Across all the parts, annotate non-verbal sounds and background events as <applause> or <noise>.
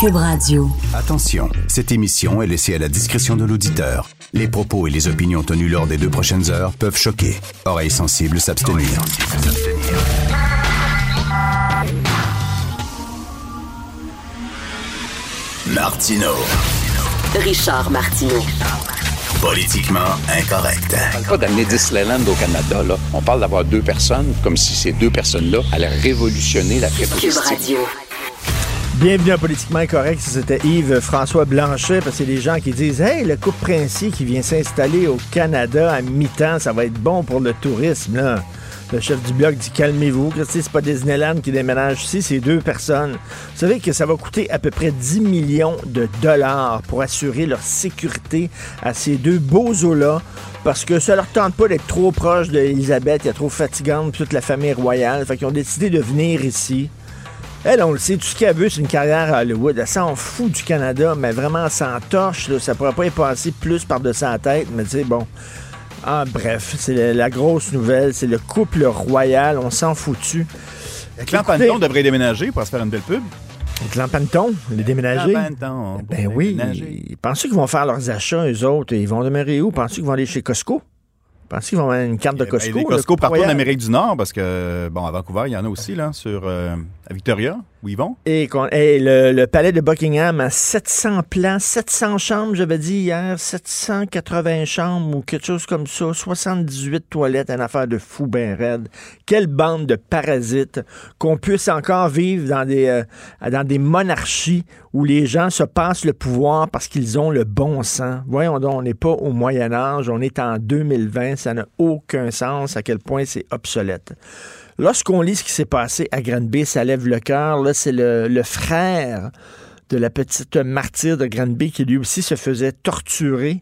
Cube Radio. Attention, cette émission est laissée à la discrétion de l'auditeur. Les propos et les opinions tenues lors des deux prochaines heures peuvent choquer. Oreilles sensibles s'abstenir. Martino. Richard Martineau. Politiquement incorrect. On parle pas d'amener Disneyland au Canada, là. On parle d'avoir deux personnes, comme si ces deux personnes-là allaient révolutionner la Cube. Radio. Bienvenue à Politiquement Incorrect. C'était Yves-François Blanchet, parce que c'est des gens qui disent Hey, le couple Princier qui vient s'installer au Canada à mi-temps, ça va être bon pour le tourisme. Là. Le chef du bloc dit Calmez-vous, c'est pas Disneyland qui déménage ici, c'est deux personnes. Vous savez que ça va coûter à peu près 10 millions de dollars pour assurer leur sécurité à ces deux beaux là parce que ça leur tente pas d'être trop proche d'Elisabeth, elle est trop fatigante, toute la famille royale. Fait qu'ils ont décidé de venir ici. Elle, on le sait, tout ce qu'elle veut, c'est une carrière à Hollywood. Elle s'en fout du Canada, mais vraiment, s'en torche. Là. Ça pourrait pas y passer plus par-dessus sa tête, mais tu sais, bon. Ah, bref, c'est la, la grosse nouvelle. C'est le couple royal. On s'en foutu. Clan Panton devrait déménager pour se faire une belle pub. le Clan Panton, les déménagers. Clan Panton, Ben oui. déménager. Pensez qu'ils vont faire leurs achats, eux autres? Ils vont demeurer où? Pensez qu'ils vont aller chez Costco? Pensez qu'ils vont avoir une carte de Ben, Costco? des Costco partout en? Amérique du Nord, parce que, bon, à Vancouver, il y en a aussi, là, sur euh, à Victoria, où ils vont? Et, le, palais de Buckingham a 700 plans, 700 chambres, j'avais dit hier, 780 chambres ou quelque chose comme ça, 78 toilettes, une affaire de fou ben raide. Quelle bande de parasites qu'on puisse encore vivre dans des, euh, dans des monarchies où les gens se passent le pouvoir parce qu'ils ont le bon sens. Voyons donc, on n'est pas au Moyen Âge, on est en 2020, ça n'a aucun sens à quel point c'est obsolète. Lorsqu'on lit ce qui s'est passé à Granby, ça lève le cœur. Là, c'est le, frère de la petite martyre de Granby qui lui aussi se faisait torturer,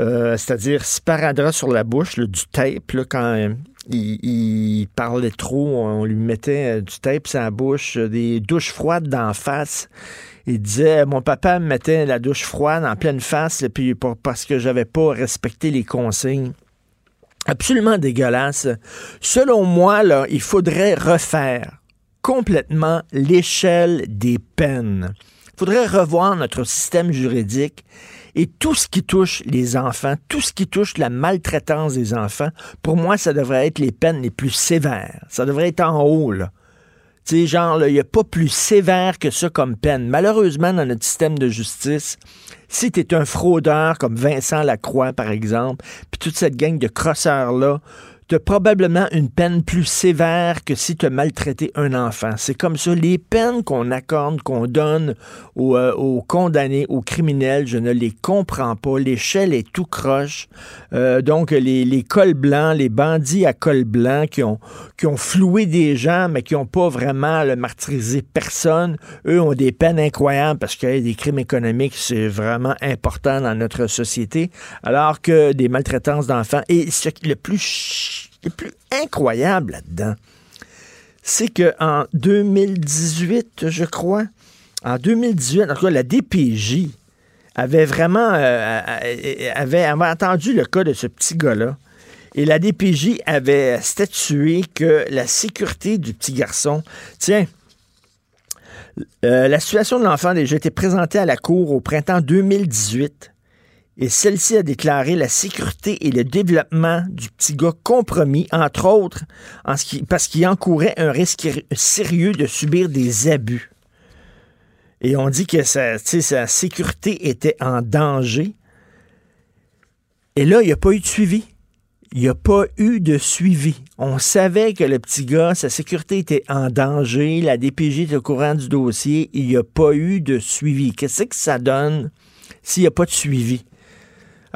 euh, c'est-à-dire sparadrap sur la bouche, du tape, quand euh, il, parlait trop, on lui mettait euh, du tape sur la bouche, des douches froides d'en face. Il disait, mon papa me mettait la douche froide en pleine face, puis parce que j'avais pas respecté les consignes absolument dégueulasse. Selon moi, il faudrait refaire complètement l'échelle des peines. Il faudrait revoir notre système juridique et tout ce qui touche les enfants, tout ce qui touche la maltraitance des enfants, pour moi, ça devrait être les peines les plus sévères. Ça devrait être en haut, là. Sais, genre, il n'y a pas plus sévère que ça comme peine. Malheureusement, dans notre système de justice, si tu un fraudeur comme Vincent Lacroix, par exemple, puis toute cette gang de crosseurs-là, tu as probablement une peine plus sévère que si tu as maltraité un enfant. C'est comme ça. Les peines qu'on accorde, qu'on donne aux, euh, aux condamnés, aux criminels, je ne les comprends pas. L'échelle est tout croche. Euh, donc, les, les cols blancs, les bandits à col blanc qui ont, qui ont floué des gens, mais qui n'ont pas vraiment le martyrisé personne, eux ont des peines incroyables parce que hey, des crimes économiques, c'est vraiment important dans notre société, alors que des maltraitances d'enfants. Et ce qui- le plus, le plus incroyable là-dedans, c'est qu'en 2018, je crois, en 2018, en tout cas, la DPJ avait vraiment euh, euh, avait, entendu le cas de ce petit gars-là. Et la DPJ avait statué que la sécurité du petit garçon, tiens, euh, la situation de l'enfant a déjà été présentée à la Cour au printemps 2018 et celle-ci a déclaré la sécurité et le développement du petit gars compromis, entre autres, parce qu'il encourait un risque sérieux de subir des abus. Et on dit que sa, sa sécurité était en danger. Et là, il n'y a pas eu de suivi. Il n'y a pas eu de suivi. On savait que le petit gars, sa sécurité était en danger. La DPJ était au courant du dossier. Il n'y a pas eu de suivi. Qu'est-ce que ça donne s'il n'y a pas de suivi?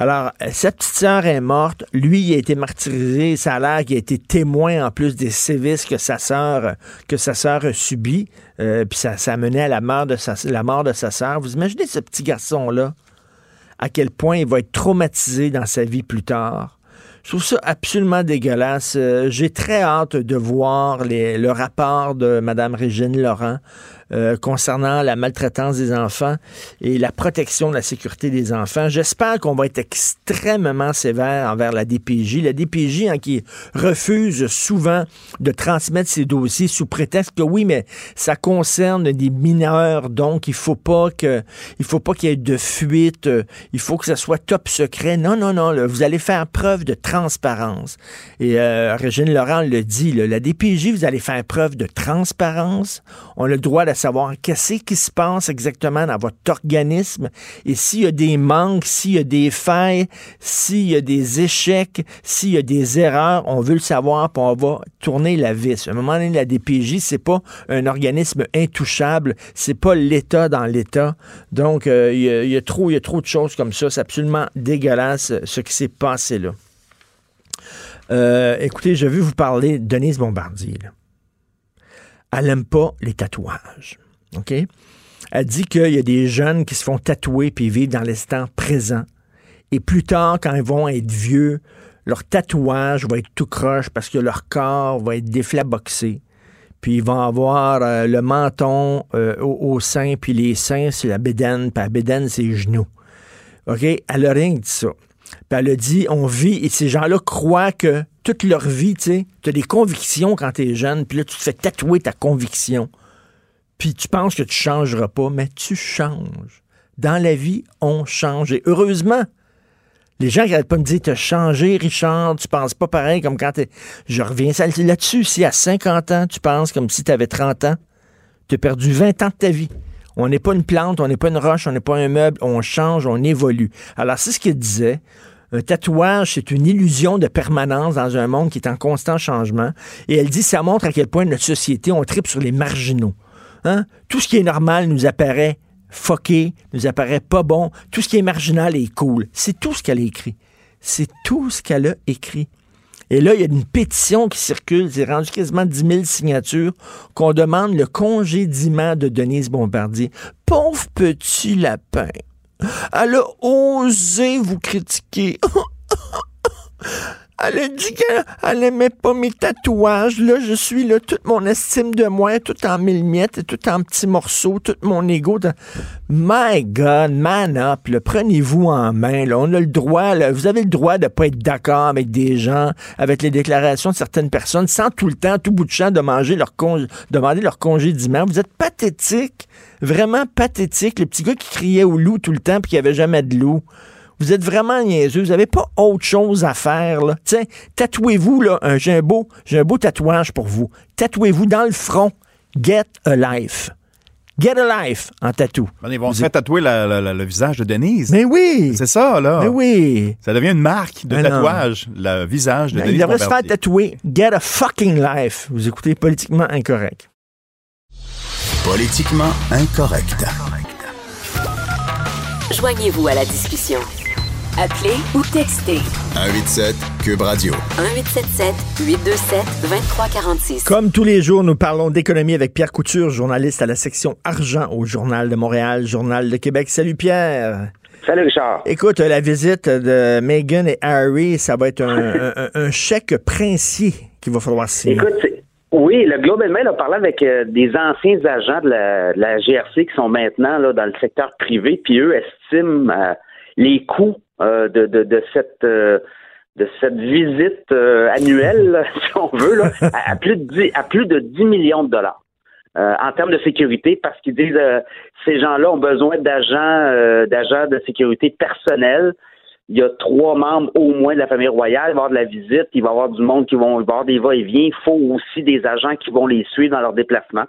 Alors, sa petite sœur est morte. Lui, il a été martyrisé. Ça a l'air qu'il a été témoin en plus des sévices que sa sœur, que sa sœur a. Euh, puis ça, ça a mené à la mort de sa, la sœur. Vous imaginez ce petit garçon-là, à quel point il va être traumatisé dans sa vie plus tard. Je trouve ça absolument dégueulasse. Euh, j'ai très hâte de voir le rapport de Mme Régine Laurent euh, concernant la maltraitance des enfants et la protection de la sécurité des enfants. J'espère qu'on va être extrêmement sévère envers la DPJ. La DPJ hein, qui refuse souvent de transmettre ses dossiers sous prétexte que oui, mais ça concerne des mineurs, donc il faut pas que il faut pas qu'il y ait de fuite, euh, il faut que ça soit top secret. Non, non, non, vous allez faire preuve de transparence. Et euh, Régine Laurent le dit, la DPJ, vous allez faire preuve de transparence. On a le droit de savoir qu'est-ce qui se passe exactement dans votre organisme et s'il y a des manques, s'il y a des failles, s'il y a des échecs, s'il y a des erreurs, on veut le savoir, puis on va tourner la vis. À un moment donné, la DPJ, c'est pas un organisme intouchable, c'est pas l'État dans l'État. Donc, euh, il y, a trop, il y a trop de choses comme ça. C'est absolument dégueulasse ce qui s'est passé là. Euh, écoutez, je vais vous parler de Denise Bombardier. Elle n'aime pas les tatouages. OK? Elle dit qu'il y a des jeunes qui se font tatouer puis vivent dans l'instant présent. Et plus tard, quand ils vont être vieux, leur tatouage va être tout croche parce que leur corps va être déflaboxé. Puis ils vont avoir euh, le menton euh, au, sein, puis les seins, c'est la bédaine, puis la bédaine, c'est les genoux. OK? Elle a rien dit ça. Puis elle a dit, on vit, et ces gens-là croient que toute leur vie, tu sais, tu as des convictions quand tu es jeune, puis là, tu te fais tatouer ta conviction. Puis tu penses que tu changeras pas, mais tu changes. Dans la vie, on change. Et heureusement, les gens qui n'arrêtent pas me dire, t'as changé, Richard, tu penses pas pareil comme quand t'es... Je reviens là-dessus. Si à 50 ans, tu penses comme si tu avais 30 ans, tu as perdu 20 ans de ta vie. On n'est pas une plante, on n'est pas une roche, on n'est pas un meuble, on change, on évolue. Alors, c'est ce qu'il disait. Un tatouage, c'est une illusion de permanence dans un monde qui est en constant changement. Et elle dit, ça montre à quel point notre société, on tripe sur les marginaux. Hein? Tout ce qui est normal nous apparaît foqué, nous apparaît pas bon. Tout ce qui est marginal est cool. C'est tout ce qu'elle a écrit. C'est tout ce qu'elle a écrit. Et là, il y a une pétition qui circule, c'est rendu quasiment 10 000 signatures, qu'on demande le congédiement de Denise Bombardier. Pauvre petit lapin. Elle a osé vous critiquer. <laughs> Elle a dit qu'elle n'aimait pas mes tatouages. Là, je suis là, toute mon estime de moi, tout en mille miettes, tout en petits morceaux, tout mon ego. My God, man up, prenez-vous en main. Là. On a le droit, vous avez le droit de pas être d'accord avec des gens, avec les déclarations de certaines personnes, sans tout le temps, tout bout de champ, de manger leur demander leur. Vous êtes pathétique, vraiment pathétique. Le petit gars qui criait au loup tout le temps puis qui avait jamais de loup. Vous êtes vraiment niaiseux. Vous n'avez pas autre chose à faire. Là. Tiens, tatouez-vous, là, un, j'ai, un beau, j'ai un beau tatouage pour vous. Tatouez-vous dans le front. Get a life. Get a life en tatou. ils vont se faire tatouer le visage de Denise. Mais oui! C'est ça, là. Mais oui! Ça devient une marque de tatouage, le visage de Denise. Il devrait se faire tatouer Get a fucking life. Vous écoutez Politiquement Incorrect. Politiquement Incorrect. Joignez-vous à la discussion. Appelez ou textez. 187 Cube Radio. 1877 827 2346. Comme tous les jours, nous parlons d'économie avec Pierre Couture, journaliste à la section argent au Journal de Montréal, Journal de Québec. Salut Pierre. Salut Richard. Écoute, la visite de Meghan et Harry, ça va être un, <laughs> chèque princier qu'il va falloir signer. Écoute, oui, le Globe and Mail a parlé avec euh, des anciens agents de la, GRC qui sont maintenant là, dans le secteur privé, puis eux estiment euh, les coûts euh, de, de, de, cette de cette visite annuelle, <laughs> si on veut, là, <laughs> à, plus de 10, à plus de 10 millions de dollars. en termes de sécurité, parce qu'ils disent ces gens-là ont besoin d'agents d'agents de sécurité personnels il y a trois membres au moins de la famille royale, il va y avoir de la visite, il va y avoir du monde qui vont, il va y avoir des va-et-vient, il faut aussi des agents qui vont les suivre dans leur déplacement.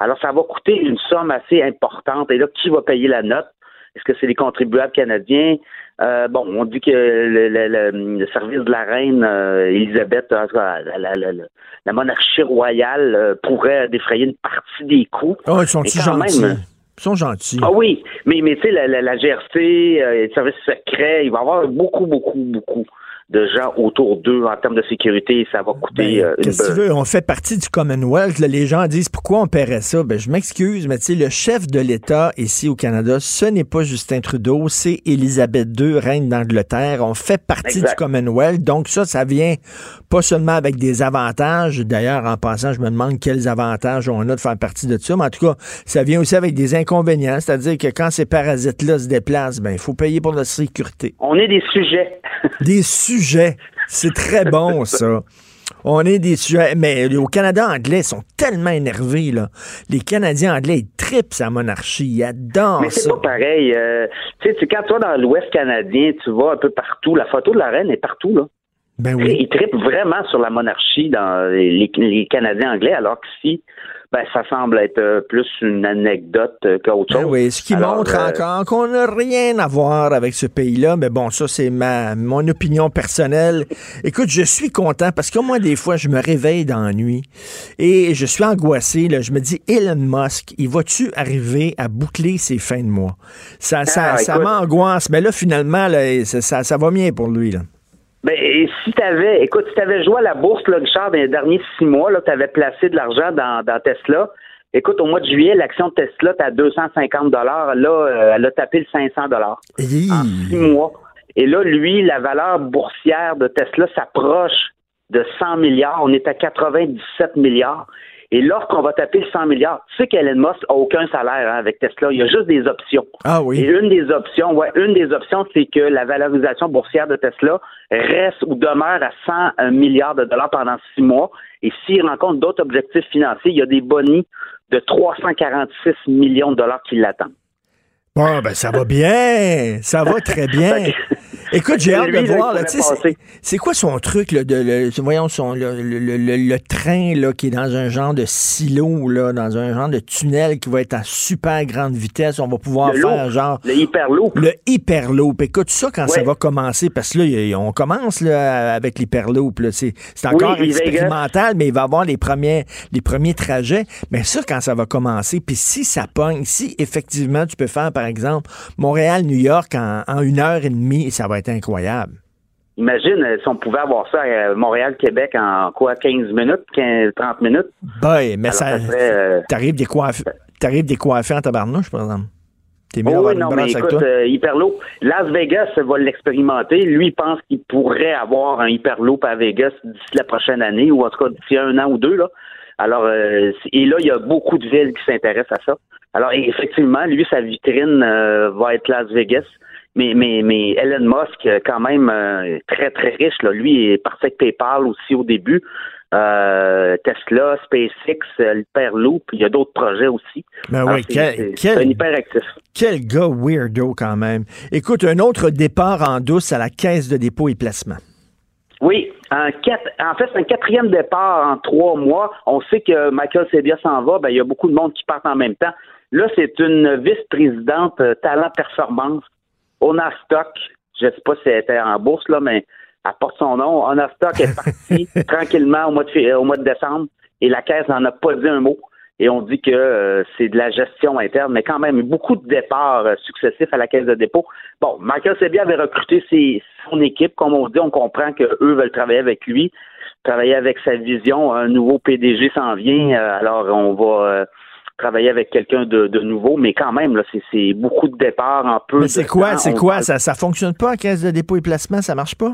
Alors, ça va coûter une somme assez importante. Et là, qui va payer la note? Est-ce que c'est les contribuables canadiens? Euh, bon, on dit que le, service de la reine euh, Elisabeth, la, la, monarchie royale euh, pourrait défrayer une partie des coûts. Oh, ils sont Même, ils sont gentils. Ah oui, mais, mais tu sais, la, la, GRC, euh, le service secret, il va y avoir beaucoup, beaucoup, beaucoup de gens autour d'eux en termes de sécurité, ça va coûter Ben, euh, une Qu'est-ce que tu beurre. veux? On fait partie du Commonwealth. là. les gens disent pourquoi on paierait ça? Ben, je m'excuse, mais tu sais, le chef de l'État ici au Canada, ce n'est pas Justin Trudeau, c'est Élisabeth II, reine d'Angleterre. On fait partie Exact. du Commonwealth. Donc ça, ça vient pas seulement avec des avantages. D'ailleurs, en passant, je me demande quels avantages on a de faire partie de ça. Mais en tout cas, ça vient aussi avec des inconvénients. C'est-à-dire que quand ces parasites-là se déplacent, ben, il faut payer pour la sécurité. On est des sujets. Des sujets. <laughs> C'est très <laughs> bon, ça. On est des sujets. Mais au Canada anglais, ils sont tellement énervés, là. Les Canadiens anglais, ils tripent sa monarchie. Ils adorent Mais c'est pas pareil. euh, tu sais, quand tu vas dans l'Ouest canadien, tu vas un peu partout. La photo de la reine est partout, là. Ben oui. Ils trippent vraiment sur la monarchie dans les, les Canadiens anglais, alors qu'ici, ben, ça semble être euh, plus une anecdote euh, qu'autre Ben chose. oui, ce qui Alors, montre euh, encore qu'on n'a rien à voir avec ce pays-là. Mais bon, ça, c'est ma mon opinion personnelle. <laughs> Écoute, je suis content parce que moi, des fois, je me réveille dans la nuit et je suis angoissé. Là. Je me dis, Elon Musk, il va-tu arriver à boucler ses fins de mois? Ça, ça, Ah, ça m'angoisse. Mais là, finalement, là, ça, ça, ça va bien pour lui. Là. Ben, et si t'avais, écoute, si t'avais joué à la bourse, là, Richard, dans les derniers six mois, là, t'avais placé de l'argent dans, dans Tesla. Écoute, au mois de juillet, l'action de Tesla, t'as 250 dollars. Là, euh, elle a tapé le 500 dollars en six mois. Et là, lui, la valeur boursière de Tesla s'approche de 100 milliards. On est à 97 milliards. Et lorsqu'on va taper le 100 milliards, tu sais qu'Elon Musk a aucun salaire hein, avec Tesla. Il y a juste des options. Ah Et oui. une des options, ouais, une des options, c'est que la valorisation boursière de Tesla reste ou demeure à 100 milliards de dollars pendant six mois. Et s'il rencontre d'autres objectifs financiers, il y a des bonnies de 346 millions de dollars qui l'attendent. Bon, ben ça va bien. Ça va très bien. <laughs> Écoute, j'ai hâte de voir. c'est- quoi son truc, là, de, le- voyons, son, le, le- le- le train là, qui est dans un genre de silo, là, dans un genre de tunnel qui va être à super grande vitesse. On va pouvoir faire loop, genre le hyperloop. le hyperloop. Écoute ça quand ça va commencer, parce que là, on commence là, avec l'hyperloop. C'est encore Oui, expérimental, mais il va y avoir les premiers, les premiers trajets. Mais ça, quand ça va commencer, puis si ça pogne, si effectivement tu peux faire, par exemple, Montréal-New York en, en une heure et demie, ça va être incroyable. Imagine euh, si on pouvait avoir ça à Montréal-Québec en quoi, 15 minutes, 15, 30 minutes? Boy, mais Alors, ça. euh, T'arrives décoiffé, décoiffé en tabarnouche, par exemple. T'es mieux Oh oui, une non, mais écoute, euh, Hyperloop, Las Vegas va l'expérimenter. Lui, il pense qu'il pourrait avoir un Hyperloop à Vegas d'ici la prochaine année, ou en tout cas d'ici un an ou deux. Là. Alors, euh, et là, il y a beaucoup de villes qui s'intéressent à ça. Alors, effectivement, lui, sa vitrine euh, va être Las Vegas. Mais, mais, mais Elon Musk, euh, quand même, euh, très, très riche. Là. Lui, est parti avec PayPal aussi au début. Euh, Tesla, SpaceX, euh, Hyperloop, il y a d'autres projets aussi. Ben oui, quel, quel- hyperactif. quel gars weirdo quand même. Écoute, un autre départ en douce à la caisse de dépôt et placement. Oui, en, quatre, en fait, c'est un quatrième départ en trois mois. On sait que Michael Sebia s'en va. Ben, il y a beaucoup de monde qui part en même temps. Là, c'est une vice-présidente euh, talent Ona Stock, je ne sais pas si elle était en bourse, là, mais elle porte son nom. Ona Stock est partie <laughs> tranquillement au mois, de, au mois de décembre et la caisse n'en a pas dit un mot. Et on dit que euh, c'est de la gestion interne, mais quand même, beaucoup de départs euh, successifs à la caisse de dépôt. Bon, Michael Sebia avait recruté ses, son équipe. Comme on dit, on comprend qu'eux veulent travailler avec lui, travailler avec sa vision. Un nouveau PDG s'en vient, euh, alors on va euh, travailler avec quelqu'un de, de nouveau, mais quand même, là, c'est, beaucoup de départs en peu Mais c'est quoi, c'est quoi? Ça, ça fonctionne pas, la caisse de dépôt et placement? Ça marche pas?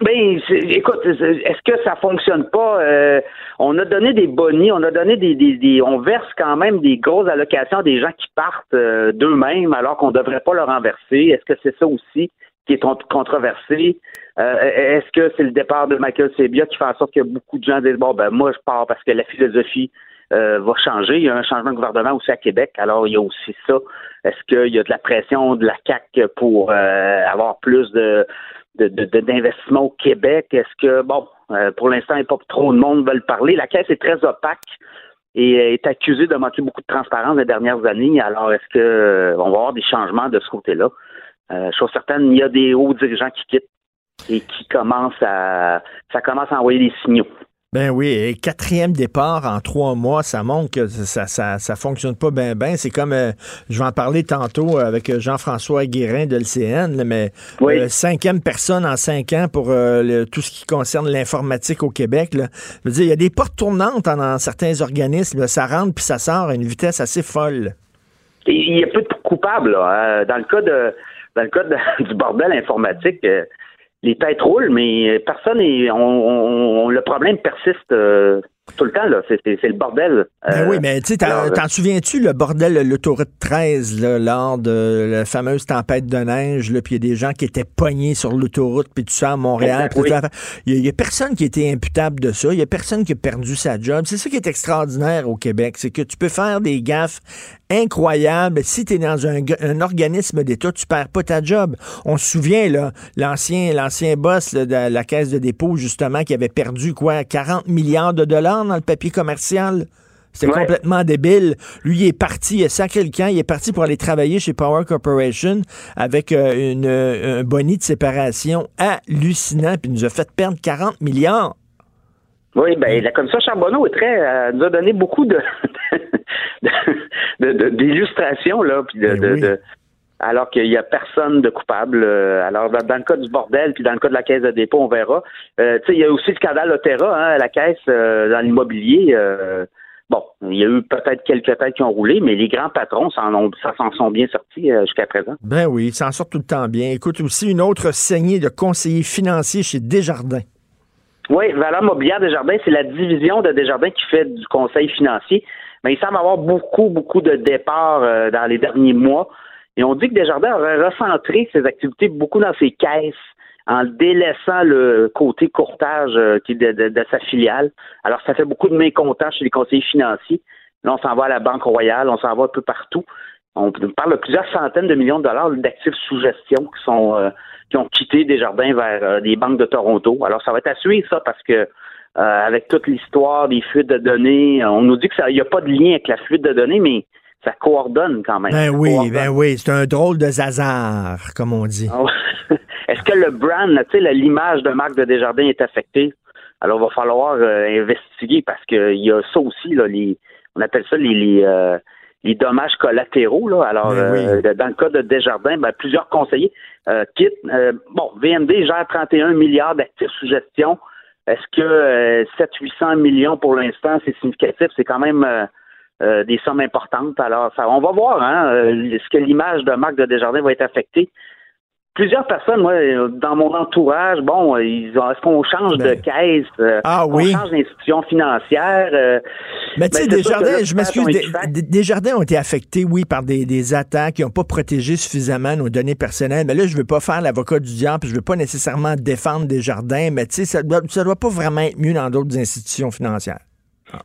Ben, écoute, est-ce que ça fonctionne pas? Euh, On a donné des bonnies, on a donné des, des, des- on verse quand même des grosses allocations à des gens qui partent euh, d'eux-mêmes alors qu'on devrait pas leur renverser. Est-ce que c'est ça aussi qui est con- controversé? Euh, Est-ce que c'est le départ de Michael Sebia qui fait en sorte que beaucoup de gens disent bon ben moi je pars parce que la philosophie euh, va changer. Il y a un changement de gouvernement aussi à Québec, alors il y a aussi ça. Est-ce qu'il y a de la pression de la CAC pour euh, avoir plus de d'investissement au Québec? Est-ce que, bon, euh, pour l'instant, il n'y a pas trop de monde veulent parler. La Caisse est très opaque et euh, est accusée de manquer beaucoup de transparence les dernières années. Alors, est-ce que euh, on va avoir des changements de ce côté-là? Euh, chose certaine, il y a des hauts dirigeants qui quittent et qui commencent à ça commence à envoyer des signaux. Ben oui, et quatrième départ en trois mois, ça montre que ça ça, ça fonctionne pas bien ben. C'est comme, euh, je vais en parler tantôt avec Jean-François Guérin de l'CN, mais Oui. cinquième personne en cinq ans pour euh, le- tout ce qui concerne l'informatique au Québec. Là. Je veux dire, il y a des portes tournantes dans, dans certains organismes. là. ça rentre puis ça sort à une vitesse assez folle. Il y a peu de coupables. là. Euh, Dans le cas de dans le cas de- <laughs> du bordel informatique, euh, les têtes roulent, mais personne est. On, on- le problème persiste euh, tout le temps. là. C'est le bordel. Ben Euh, oui, mais tu sais, t'en souviens-tu le bordel de l'autoroute 13 là, lors de la fameuse tempête de neige, là, puis il y a des gens qui étaient pognés sur l'autoroute, puis tout ça à Montréal. Toute oui. Il y, a- il y a personne qui était imputable de ça. Il y a personne qui a perdu sa job. C'est ça qui est extraordinaire au Québec, c'est que tu peux faire des gaffes incroyables. Si tu es dans un, organisme d'État, tu perds pas ta job. On se souvient, là, l'ancien, l'ancien boss là, de la caisse de dépôt, justement, qui avait perdu, quoi, 40 milliards de dollars? Dans le papier commercial. C'était Ouais. complètement débile. Lui, il est parti, il a sacré le camp, il est parti pour aller travailler chez Power Corporation avec euh, une, euh, un boni de séparation hallucinant, puis il nous a fait perdre 40 milliards. Oui, ben la commission Charbonneau est très euh, nous a donné beaucoup de <laughs> d'illustrations là, puis de, Ben de- oui. de- alors qu'il y a personne de coupable. euh, alors dans, le cas du bordel, puis dans le cas de la caisse de dépôt, on verra. Euh, tu sais, il y a aussi le scandale Otera, hein, à la caisse euh, dans l'immobilier. euh, bon, il y a eu peut-être quelques têtes qui ont roulé, mais les grands patrons s'en s'en sont bien sortis jusqu'à présent. Ben oui, il s'en sort tout le temps bien. Écoute, aussi une autre saignée de conseiller financier chez Desjardins. Oui, Valeur Mobilière Desjardins, c'est la division de Desjardins qui fait du conseil financier. Mais il semble avoir beaucoup, beaucoup de départs dans les derniers mois. Et on dit que Desjardins aurait recentré ses activités beaucoup dans ses caisses en délaissant le côté courtage euh, de, de- sa filiale. Alors, ça fait beaucoup de mécontents chez les conseillers financiers. Là, on s'en va à la Banque Royale, on s'en va un peu partout. On parle de plusieurs centaines de millions de dollars d'actifs sous gestion qui sont euh, qui ont quitté Desjardins vers euh, des banques de Toronto. Alors, ça va être à suivre, ça, parce que euh, avec toute l'histoire des fuites de données, on nous dit que n'y a pas de lien avec la fuite de données, mais ça coordonne quand même. Ben oui, coordonne. ben oui, c'est un drôle de zazar, comme on dit. Ah. <laughs> Est-ce que le brand, tu sais, l'image de marque de Desjardins est affectée? Alors, il va falloir euh, investiguer parce qu'il y a ça aussi, là, les, on appelle ça les, les, euh, les dommages collatéraux. Là. Alors, Ben oui. euh, dans le cas de Desjardins, ben, plusieurs conseillers euh, quittent. Euh, bon, VMD gère 31 milliards d'actifs sous gestion. Est-ce que euh, 700-800 millions pour l'instant, c'est significatif? C'est quand même euh, des sommes importantes. Alors, ça, on va voir hein, euh, est-ce que l'image de marque de Desjardins va être affectée. Plusieurs personnes, moi, dans mon entourage, bon, ils ont, est-ce qu'on change Ben. de caisse? euh, Ah on oui. change d'institution financière? Mais tu sais, Ben, Desjardins, là, je m'excuse, des, des- ont été affectés, oui, par des, des attaques qui n'ont pas protégé suffisamment nos données personnelles. Mais là, je veux pas faire l'avocat du diable, puis je veux pas nécessairement défendre Desjardins, mais tu sais, ça doit, ça doit pas vraiment être mieux dans d'autres institutions financières.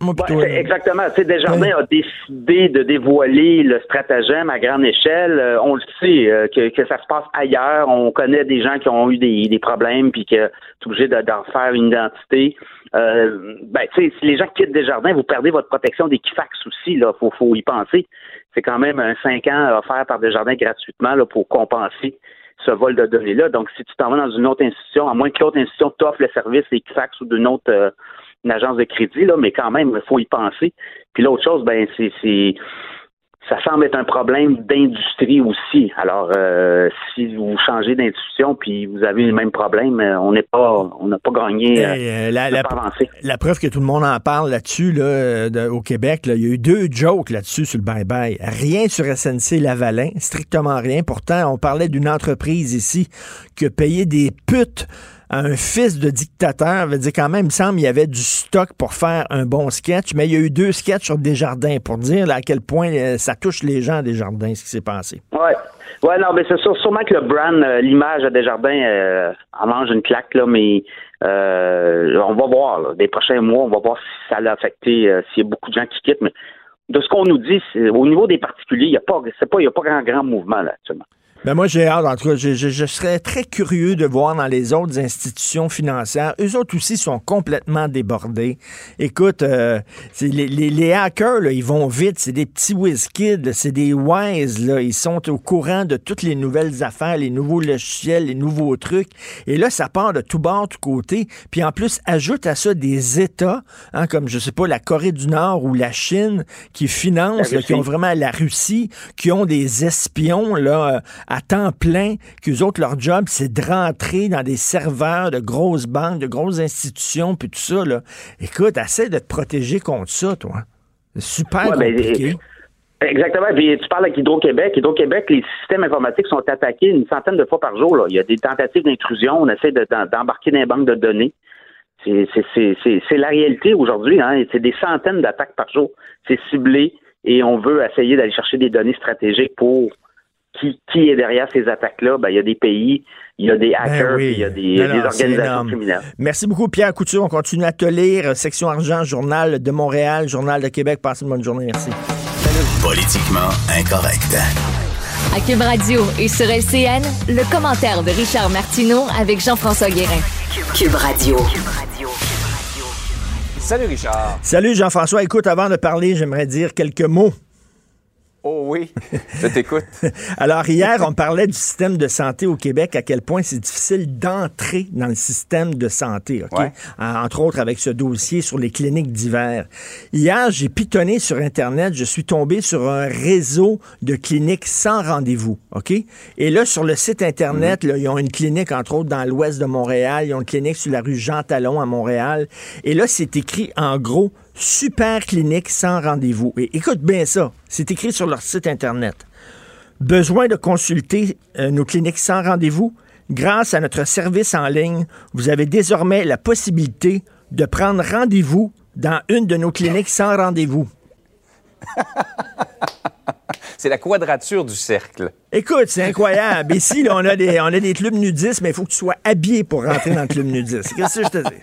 Moi, plutôt, là. exactement. Tu sais, Desjardins a décidé de dévoiler le stratagème à grande échelle. Euh, on le sait euh, que, que ça se passe ailleurs. On connaît des gens qui ont eu des, des problèmes puis que obligés de- d'en faire une identité. Euh, ben, tu sais, si les gens quittent Desjardins, vous perdez votre protection d'Equifax aussi. Là, faut, faut y penser. C'est quand même un 5 ans offert par Desjardins gratuitement là, pour compenser ce vol de données-là. Donc, si tu t'en vas dans une autre institution, à moins que l'autre institution t'offre le service Equifax ou d'une autre euh, une agence de crédit, là, mais quand même, il faut y penser. Puis l'autre chose, ben, c'est, ça semble être un problème d'industrie aussi. Alors, euh, si vous changez d'institution puis vous avez le même problème, euh, on n'est pas, on n'a pas gagné, euh, la, la- pas la preuve que tout le monde en parle là-dessus, là, de- au Québec, là, il y a eu deux jokes là-dessus sur le bye-bye. Rien sur SNC Lavalin, strictement rien. Pourtant, on parlait d'une entreprise ici qui a payé des putes un fils de dictateur. veut dire quand même, il semble, il y avait du stock pour faire un bon sketch, mais il y a eu deux sketchs sur Desjardins pour dire à quel point euh, ça touche les gens à Desjardins, ce qui s'est passé. Ouais. Ouais, non, mais c'est sûr, sûrement que le brand, euh, l'image à Desjardins, euh, en mange une claque, là, mais on va voir, là, des prochains mois, on va voir si ça l'a affecté, s'il y a beaucoup de gens qui quittent, mais de ce qu'on nous dit, au niveau des particuliers, il n'y a pas, pas, il a pas grand, grand mouvement, là, actuellement. Ben moi, j'ai hâte. En tout cas, je, je- je serais très curieux de voir dans les autres institutions financières. Eux autres aussi sont complètement débordés. Écoute, euh, c'est les, les- les hackers, là, ils vont vite. C'est des petits whiz-kids, là, c'est des wise. Là. Ils sont au courant de toutes les nouvelles affaires, les nouveaux logiciels, les nouveaux trucs. Et là, ça part de tout bord, tout côté. Puis en plus, ajoute à ça des États, hein, comme, je sais pas, la Corée du Nord ou la Chine, qui financent, là, qui ont vraiment la Russie, qui ont des espions là, euh, à temps plein, qu'eux autres, leur job, c'est de rentrer dans des serveurs de grosses banques, de grosses institutions, puis tout ça. Là. Écoute, essaie de te protéger contre ça, toi. C'est super Ouais, ben. Exactement. Puis tu parles avec Hydro-Québec. Hydro-Québec, les systèmes informatiques sont attaqués une centaine de fois par jour. Là. Il y a des tentatives d'intrusion. On essaie de- d'embarquer dans les banques de données. C'est la réalité aujourd'hui. Hein. C'est des centaines d'attaques par jour. C'est ciblé et on veut essayer d'aller chercher des données stratégiques pour qui, qui est derrière ces attaques-là. Ben, il y a des pays, il y a des hackers, Ben oui. puis il y a des, Non, des non, c'est organisations criminelles. Merci beaucoup, Pierre Couture. On continue à te lire. Section Argent, Journal de Montréal, Journal de Québec. Passez une bonne journée. Merci. Politiquement incorrect. À Cube Radio et sur LCN, le commentaire de Richard Martineau avec Jean-François Guérin. Cube Radio. Salut Richard. Salut, Jean-François. Écoute, avant de parler, j'aimerais dire quelques mots. Oh oui, je t'écoute. <laughs> Alors, hier, on parlait du système de santé au Québec, à quel point c'est difficile d'entrer dans le système de santé, OK? Ouais. En- Entre autres, avec ce dossier sur les cliniques d'hiver. Hier, j'ai pitonné sur Internet, je suis tombé sur un réseau de cliniques sans rendez-vous, OK? Et là, sur le site Internet, là, ils ont une clinique, entre autres, dans l'ouest de Montréal, ils ont une clinique sur la rue Jean-Talon à Montréal. Et là, c'est écrit en gros Super clinique sans rendez-vous. Et écoute bien ça, c'est écrit sur leur site Internet. Besoin de consulter euh, nos cliniques sans rendez-vous? Grâce à notre service en ligne, vous avez désormais la possibilité de prendre rendez-vous dans une de nos cliniques sans rendez-vous. <laughs> C'est la quadrature du cercle. Écoute, c'est incroyable. <laughs> Ici, là, on, a des, on a des clubs nudistes, mais il faut que tu sois habillé pour rentrer dans le club nudiste. Qu'est-ce que je te dis?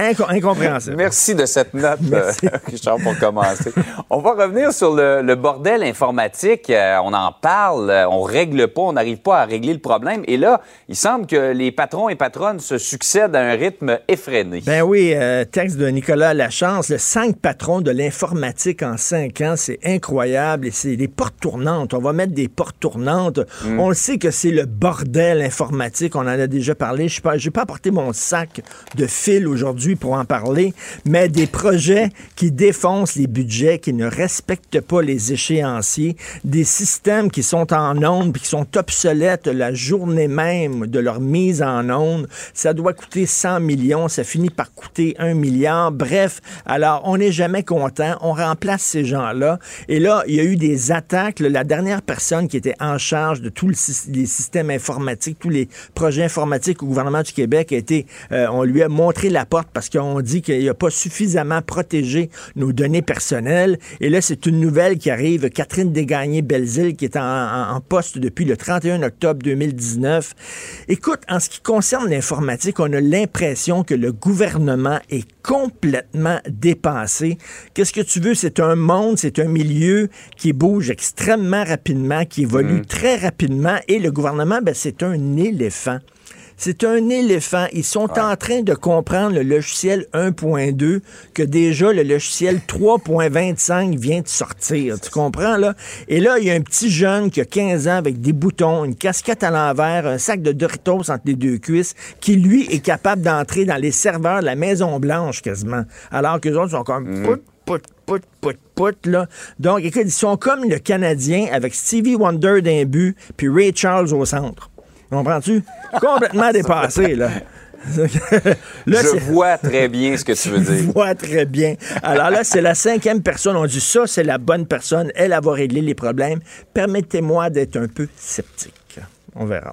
Inco- incompréhensible. Merci de cette note, euh. <laughs> Richard, pour commencer. On va revenir sur le, le bordel informatique. Euh, on en parle, euh, on règle pas, on n'arrive pas à régler le problème. Et là, il semble que les patrons et patronnes se succèdent à un rythme effréné. Ben oui, euh, texte de Nicolas Lachance, le cinq patrons de l'informatique en cinq ans, c'est incroyable et c'est des portes tournantes. On va mettre des portes tournantes. On le sait que c'est le bordel informatique, on en a déjà parlé. Je n'ai pas apporté mon sac de fil aujourd'hui pour en parler, mais des projets qui défoncent les budgets, qui ne respectent pas les échéanciers, des systèmes qui sont en puis qui sont obsolètes la journée même de leur mise en onde. Ça doit coûter 100 millions, ça finit par coûter 1 milliard. Bref, alors on n'est jamais content, on remplace ces gens-là. Et là, il y a eu des attaques. La dernière personne qui était en charge de tous les systèmes informatiques, tous les projets informatiques au gouvernement du Québec a été, euh, on lui a montré la porte parce qu'on dit qu'il n'a pas suffisamment protégé nos données personnelles. Et là, c'est une nouvelle qui arrive. Catherine Desgagnés-Belzile, qui est en, en- en poste depuis le 31 octobre 2019. Écoute, en ce qui concerne l'informatique, on a l'impression que le gouvernement est complètement dépassé. Qu'est-ce que tu veux? C'est un monde, c'est un milieu qui bouge extrêmement rapidement, qui évolue très rapidement. Et le gouvernement, ben, c'est un éléphant. C'est un éléphant. Ils sont en train de comprendre le logiciel 1.2 que déjà le logiciel <laughs> 3.25 vient de sortir. Tu comprends, là? Et là, il y a un petit jeune qui a 15 ans avec des boutons, une casquette à l'envers, un sac de Doritos entre les deux cuisses, qui, lui, est capable d'entrer dans les serveurs de la Maison-Blanche quasiment. Alors que les autres sont comme... Pout, pout, pout, pout, pout, là. Donc, écoute, ils sont comme le Canadien avec Stevie Wonder d'un but puis Ray Charles au centre. Comprends-tu? Complètement <laughs> dépassé, là. Là, <laughs> Je vois très bien ce que tu veux <laughs> je dire. vois très bien. Alors là, c'est la cinquième personne. On dit ça, c'est la bonne personne. Elle, elle va régler les problèmes. Permettez-moi d'être un peu sceptique. On verra.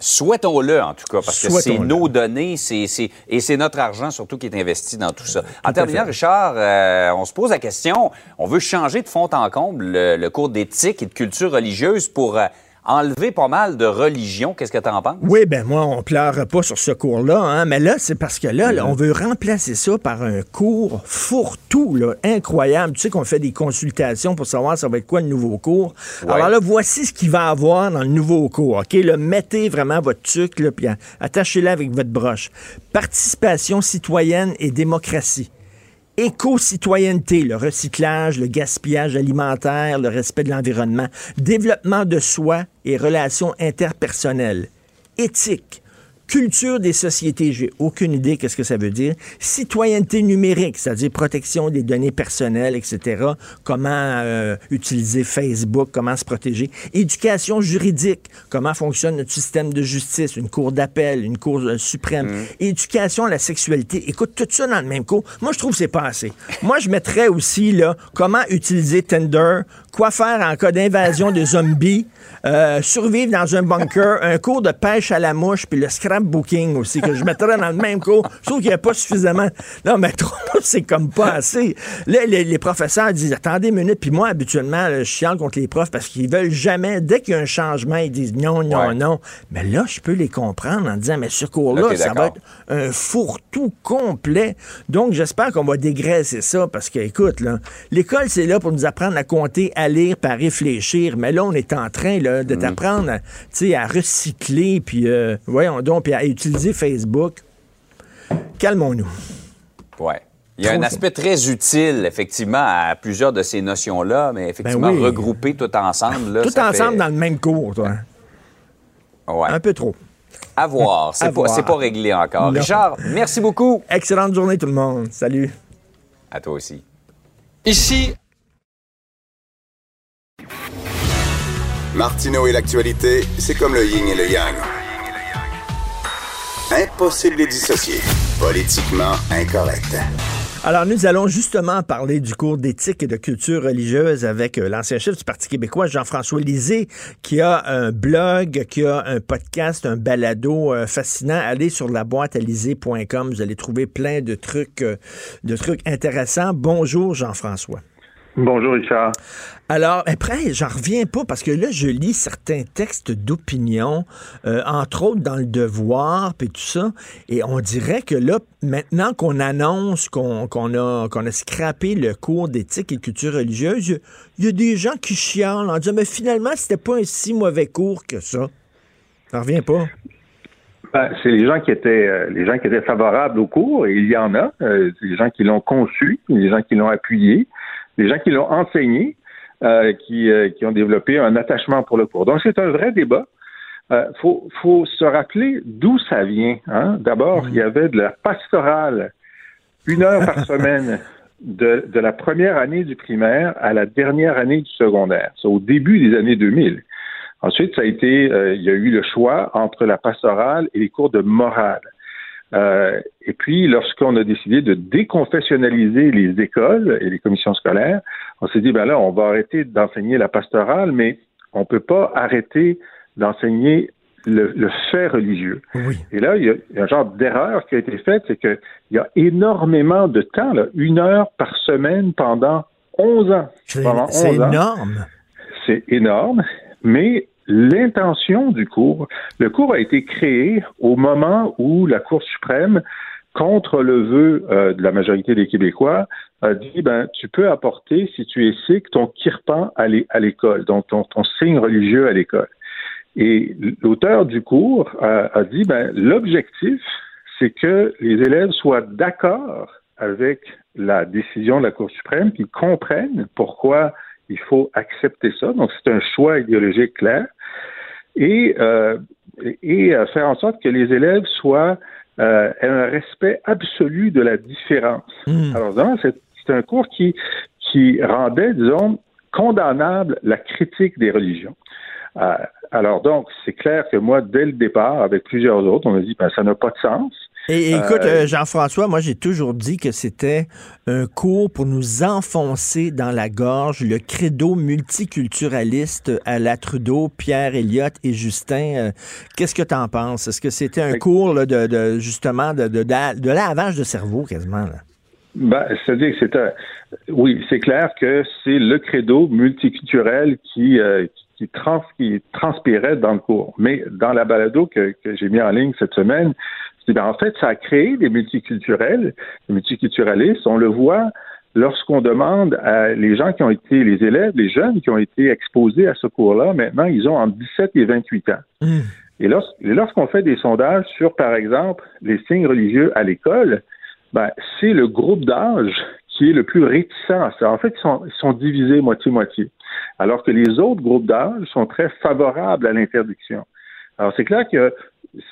Souhaitons-le, en tout cas, parce que c'est nos données et c'est notre argent surtout qui est investi dans tout ça. En terminant. Richard, euh, on se pose la question, on veut changer de fond en comble le, le cours d'éthique et de culture religieuse pour euh, enlevé pas mal de religion. Qu'est-ce que tu en penses? Oui, ben moi, on pleure pas sur ce cours-là, hein, mais là, c'est parce que là, là, on veut remplacer ça par un cours fourre-tout, là, incroyable. Tu sais qu'on fait des consultations pour savoir ça va être quoi le nouveau cours. Ouais. Alors là, voici ce qu'il va avoir dans le nouveau cours, OK? Là, mettez vraiment votre tuque, là, puis attachez-le avec votre broche. Participation citoyenne et démocratie éco-citoyenneté, le recyclage, le gaspillage alimentaire, le respect de l'environnement, développement de soi et relations interpersonnelles, éthique, culture des sociétés, j'ai aucune idée qu'est-ce que ça veut dire, citoyenneté numérique, c'est-à-dire protection des données personnelles, etc., comment euh, utiliser Facebook, comment se protéger, éducation juridique, comment fonctionne notre système de justice, une cour d'appel, une cour euh, suprême, éducation à la sexualité, écoute, tout ça dans le même cours, moi je trouve que c'est pas assez. Moi je mettrais aussi, là, comment utiliser Tinder, quoi faire en cas d'invasion de <laughs> zombies, euh, survivre dans un bunker, un cours de pêche à la mouche, puis le scrapbooking aussi, que je mettrais dans le même cours. Je trouve qu'il n'y a pas suffisamment. Non, mais <laughs> trop, c'est comme pas assez. Là, les, les professeurs disent Attendez une minute, puis moi, habituellement, là, je chiale contre les profs parce qu'ils veulent jamais, dès qu'il y a un changement, ils disent non, non, Ouais. non. Mais là, je peux les comprendre en disant Mais ce cours-là, ça va être un fourre-tout complet. Donc, j'espère qu'on va dégraisser ça parce que, écoute, là, l'école, c'est là pour nous apprendre à compter, à lire, à réfléchir. Mais là, on est en train là, Mm. de t'apprendre à, à recycler, puis, euh, voyons donc, puis à utiliser Facebook. Calmons-nous. Ouais. Il y a un aspect très utile, effectivement, à plusieurs de ces notions-là, mais effectivement, Ben oui. regrouper tout ensemble. Là, Tout ça ensemble fait- dans le même cours, toi. Ouais. Un peu trop. À voir. <laughs> C'est pas, pas réglé encore. Non. Richard, merci beaucoup. Excellente journée, tout le monde. Salut. À toi aussi. Ici, Martineau et l'actualité, c'est comme le yin et le yang. Impossible de les dissocier. Politiquement incorrect. Alors, nous allons justement parler du cours d'éthique et de culture religieuse avec euh, l'ancien chef du Parti québécois, Jean-François Lisée, qui a un blog, qui a un podcast, un balado euh, fascinant. Allez sur la boîte vous allez trouver plein de trucs, euh, de trucs intéressants. Bonjour, Jean-François. Bonjour Richard. Alors, après, j'en reviens pas parce que là, je lis certains textes d'opinion, euh, entre autres dans le Devoir, puis tout ça, et on dirait que là, maintenant qu'on annonce qu'on a, qu'on a scrappé le cours d'éthique et culture religieuse, il y a- des gens qui chialent en disant, mais finalement, c'était pas un si mauvais cours que ça. J'en reviens pas. Ben, c'est les gens qui étaient euh, les gens qui étaient favorables au cours, et il y en a, euh, les gens qui l'ont conçu, les gens qui l'ont appuyé, les gens qui l'ont enseigné, euh, qui, euh, qui ont développé un attachement pour le cours. Donc c'est un vrai débat. Euh, faut, faut se rappeler d'où ça vient. Hein? D'abord, il y avait de la pastorale, une heure par <laughs> semaine, de, de la première année du primaire à la dernière année du secondaire. C'est au début des années 2000. Ensuite, ça a été, il y a eu le choix entre la pastorale et les cours de morale. Euh, et puis, lorsqu'on a décidé de déconfessionnaliser les écoles et les commissions scolaires, on s'est dit, ben là, on va arrêter d'enseigner la pastorale, mais on peut pas arrêter d'enseigner le, le fait religieux. Oui. Et là, il y a, il y a un genre d'erreur qui a été faite, c'est qu'il y a énormément de temps, là, une heure par semaine pendant 11 ans. C'est Pendant c'est 11 ans énorme. c'est énorme, mais l'intention du cours, le cours a été créé au moment où la Cour suprême, contre le vœu euh, de la majorité des Québécois, a dit ben tu peux apporter, si tu es sikh, ton kirpan à l'é- à l'école, donc ton, signe religieux à l'école. Et l'auteur du cours a, a dit ben l'objectif, c'est que les élèves soient d'accord avec la décision de la Cour suprême, qu'ils comprennent pourquoi il faut accepter ça. Donc, c'est un choix idéologique clair. Et, euh, et faire en sorte que les élèves soient euh, un respect absolu de la différence. Hmm. Alors, c'est c'est un cours qui, qui rendait, disons, condamnable la critique des religions. Euh, alors, donc, c'est clair que moi, dès le départ, avec plusieurs autres, on a dit, ben, ça n'a pas de sens. Et, et écoute, Euh, euh, Jean-François, moi j'ai toujours dit que c'était un cours pour nous enfoncer dans la gorge le credo multiculturaliste à la Trudeau, Pierre Elliott et Justin. Euh, Qu'est-ce que tu en penses? Est-ce que c'était un Oui. cours là, de, de- justement de, de, de, de lavage de cerveau quasiment? Là? Ben, c'est-à-dire que c'est un... Oui, c'est clair que c'est le credo multiculturel qui, euh, qui, trans, qui transpirait dans le cours. Mais dans la balado que, que j'ai mis en ligne cette semaine, ben, en fait, ça a créé des multiculturels, des multiculturalistes. On le voit lorsqu'on demande à les gens qui ont été, les élèves, les jeunes qui ont été exposés à ce cours-là, maintenant, ils ont entre 17 et 28 ans. Mmh. Et lorsqu'on fait des sondages sur, par exemple, les signes religieux à l'école, ben, c'est le groupe d'âge qui est le plus réticent à ça. En fait, ils sont, ils sont divisés moitié-moitié, alors que les autres groupes d'âge sont très favorables à l'interdiction. Alors, c'est clair que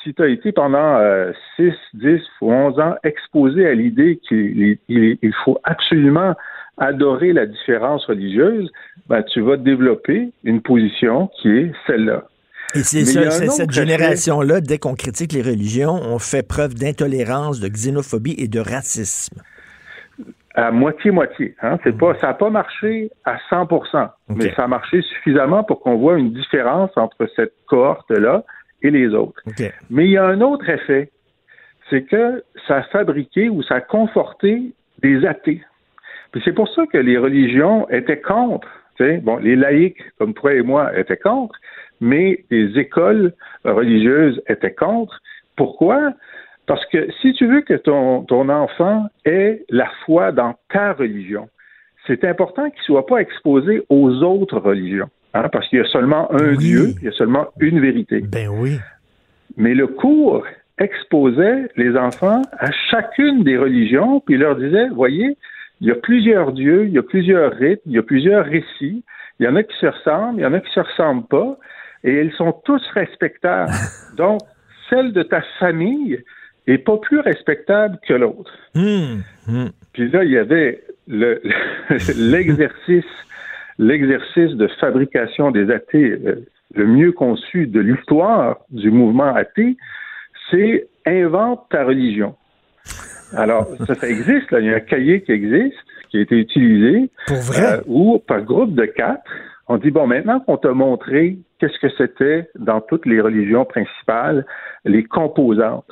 si tu as été pendant euh, 6, 10 ou 11 ans exposé à l'idée qu'il il faut absolument adorer la différence religieuse, ben, tu vas développer une position qui est celle-là. Et c'est cette génération-là, dès qu'on critique les religions, on fait preuve d'intolérance, de xénophobie et de racisme. À moitié-moitié. Hein? C'est pas, ça n'a pas marché à 100% mais ça a marché suffisamment pour qu'on voit une différence entre cette cohorte-là et les autres. Mais il y a un autre effet, c'est que ça a fabriqué ou ça a conforté des athées. Puis c'est pour ça que les religions étaient contre. Bon, les laïcs, comme toi et moi, étaient contre, mais les écoles religieuses étaient contre. Pourquoi? Parce que si tu veux que ton, ton enfant ait la foi dans ta religion, c'est important qu'il ne soit pas exposé aux autres religions. Hein, parce qu'il y a seulement un Dieu, il y a seulement une vérité. Ben oui. Mais le cours exposait les enfants à chacune des religions, puis il leur disait, voyez, il y a plusieurs dieux, il y a plusieurs rites, il y a plusieurs récits, il y en a qui se ressemblent, il y en a qui se ressemblent pas, et ils sont tous respectables. <laughs> Donc, celle de ta famille est pas plus respectable que l'autre. Hum, hum. Puis là, il y avait <laughs> l'exercice l'exercice de fabrication des athées euh, le mieux conçu de l'histoire du mouvement athée, c'est invente ta religion. Alors, ça, ça existe, là. Il y a un cahier qui existe, qui a été utilisé. Pour vrai? Euh, où, par groupe de quatre, on dit, bon, maintenant qu'on t'a montré qu'est-ce que c'était dans toutes les religions principales, les composantes,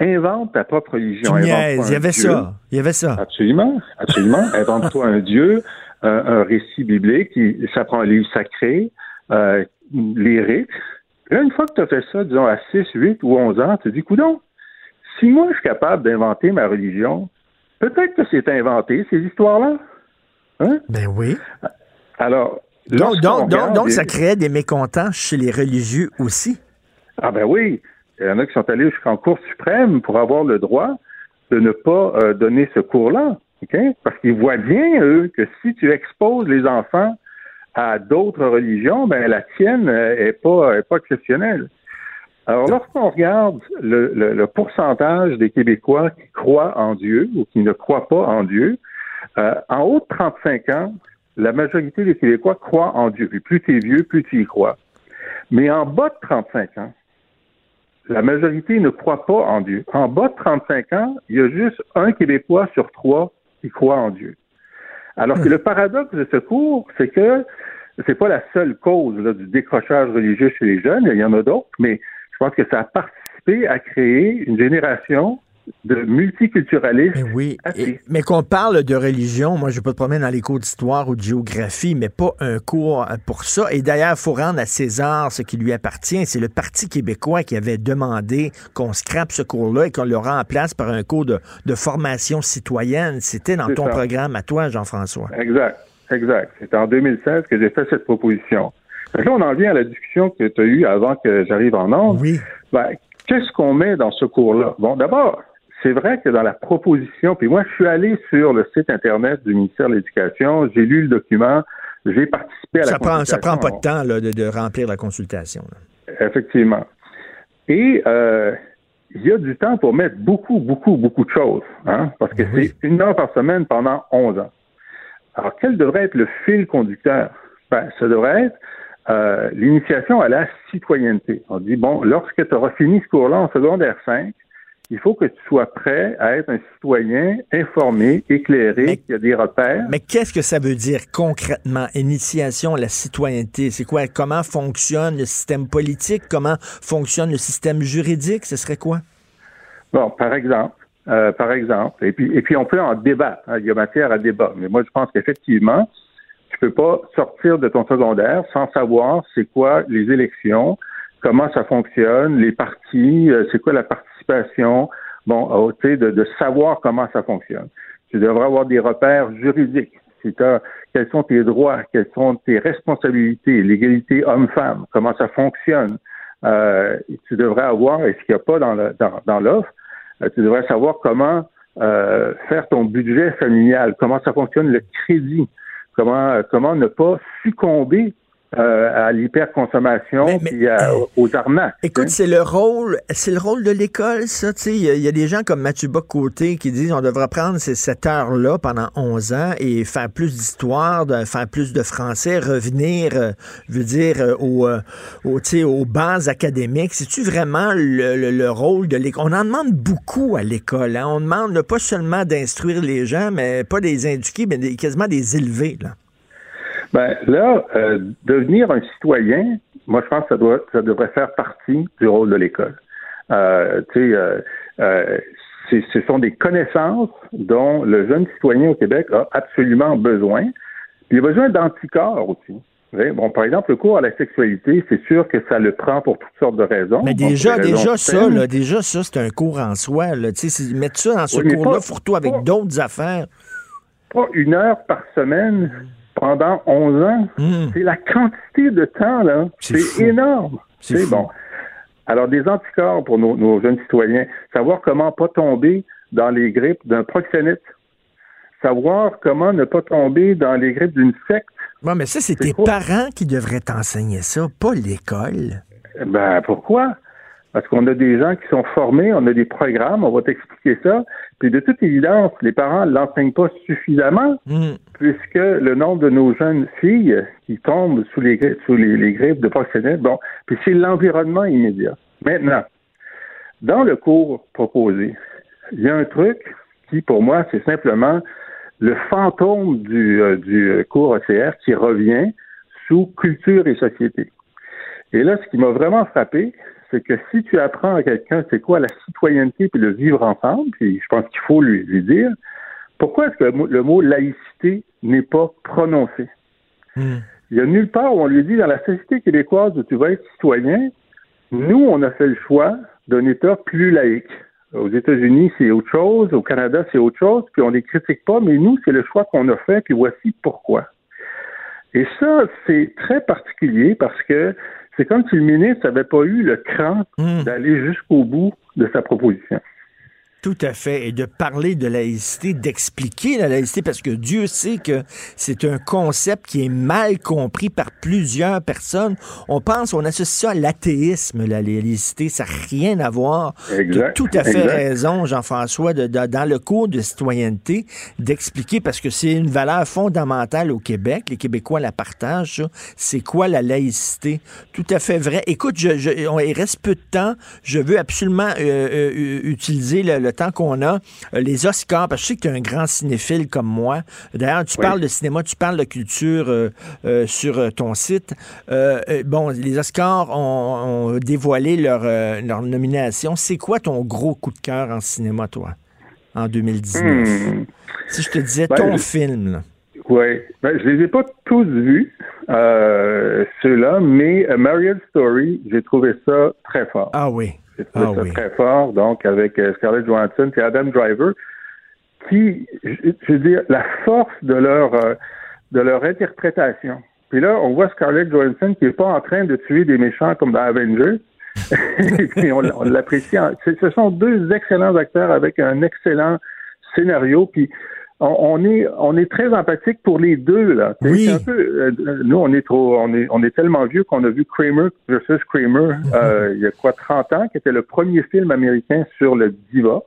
invente ta propre religion. il y avait ça. Il y avait ça. Absolument, absolument. <laughs> Invente-toi un Dieu, un, récit biblique, ça prend un livre sacré, euh, les rites. Là, une fois que tu as fait ça, disons, à 6, 8 ou 11 ans, tu te dis, coudon, si moi je suis capable d'inventer ma religion, peut-être que c'est inventé, ces histoires-là. Hein? Ben oui. Alors. Donc, donc, donc, donc ça crée des mécontents chez les religieux aussi. Ah ben oui. Il y en a qui sont allés jusqu'en Cour suprême pour avoir le droit de ne pas euh, donner ce cours-là. Parce qu'ils voient bien, eux, que si tu exposes les enfants à d'autres religions, ben la tienne est pas, est pas exceptionnelle. Alors, lorsqu'on regarde le, le, pourcentage des Québécois qui croient en Dieu ou qui ne croient pas en Dieu, euh, en haut de 35 ans, la majorité des Québécois croient en Dieu. Plus tu es vieux, plus tu y crois. Mais en bas de 35 ans, la majorité ne croit pas en Dieu. En bas de 35 ans, il y a juste un Québécois sur trois qui croit en Dieu. Alors que le paradoxe de ce cours, c'est que c'est pas la seule cause du décrochage religieux chez les jeunes, il y en a d'autres, mais je pense que ça a participé à créer une génération de multiculturalistes. Mais oui, mais qu'on parle de religion, moi je peux te promener dans les cours d'histoire ou de géographie, mais pas un cours pour ça. Et d'ailleurs, il faut rendre à César ce qui lui appartient. C'est le Parti québécois qui avait demandé qu'on scrape ce cours-là et qu'on le remplace par un cours de, formation citoyenne. C'était dans ton programme à toi, Jean-François. Exact, exact. C'était en 2016 que j'ai fait cette proposition. là, on en vient à la discussion que tu as eue avant que j'arrive en Onde. Oui. Ben, qu'est-ce qu'on met dans ce cours-là? Bon, d'abord, c'est vrai que dans la proposition, puis moi, je suis allé sur le site Internet du ministère de l'Éducation, j'ai lu le document, j'ai participé à ça la prend, consultation. Ça prend pas de temps là, de, remplir la consultation. Effectivement. Et euh, il y a du temps pour mettre beaucoup, beaucoup, beaucoup de choses, hein, parce que c'est une heure par semaine pendant 11 ans. Alors, quel devrait être le fil conducteur? Ben, ça devrait être euh, l'initiation à la citoyenneté. On dit, bon, lorsque tu auras fini ce cours-là en secondaire 5, il faut que tu sois prêt à être un citoyen informé, éclairé, qui a des repères. Mais qu'est-ce que ça veut dire concrètement, initiation à la citoyenneté? C'est quoi? Comment fonctionne le système politique? Comment fonctionne le système juridique? Ce serait quoi? Bon, par exemple, euh, par exemple, et puis, et puis on peut en débattre. Hein, il y a matière à débat. Mais moi, je pense qu'effectivement, tu peux pas sortir de ton secondaire sans savoir c'est quoi les élections, comment ça fonctionne, les partis, euh, c'est quoi la participation, bon, sais, de, de, savoir comment ça fonctionne. Tu devrais avoir des repères juridiques. Si quels sont tes droits, quelles sont tes responsabilités, l'égalité homme-femme, comment ça fonctionne. Euh, tu devrais avoir, et ce qu'il n'y a pas dans l'offre, dans, dans euh, tu devrais savoir comment euh, faire ton budget familial, comment ça fonctionne le crédit, comment, comment ne pas succomber euh, à l'hyperconsommation et aux arnaques. Écoute, hein. c'est le rôle, c'est le rôle de l'école, ça. Il y, y, a des gens comme Mathieu Bocoté qui disent on devrait prendre ces, cette heure-là pendant 11 ans et faire plus d'histoire, faire plus de français, revenir, euh, je veux dire, euh, au, au, aux bases académiques. C'est-tu vraiment le, le, rôle de l'école? On en demande beaucoup à l'école. Hein? On demande pas seulement d'instruire les gens, mais pas des éduquer, mais quasiment des élever. Là. Ben là, euh, devenir un citoyen, moi je pense que ça doit, ça devrait faire partie du rôle de l'école. Euh, tu sais, euh, euh ce sont des connaissances dont le jeune citoyen au Québec a absolument besoin. il a besoin d'anticorps aussi. Bon, par exemple, le cours à la sexualité, c'est sûr que ça le prend pour toutes sortes de raisons. Mais déjà, déjà ça, là, déjà ça, c'est un cours en soi. Là. Mettre ça dans ce cours-là, fourre-toi avec d'autres affaires. Pas une heure par semaine pendant 11 ans. Hmm. C'est la quantité de temps, là. C'est énorme. C'est bon. Alors, des anticorps pour nos, jeunes citoyens, savoir comment pas tomber dans les grippes d'un proxénète, savoir comment ne pas tomber dans les grippes d'une secte. Bon, mais ça, c'est tes parents qui devraient t'enseigner ça, pas l'école. Ben, pourquoi? Parce qu'on a des gens qui sont formés, on a des programmes, on va t'expliquer ça. Puis de toute évidence, les parents ne l'enseignent pas suffisamment, hmm. Puisque le nombre de nos jeunes filles qui tombent sous les, sous les, griffes de proxénètes, bon, puis c'est l'environnement immédiat. Maintenant, dans le cours proposé, il y a un truc qui, pour moi, c'est simplement le fantôme du, euh, du cours OCR qui revient sous culture et société. Et là, ce qui m'a vraiment frappé, c'est que si tu apprends à quelqu'un c'est quoi la citoyenneté puis le vivre ensemble, puis je pense qu'il faut lui, dire, pourquoi est-ce que le mot, laïcité n'est pas prononcé? Hmm. Il y a nulle part où on lui dit dans la société québécoise où tu vas être citoyen, nous, on a fait le choix d'un État plus laïque. Aux États-Unis, c'est autre chose, au Canada, c'est autre chose, puis on ne les critique pas, mais nous, c'est le choix qu'on a fait, puis voici pourquoi. Et ça, c'est très particulier parce que c'est comme si le ministre n'avait pas eu le cran hmm. d'aller jusqu'au bout de sa proposition. Tout à fait. Et de parler de laïcité, d'expliquer la laïcité, parce que Dieu sait que c'est un concept qui est mal compris par plusieurs personnes. On pense, on associe ça à l'athéisme, la laïcité. Ça n'a rien à voir. Tu as tout à fait raison, Jean-François, de, dans le cours de citoyenneté, d'expliquer, parce que c'est une valeur fondamentale au Québec. Les Québécois la partagent, C'est quoi la laïcité? Tout à fait vrai. Écoute, je, il reste peu de temps. Je veux absolument euh, euh, utiliser le le temps qu'on a, euh, les Oscars, parce que je sais que tu es un grand cinéphile comme moi. D'ailleurs, tu parles de cinéma, tu parles de culture euh, euh, sur ton site. bon, les Oscars ont, dévoilé leur, leur nomination. C'est quoi ton gros coup de cœur en cinéma, toi, en 2019? Hmm. Si je te disais ben, ton film, Oui, ben, je les ai pas tous vus, ceux-là, mais Marion Story, j'ai trouvé ça très fort. Ah oui. C'est ah très fort, donc avec euh, Scarlett Johansson et Adam Driver, qui, je, veux dire, la force de leur euh, de leur interprétation. Puis là, on voit Scarlett Johansson qui est pas en train de tuer des méchants comme dans Avengers. <laughs> et puis on, l'apprécie. Ce sont deux excellents acteurs avec un excellent scénario. Puis on, est on est très empathique pour les deux là. Oui. Euh, nous on est trop on est on est tellement vieux qu'on a vu Kramer versus Kramer <laughs> euh, il y a quoi 30 ans qui était le premier film américain sur le divorce.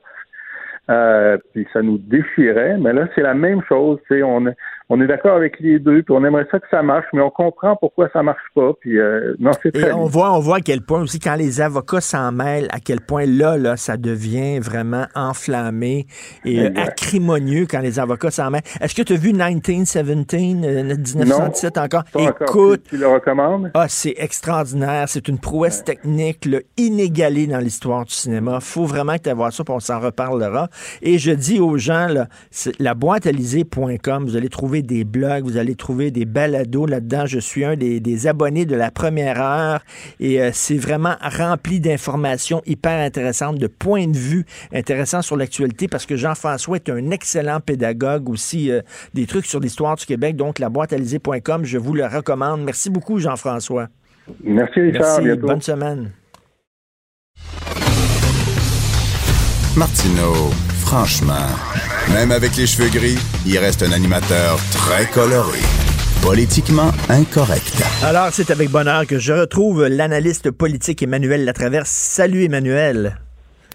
Euh, puis ça nous déchirait, mais là c'est la même chose. On, on est d'accord avec les deux, puis on aimerait ça que ça marche, mais on comprend pourquoi ça marche pas. Puis euh, non, c'est Et on voit, on voit à quel point aussi quand les avocats s'en mêlent, à quel point là, là, ça devient vraiment enflammé et euh, acrimonieux quand les avocats s'en mêlent. Est-ce que tu as vu 1917, 1917 euh, encore? Écoute, tu le recommandes? Ah, c'est extraordinaire. C'est une prouesse technique là, inégalée dans l'histoire du cinéma. Faut vraiment que tu voir ça, puis on s'en reparlera. Et je dis aux gens, là, la boîte vous allez trouver trouver des blogs, vous allez trouver des balados là-dedans. Je suis un des, des abonnés de la première heure et euh, c'est vraiment rempli d'informations hyper intéressantes, de points de vue intéressants sur l'actualité parce que Jean-François est un excellent pédagogue aussi, euh, des trucs sur l'histoire du Québec. Donc, la boîte je vous le recommande. Merci beaucoup, Jean-François. Merci, Richard. Merci. Bonne semaine. Martineau, franchement, même avec les cheveux gris, il reste un animateur très coloré. Politiquement incorrect. Alors, c'est avec bonheur que je retrouve l'analyste politique Emmanuel Latraverse. Salut Emmanuel.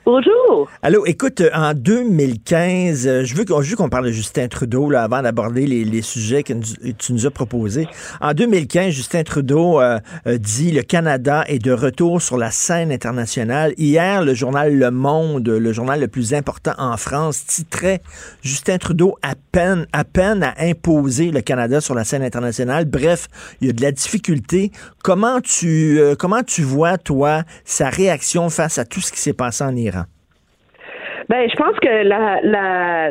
Bonjour. Allô, écoute, en 2015, euh, je veux qu'on parle de Justin Trudeau là, avant d'aborder les, sujets que tu nous as proposés. En 2015, Justin Trudeau euh, dit le Canada est de retour sur la scène internationale. Hier, le journal Le Monde, le journal le plus important en France, titrait Justin Trudeau à peine, à peine à imposer le Canada sur la scène internationale. Bref, il y a de la difficulté. Comment tu, euh, comment tu vois, toi, sa réaction face à tout ce qui s'est passé en Iran? Ben, je pense que la, la,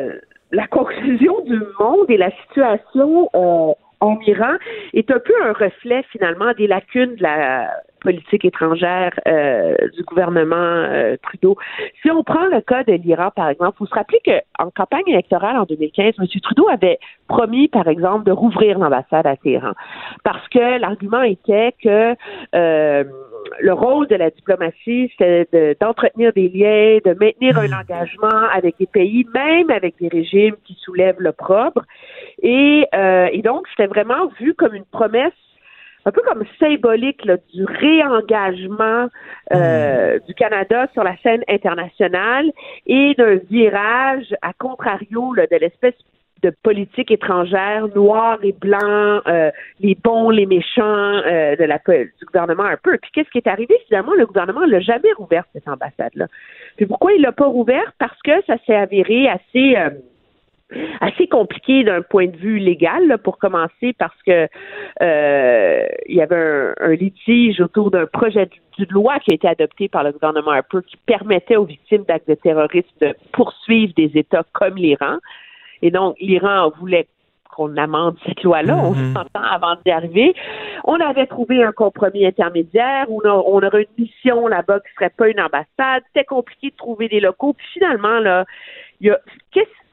la conclusion du monde et la situation euh, en Iran est un peu un reflet finalement des lacunes de la politique étrangère euh, du gouvernement euh, Trudeau. Si on prend le cas de l'Iran, par exemple, vous vous rappelez qu'en campagne électorale en 2015, M. Trudeau avait promis, par exemple, de rouvrir l'ambassade à Téhéran parce que l'argument était que euh, le rôle de la diplomatie, c'était d'entretenir des liens, de maintenir un hmm. engagement avec des pays, même avec des régimes qui soulèvent l'opprobre. Et, euh, et donc, c'était vraiment vu comme une promesse un peu comme symbolique du réengagement euh, hmm. du Canada sur la scène internationale et d'un virage à contrario de l'espèce de politique étrangère noir et blanc, euh, les bons, les méchants euh, de la du gouvernement un peu. Puis qu'est-ce qui est arrivé finalement? Le gouvernement n'a jamais rouvert cette ambassade-là. Puis pourquoi il l'a pas rouvert Parce que ça s'est avéré assez euh, assez compliqué d'un point de vue légal là, pour commencer parce que il y avait un, un litige autour d'un projet de loi qui a été adopté par le gouvernement Harper qui permettait aux victimes d'actes de terrorisme de poursuivre des États comme l'Iran. Et donc, l'Iran voulait qu'on amende cette loi-là. On mhm. s'entend avant d'y arriver. On avait trouvé un compromis intermédiaire où on, aurait une mission là-bas qui serait pas une ambassade. C'était compliqué de trouver des locaux. Puis finalement, là, il y a qu'est-ce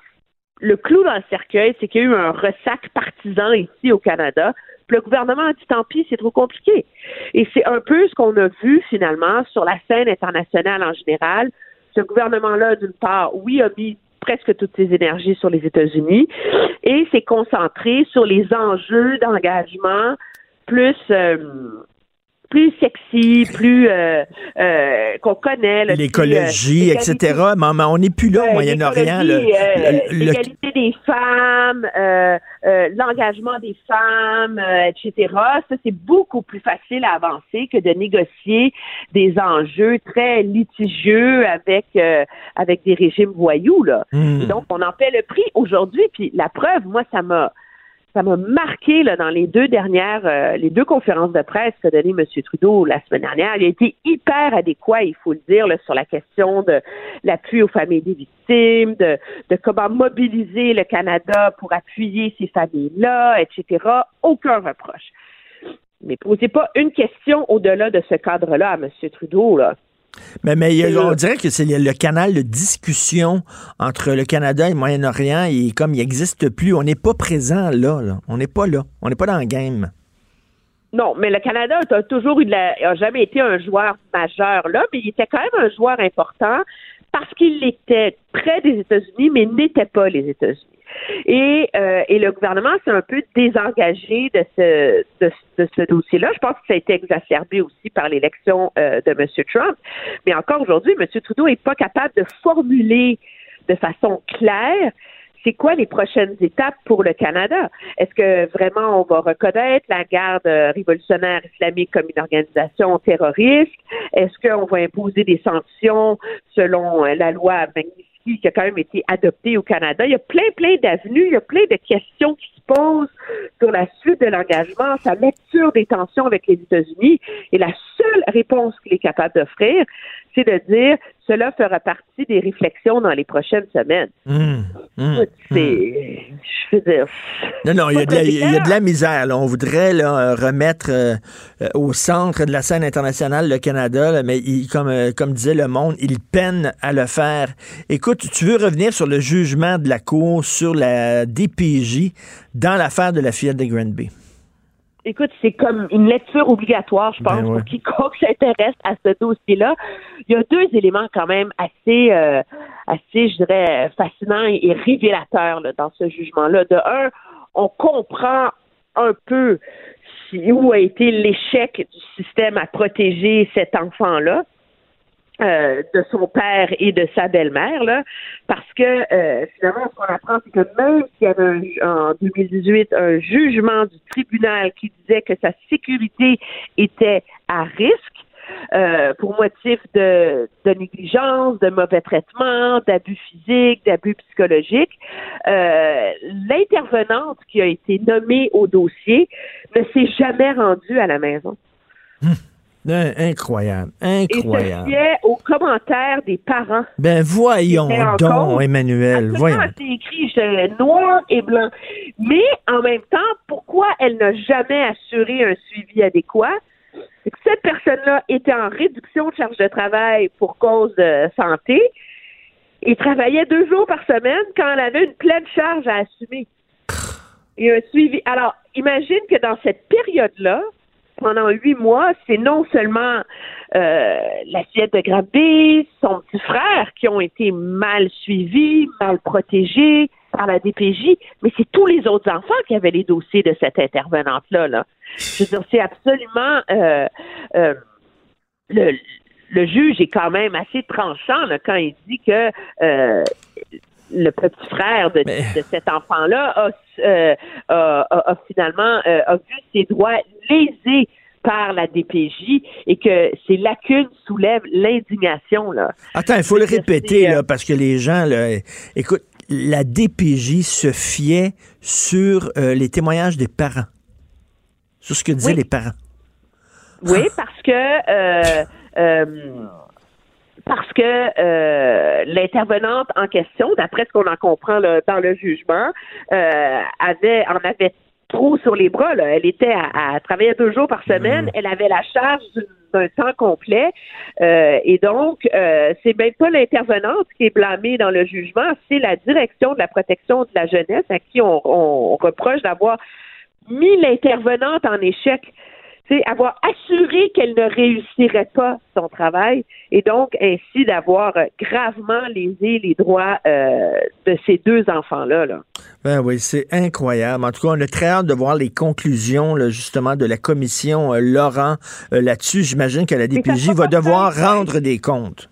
le clou dans le cercueil, c'est qu'il y a eu un ressac partisan ici au Canada. Puis le gouvernement a dit tant pis, c'est trop compliqué. Et c'est un peu ce qu'on a vu finalement sur la scène internationale en général. Ce gouvernement-là, d'une part, oui, a mis presque toutes ses énergies sur les États-Unis et s'est concentré sur les enjeux d'engagement plus euh, plus sexy, plus euh, euh, qu'on connaît. L'écologie, etc. Mais, on n'est plus là au Moyen-Orient. L'égalité des femmes, l'engagement des femmes, etc. Ça, c'est beaucoup plus facile à avancer que de négocier des enjeux très litigieux avec avec des régimes voyous. Là. Hmm. Donc, on en fait le prix aujourd'hui. Puis la preuve, moi, ça m'a ça m'a marqué là, dans les deux dernières, euh, les deux conférences de presse qu'a donné M. Trudeau la semaine dernière. Il a été hyper adéquat, il faut le dire, sur la question de l'appui aux familles des victimes, de, de comment mobiliser le Canada pour appuyer ces familles-là, etc. Aucun reproche. Mais posez pas une question au-delà de ce cadre-là à M. Trudeau. Là. Mais, mais on dirait que c'est le, canal de discussion entre le Canada et le Moyen-Orient et comme il n'existe plus, on n'est pas présent là, On n'est pas là. On n'est pas dans le game. Non, mais le Canada a toujours eu a jamais été un joueur majeur là, mais il était quand même un joueur important parce qu'il était près des États-Unis, mais n'était pas les États-Unis. Et, euh, et le gouvernement s'est un peu désengagé de ce, de, ce dossier-là. Je pense que ça a été exacerbé aussi par l'élection euh, de M. Trump. Mais encore aujourd'hui, M. Trudeau n'est pas capable de formuler de façon claire c'est quoi les prochaines étapes pour le Canada? Est-ce que vraiment on va reconnaître la garde révolutionnaire islamique comme une organisation terroriste? Est-ce qu'on va imposer des sanctions selon euh, la loi Magnitsky qui a quand même été adopté au Canada. Il y a plein, plein d'avenues, il y a plein de questions qui se posent sur la suite de l'engagement, sa lecture des tensions avec les États-Unis. Et la seule réponse qu'il est capable d'offrir, c'est de dire cela fera partie des réflexions dans les prochaines semaines. Hum, hum, hum. c'est, je veux dire, Non, non, il y a de la, pas il y a de la misère. là. On voudrait là, remettre euh, euh, au centre de la scène internationale le Canada, là, mais il- comme, euh, comme disait le monde, il peine à le faire. Écoute, tu veux revenir sur le jugement de la Cour sur la DPJ dans l'affaire de la fillette de Granby? Écoute, c'est comme une lecture obligatoire, je pense, Ben ouais. pour quiconque <laughs> s'intéresse à ce dossier-là. Il y a deux éléments quand même assez, euh, assez, je dirais, fascinants et révélateurs là, dans ce jugement-là. De un, on comprend un peu si- où a été l'échec du système à protéger cet enfant-là. Euh, de son père et de sa belle-mère, là, parce que euh, finalement, ce qu'on apprend, c'est que même s'il y avait un en 2018 un jugement du tribunal qui disait que sa sécurité était à risque, euh, pour motif de, négligence, de mauvais traitement, d'abus physiques, d'abus psychologiques. Euh, L'intervenante qui a été nommée au dossier ne s'est jamais rendue à la maison. Hein, incroyable, Et se incroyable. fiait aux commentaires des parents. Ben voyons donc. Emmanuel, Absolument, voyons. C'est écrit noir et blanc. Mais en même temps, pourquoi elle n'a jamais assuré un suivi adéquat? C'est que cette personne-là était en réduction de charge de travail pour cause de santé et travaillait deux jours par semaine quand elle avait une pleine charge à assumer. Et un suivi. Alors, imagine que dans cette période-là, pendant huit mois, c'est non seulement euh, la fillette de Grabé, son petit frère qui ont été mal suivis, mal protégés par la DPJ, mais c'est tous les autres enfants qui avaient les dossiers de cette intervenante-là. Là. Je veux dire, c'est absolument euh, euh, le, le juge est quand même assez tranchant quand il dit que le petit frère de, de cet enfant-là a, euh, a- a- a finalement euh, a vu ses droits lésés par la DPJ et que ces lacunes soulèvent l'indignation. là. Attends, il faut le répéter, euh, là, parce que les gens, là, écoute, la DPJ se fiait sur euh, les témoignages des parents, sur ce que disaient Oui. les parents. Oui, parce que euh, euh, parce que euh, l'intervenante en question, d'après ce qu'on en comprend là, dans le jugement, euh, avait en avait trop sur les bras. Là. Elle était à, à travailler deux jours par semaine. Elle avait la charge d'un temps complet. Euh, et donc, euh, c'est même pas l'intervenante qui est blâmée dans le jugement, c'est la direction de la protection de la jeunesse à qui on, on reproche d'avoir mis l'intervenante en échec. C'est avoir assuré qu'elle ne réussirait pas son travail et donc ainsi d'avoir euh, gravement lésé les droits euh, de ces deux enfants-là. Là. Ben oui, c'est incroyable. En tout cas, on a très hâte de voir les conclusions, là, justement, de la commission euh, Laurent euh, là-dessus. J'imagine que la DPJ va devoir rendre des comptes.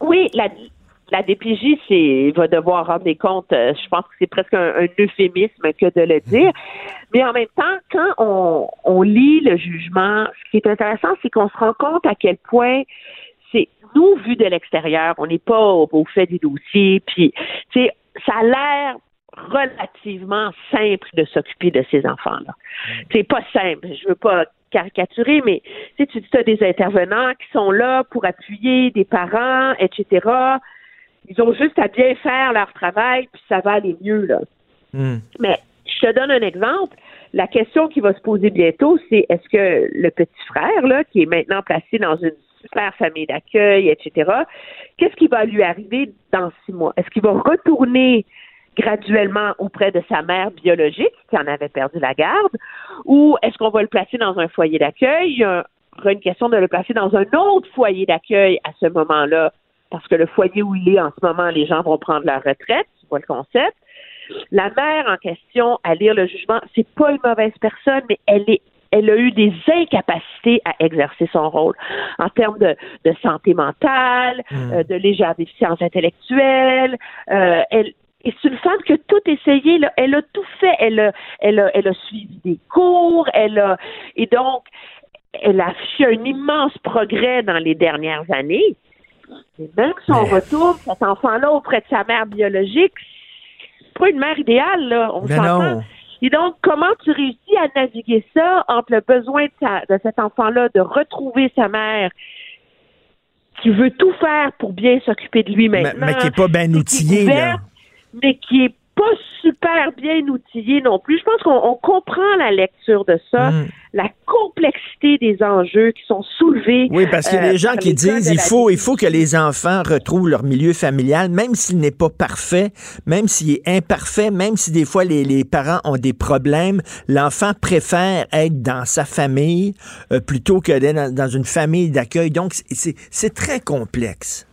Oui, la, la DPJ c'est, va devoir rendre des comptes. euh, je pense que c'est presque un, un euphémisme que de le dire. Mais en même temps, quand on, on lit le jugement, ce qui est intéressant, c'est qu'on se rend compte à quel point c'est nous, vu de l'extérieur, on n'est pas au, au fait des dossiers, puis tu sais, ça a l'air relativement simple de s'occuper de ces enfants-là. C'est pas simple, je veux pas caricaturer, mais tu sais, tu as des intervenants qui sont là pour appuyer des parents, etc. Ils ont juste à bien faire leur travail, puis ça va aller mieux, là. Hmm. Mais je te donne un exemple. La question qui va se poser bientôt, c'est est-ce que le petit frère, là, qui est maintenant placé dans une super famille d'accueil, etc., qu'est-ce qui va lui arriver dans six mois? Est-ce qu'il va retourner graduellement auprès de sa mère biologique, qui en avait perdu la garde, ou est-ce qu'on va le placer dans un foyer d'accueil? Il y a une question de le placer dans un autre foyer d'accueil à ce moment-là, parce que le foyer où il est en ce moment, les gens vont prendre leur retraite, tu vois le concept. La mère en question, à lire le jugement, c'est pas une mauvaise personne, mais elle est elle a eu des incapacités à exercer son rôle en termes de, de santé mentale, euh, de légère déficience intellectuelle. Euh, elle, et c'est une femme qui a tout essayé. Là. Elle a tout fait. Elle a, elle, a, elle a suivi des cours. Elle a, et donc, elle a affiché un immense progrès dans les dernières années. Mais même son retour, cet enfant-là auprès de sa mère biologique, c'est pas une mère idéale, là. On s'entend. Et donc, comment tu réussis à naviguer ça entre le besoin de, cet enfant-là de retrouver sa mère? Qui veut tout faire pour bien s'occuper de lui maintenant. mais qui n'est pas bien outillé, là. mais qui est pas super bien outillé non plus. Je pense qu'on on comprend la lecture de ça, Mm. la complexité des enjeux qui sont soulevés. Oui, parce qu'il y a euh, des gens par qui disent il faut, il faut que les enfants retrouvent leur milieu familial, même s'il n'est pas parfait, même s'il est imparfait, même si des fois les, les parents ont des problèmes, l'enfant préfère être dans sa famille euh, plutôt que d'être dans, dans une famille d'accueil. Donc, c'est très complexe.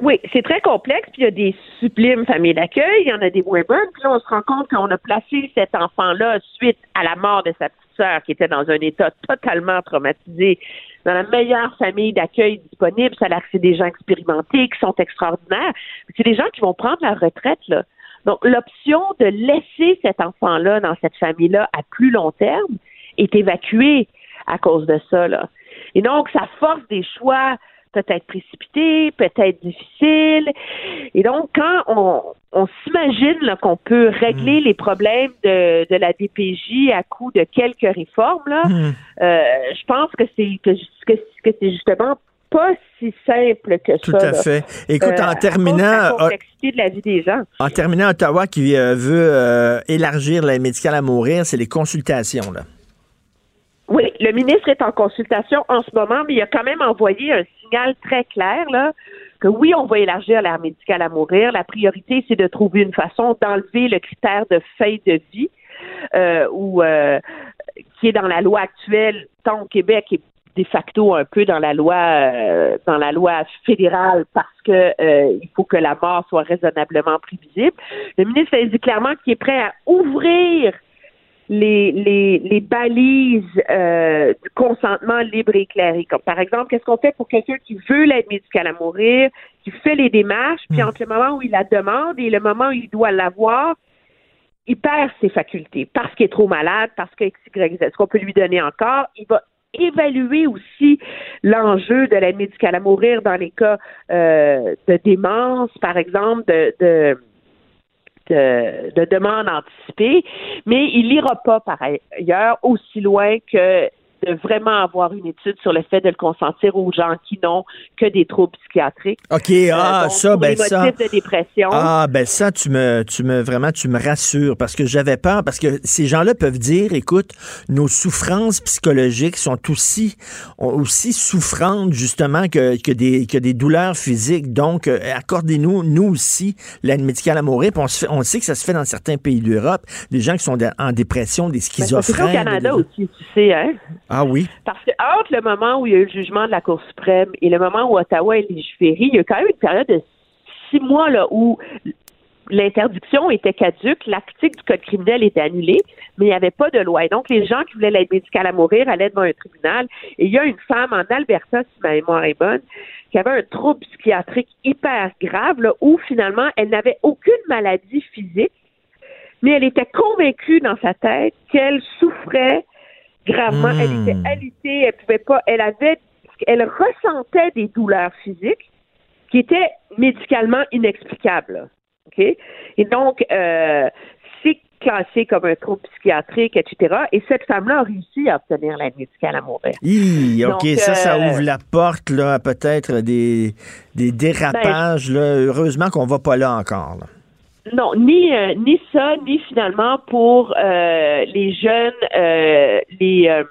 Oui, c'est très complexe, puis il y a des sublimes familles d'accueil, il y en a des moins bonnes, puis là, on se rend compte qu'on a placé cet enfant-là suite à la mort de sa petite sœur, qui était dans un état totalement traumatisé, dans la meilleure famille d'accueil disponible. Ça c'est des gens expérimentés, qui sont extraordinaires. C'est des gens qui vont prendre la retraite, là. Donc, l'option de laisser cet enfant-là dans cette famille-là à plus long terme est évacuée à cause de ça, là. Et donc, ça force des choix peut-être précipités, peut-être difficiles. Et donc, quand on, on s'imagine qu'on peut régler les problèmes de, de la DPJ à coup de quelques réformes, là, Hmm. euh, je pense que c'est que, que, que c'est justement pas si simple que Tout ça. à là. fait. Écoute, Euh, à en de terminant, la euh, complexité de la vie des gens. en terminant, Ottawa qui euh, veut euh, élargir l'aide médicale à mourir, c'est les consultations. Là. Oui, le ministre est en consultation en ce moment, mais il a quand même envoyé un signal très clair là que oui, on va élargir l'aire médicale à mourir. La priorité, c'est de trouver une façon d'enlever le critère de fin de vie euh, ou euh, qui est dans la loi actuelle, tant au Québec et de facto un peu dans la loi euh, dans la loi fédérale parce que euh, il faut que la mort soit raisonnablement prévisible. Le ministre a dit clairement qu'il est prêt à ouvrir les, les, les balises euh, du consentement libre et éclairé. Comme par exemple, qu'est-ce qu'on fait pour quelqu'un qui veut l'aide médicale à mourir, qui fait les démarches, puis entre le moment où il la demande et le moment où il doit l'avoir, il perd ses facultés parce qu'il est trop malade, parce que X, Y, Z. Ce qu'on peut lui donner encore, il va évaluer aussi l'enjeu de l'aide médicale à mourir dans les cas euh, de démence, par exemple, de, de de, de demande anticipée, mais il n'ira pas par ailleurs aussi loin que de vraiment avoir une étude sur le fait de le consentir aux gens qui n'ont que des troubles psychiatriques. OK, ah, Euh, donc, ça, pour ben les ça. de dépression. Ah, ben ça, tu me, tu me, vraiment, tu me rassures parce que j'avais peur, parce que ces gens-là peuvent dire, écoute, nos souffrances psychologiques sont aussi, aussi souffrantes, justement, que, que, des, que des douleurs physiques. Donc, euh, accordez-nous, nous aussi, l'aide médicale à mourir. Puis on, se fait- on sait que ça se fait dans certains pays d'Europe, des gens qui sont en dépression, des Ben, ça, C'est au schizophrènes. Canada des- aussi, tu sais, hein? Ah oui. Parce que entre le moment où il y a eu le jugement de la Cour suprême et le moment où Ottawa est légiféré, il y a quand même une période de six mois là, où l'interdiction était caduque, l'article du Code criminel était annulé, mais il n'y avait pas de loi. Et donc, les gens qui voulaient l'aide médicale à mourir allaient devant un tribunal. Et il y a une femme en Alberta, si ma mémoire est bonne, qui avait un trouble psychiatrique hyper grave, là, où finalement, elle n'avait aucune maladie physique, mais elle était convaincue dans sa tête qu'elle souffrait gravement. Hmm. Elle était alitée, elle pouvait pas, elle avait, elle ressentait des douleurs physiques qui étaient médicalement inexplicables. OK? Et donc, euh, c'est classé comme un trouble psychiatrique, etc. Et cette femme-là a réussi à obtenir l'aide médicale à mourir. Hi, OK, Donc, ça, ça euh, ouvre la porte là, à peut-être des, des dérapages. là. Heureusement qu'on va pas là encore. là. Non, ni euh, ni ça, ni finalement pour euh, les jeunes, euh, les euh,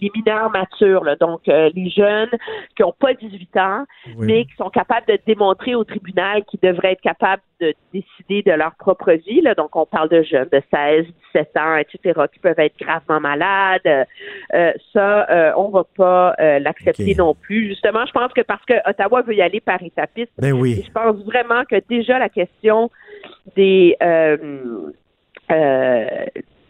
les mineurs matures, là. donc euh, les jeunes qui n'ont pas 18 ans, Oui. mais qui sont capables de démontrer au tribunal qu'ils devraient être capables de décider de leur propre vie. Là. Donc, on parle de jeunes de 16, 17 ans, etc., qui peuvent être gravement malades. Euh, ça, euh, on va pas euh, l'accepter non plus. Justement, je pense que parce que Ottawa veut y aller par étapiste, Ben oui. je pense vraiment que déjà la question des euh,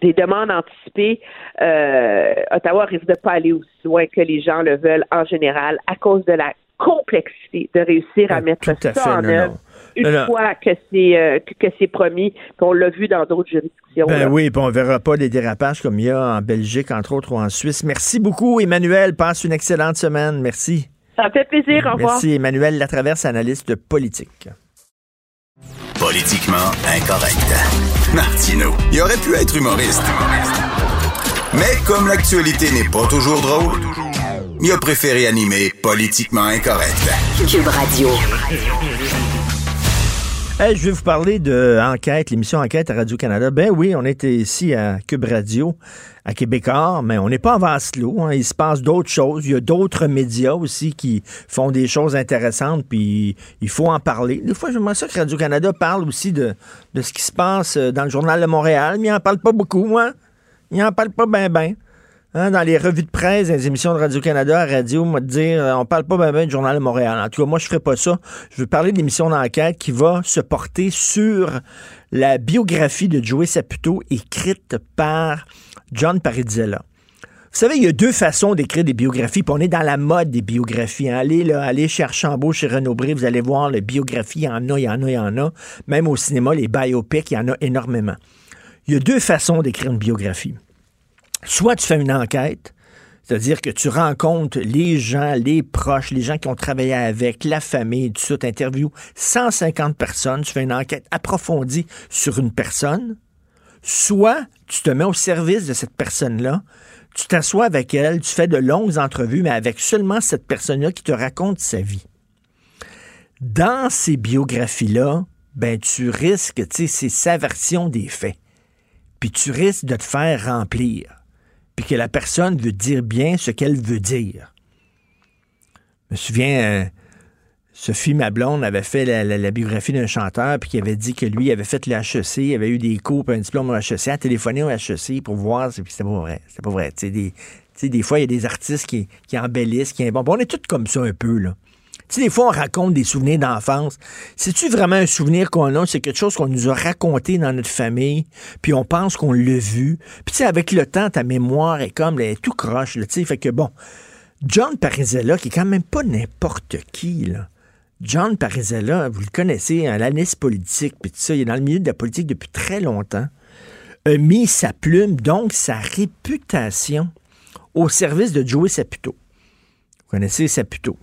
des demandes anticipées, euh, Ottawa risque de pas aller aussi loin que les gens le veulent en général à cause de la complexité de réussir à Ah, mettre tout à ça fait, en œuvre une fois que c'est euh, que, c'est promis, qu'on l'a vu dans d'autres juridictions. Ben là. oui, puis on verra pas des dérapages comme il y a en Belgique, entre autres, ou en Suisse. Merci beaucoup, Emmanuel. Passe une excellente semaine. Merci. Ça me fait plaisir. Au revoir. Merci, Emmanuel Latraverse, analyste politique. Politiquement incorrect. Martino, il aurait pu être humoriste. Mais comme l'actualité n'est pas toujours drôle, il a préféré animer Politiquement Incorrect. Cube Radio. Je vais vous parler de Enquête, l'émission Enquête à Radio-Canada. Ben oui, on était ici à Cube Radio, à Québécois, mais on n'est pas en vase hein. Il se passe d'autres choses. Il y a d'autres médias aussi qui font des choses intéressantes, puis il faut en parler. Des fois, j'aimerais ça que Radio-Canada parle aussi de, de ce qui se passe euh, dans le Journal de Montréal, mais il n'en parle pas beaucoup, hein? Il n'en parle pas bien, bien. Hein, dans les revues de presse, les émissions de Radio-Canada, radio, moi, de dire, euh, on parle pas bien, du Journal de Montréal. En tout cas, moi, je ferai pas ça. Je veux parler d'émission d'enquête qui va se porter sur la biographie de Joey Saputo écrite par John Parizzella. Vous savez, il y a deux façons d'écrire des biographies, puis on est dans la mode des biographies. hein. Allez, là, allez chez Archambault, chez Renaud Bré, vous allez voir, les biographies, il y en a, il y en a, il y en a. Même au cinéma, les biopics, il y en a énormément. Il y a deux façons d'écrire une biographie. Soit tu fais une enquête, c'est-à-dire que tu rencontres les gens, les proches, les gens qui ont travaillé avec, la famille, tout ça, tu interviews 150 personnes, tu fais une enquête approfondie sur une personne, soit tu te mets au service de cette personne-là, tu t'assois avec elle, tu fais de longues entrevues, mais avec seulement cette personne-là qui te raconte sa vie. Dans ces biographies-là, ben tu risques, tu sais, c'est sa version des faits. Puis tu risques de te faire remplir. Puis que la personne veut dire bien ce qu'elle veut dire. Je me souviens, euh, Sophie Mablonde avait fait la, biographie d'un chanteur, puis qui avait dit que lui avait fait le HEC, il avait eu des cours, puis un diplôme au HEC, a téléphoné au HEC pour voir, puis c'était pas vrai. C'était pas vrai. Tu sais, des, des fois, il y a des artistes qui, qui embellissent, qui bon, On est tous comme ça un peu, là. Tu des fois, on raconte des souvenirs d'enfance. C'est-tu vraiment un souvenir qu'on a? C'est quelque chose qu'on nous a raconté dans notre famille, puis on pense qu'on l'a vu. Puis, tu sais, avec le temps, ta mémoire est comme, elle est tout croche, tu sais. Fait que, bon, John Parizella, qui est quand même pas n'importe qui, là. John Parizella, vous le connaissez, à l'analyse politique, puis tout ça, il est dans le milieu de la politique depuis très longtemps, a mis sa plume, donc sa réputation, au service de Joey Saputo. Vous connaissez Saputo?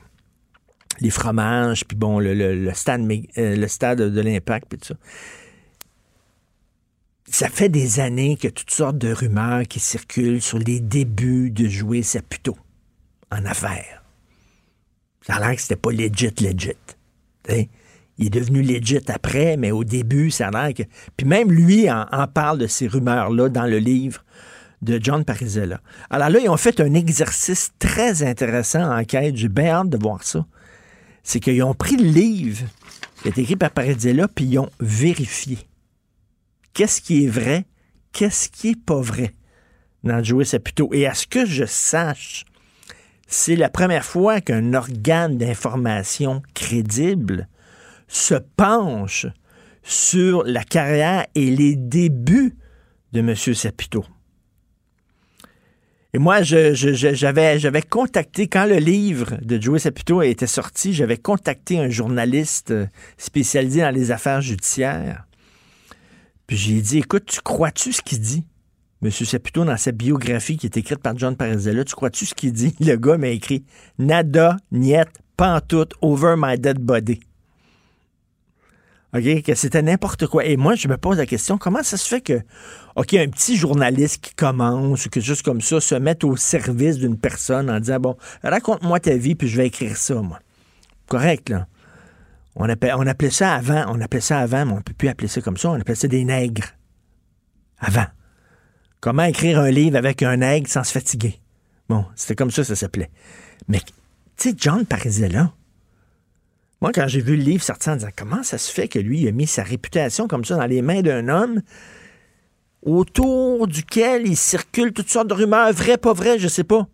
Les fromages, puis bon, le, le- stade, euh, le stade de l'Impact, puis tout ça. Ça fait des années que toutes sortes de rumeurs qui circulent sur les débuts de jouer Saputo en affaires. Ça a l'air que c'était pas legit, legit. Il est devenu legit après, mais au début, ça a l'air que. Puis même lui en, parle de ces rumeurs-là dans le livre de John Parizella. Alors là, ils ont fait un exercice très intéressant en enquête. J'ai bien hâte de voir ça c'est qu'ils ont pris le livre qui est écrit par Parizella, puis ils ont vérifié. Qu'est-ce qui est vrai, qu'est-ce qui est pas vrai dans Joey Saputo. Et à ce que je sache, c'est la première fois qu'un organe d'information crédible se penche sur la carrière et les débuts de M. Saputo. Et moi, j'avais contacté, quand le livre de Joey Saputo était sorti, j'avais contacté un journaliste euh, spécialisé dans les affaires judiciaires. Puis j'ai dit, écoute, tu crois-tu ce qu'il dit? Monsieur Saputo, dans sa biographie qui est écrite par John Parizella, tu crois-tu ce qu'il dit? <laughs> Le gars m'a écrit Nada, niet, pantoute, over my dead body. Que c'était n'importe quoi. Et moi, je me pose la question, comment ça se fait que, OK, un petit journaliste qui commence ou quelque chose comme ça se mette au service d'une personne en disant, bon, raconte-moi ta vie, puis je vais écrire ça, moi. Correct, là. On appelait, on appelait ça avant, on appelait ça avant, mais on ne peut plus appeler ça comme ça, on appelait ça des nègres. Avant. Comment écrire un livre avec un nègre sans se fatiguer? Bon, c'était comme ça, ça s'appelait. Mais, tu sais, John Parizella, moi, quand j'ai vu le livre sortir en disant comment ça se fait que lui il a mis sa réputation comme ça dans les mains d'un homme autour duquel il circule toutes sortes de rumeurs, vraies, pas vraies, je sais pas.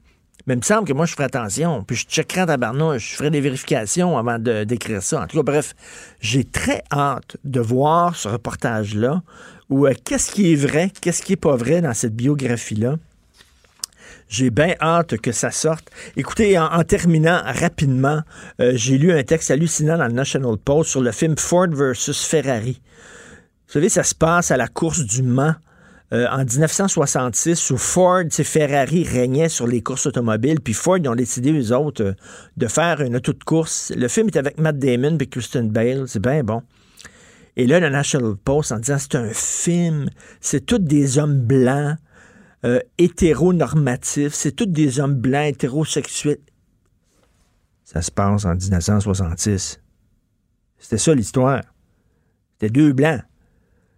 Mais il me semble que moi, je ferai attention. Puis je checkerai en tabarnouche, je ferai des vérifications avant de- d'écrire ça. En tout cas, bref, j'ai très hâte de voir ce reportage-là où euh, qu'est-ce qui est vrai, qu'est-ce qui est pas vrai dans cette biographie-là. J'ai bien hâte que ça sorte. Écoutez, en, terminant rapidement, euh, j'ai lu un texte hallucinant dans le National Post sur le film Ford versus Ferrari. Vous savez, ça se passe à la course du Mans euh, en 1966 où Ford, c'est Ferrari régnait sur les courses automobiles, puis Ford, ils ont décidé, eux autres, euh, de faire une auto de course. Le film est avec Matt Damon et Kristen Bale, c'est bien bon. Et là, le National Post, en disant c'est un film, c'est tous des hommes blancs, euh, hétéronormatifs, c'est tous des hommes blancs, hétérosexuels. Ça se passe en 1966. C'était ça l'histoire. C'était deux blancs.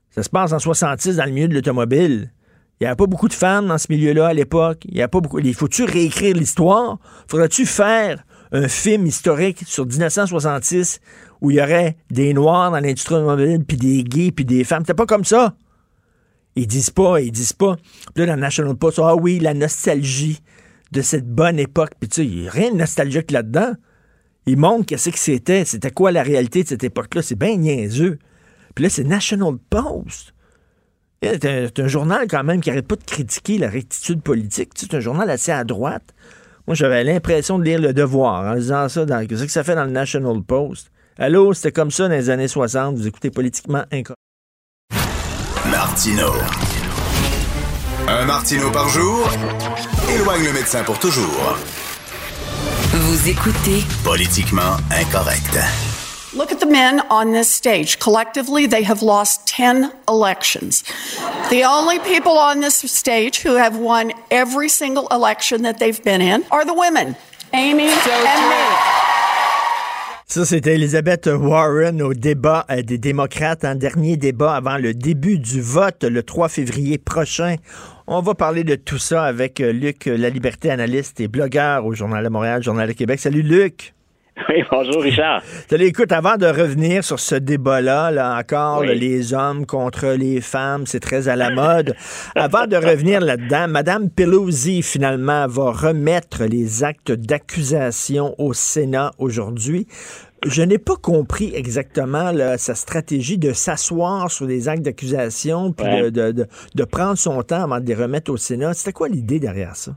Ça se passe en 66 dans le milieu de l'automobile. Il n'y avait pas beaucoup de femmes dans ce milieu-là à l'époque. Il y a pas beaucoup. Faut-tu réécrire l'histoire? Faudrait-tu faire un film historique sur 1966 où il y aurait des noirs dans l'industrie automobile, puis des gays, puis des femmes? C'était pas comme ça. Ils disent pas, ils disent pas. Puis là, dans National Post, ah oui, la nostalgie de cette bonne époque. Puis tu sais, il n'y a rien de nostalgique là-dedans. Ils montrent qu'est-ce que c'était, c'était quoi la réalité de cette époque-là. C'est bien niaiseux. Puis là, c'est National Post. C'est un, journal quand même qui n'arrête pas de critiquer la rectitude politique. C'est un journal assez à droite. Moi, j'avais l'impression de lire Le Devoir en lisant ça. Dans, qu'est-ce que ça fait dans le National Post? Allô, c'était comme ça dans les années 60. Vous écoutez politiquement incorrect. Martino. Un Martino par jour éloigne le médecin pour toujours. Vous écoutez Politiquement incorrect. Look at the men on this stage. Collectively, they have lost 10 elections. The only people on this stage who have won every single election that they've been in are the women, Amy and me. Ça, c'était Elizabeth Warren au débat euh, des démocrates, un dernier débat avant le début du vote le 3 février prochain. On va parler de tout ça avec euh, Luc La Liberté, analyste et blogueur au Journal de Montréal, Journal de Québec. Salut Luc. <laughs> Oui, bonjour Richard. <laughs> Salut, écoute, avant de revenir sur ce débat-là, là encore, là, les hommes contre les femmes, c'est très à la mode. <laughs> avant de revenir là-dedans, Madame Pelosi, finalement, va remettre les actes d'accusation au Sénat aujourd'hui. Je n'ai pas compris exactement là, sa stratégie de s'asseoir sur les actes d'accusation puis Ouais. de, de- de- de prendre son temps avant de les remettre au Sénat. C'était quoi l'idée derrière ça?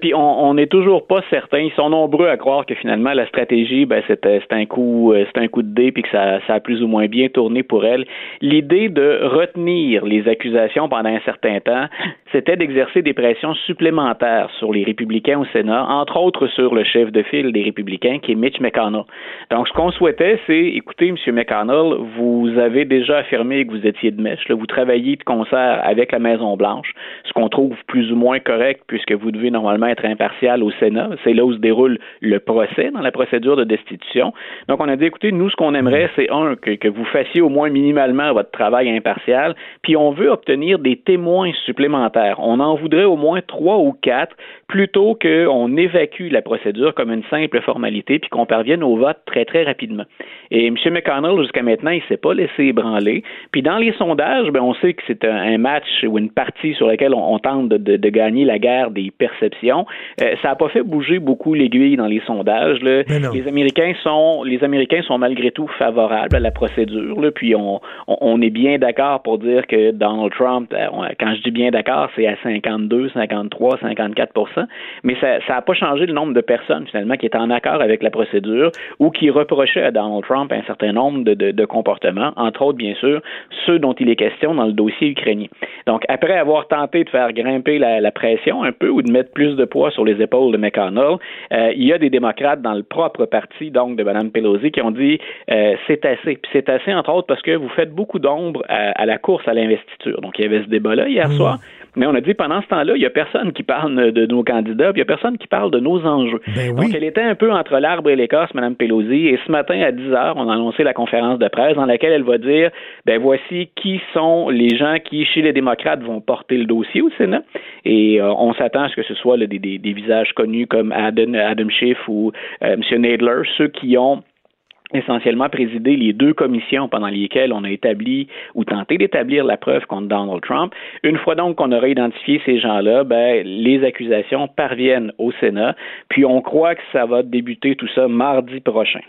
Puis on n'est toujours pas certain. Ils sont nombreux à croire que finalement la stratégie, ben c'était un coup, euh, c'est un coup de dé, puis que ça, ça a plus ou moins bien tourné pour elle. L'idée de retenir les accusations pendant un certain temps, c'était d'exercer des pressions supplémentaires sur les républicains au Sénat, entre autres sur le chef de file des républicains, qui est Mitch McConnell. Donc ce qu'on souhaitait, c'est, écoutez, M. McConnell, vous avez déjà affirmé que vous étiez de mèche, là, vous travaillez de concert avec la Maison Blanche, ce qu'on trouve plus ou moins correct puisque vous devez être impartial au Sénat. C'est là où se déroule le procès dans la procédure de destitution. Donc, on a dit, écoutez, nous, ce qu'on aimerait, c'est un, que, que vous fassiez au moins minimalement votre travail impartial, puis on veut obtenir des témoins supplémentaires. On en voudrait au moins trois ou quatre plutôt qu'on évacue la procédure comme une simple formalité puis qu'on parvienne au vote très, très rapidement. Et M. McConnell, jusqu'à maintenant, il ne s'est pas laissé ébranler. Puis dans les sondages, ben, on sait que c'est un, match ou une partie sur laquelle on, tente de gagner la guerre des perceptions. Euh, ça n'a pas fait bouger beaucoup l'aiguille dans les sondages. là. Les Américains sont les Américains sont malgré tout favorables à la procédure. là. Puis on, on, on est bien d'accord pour dire que Donald Trump, euh, quand je dis bien d'accord, c'est à 52, 53, 54 mais ça n'a pas changé le nombre de personnes finalement qui étaient en accord avec la procédure ou qui reprochaient à Donald Trump un certain nombre de, de- de comportements, entre autres bien sûr ceux dont il est question dans le dossier ukrainien. Donc après avoir tenté de faire grimper la, la pression un peu ou de mettre plus de poids sur les épaules de McConnell, euh, il y a des démocrates dans le propre parti donc de Mme Pelosi qui ont dit euh, c'est assez. Puis c'est assez entre autres parce que vous faites beaucoup d'ombre à, à la course à l'investiture. Donc il y avait ce débat-là hier soir. Mais on a dit pendant ce temps-là, il n'y a personne qui parle de nos candidats, puis il n'y a personne qui parle de nos enjeux. Donc elle était un peu entre l'arbre et l'écorce, Mme Pelosi, et ce matin à 10 heures, on a annoncé la conférence de presse dans laquelle elle va dire ben voici qui sont les gens qui, chez les démocrates, vont porter le dossier au Sénat. Et euh, on s'attend à ce que ce soit là, des, des- des visages connus comme Adam, Adam Schiff ou euh, M. Nadler, ceux qui ont essentiellement présidé les deux commissions pendant lesquelles on a établi ou tenté d'établir la preuve contre Donald Trump. Une fois donc qu'on aura identifié ces gens-là, ben, les accusations parviennent au Sénat, puis on croit que ça va débuter tout ça mardi prochain.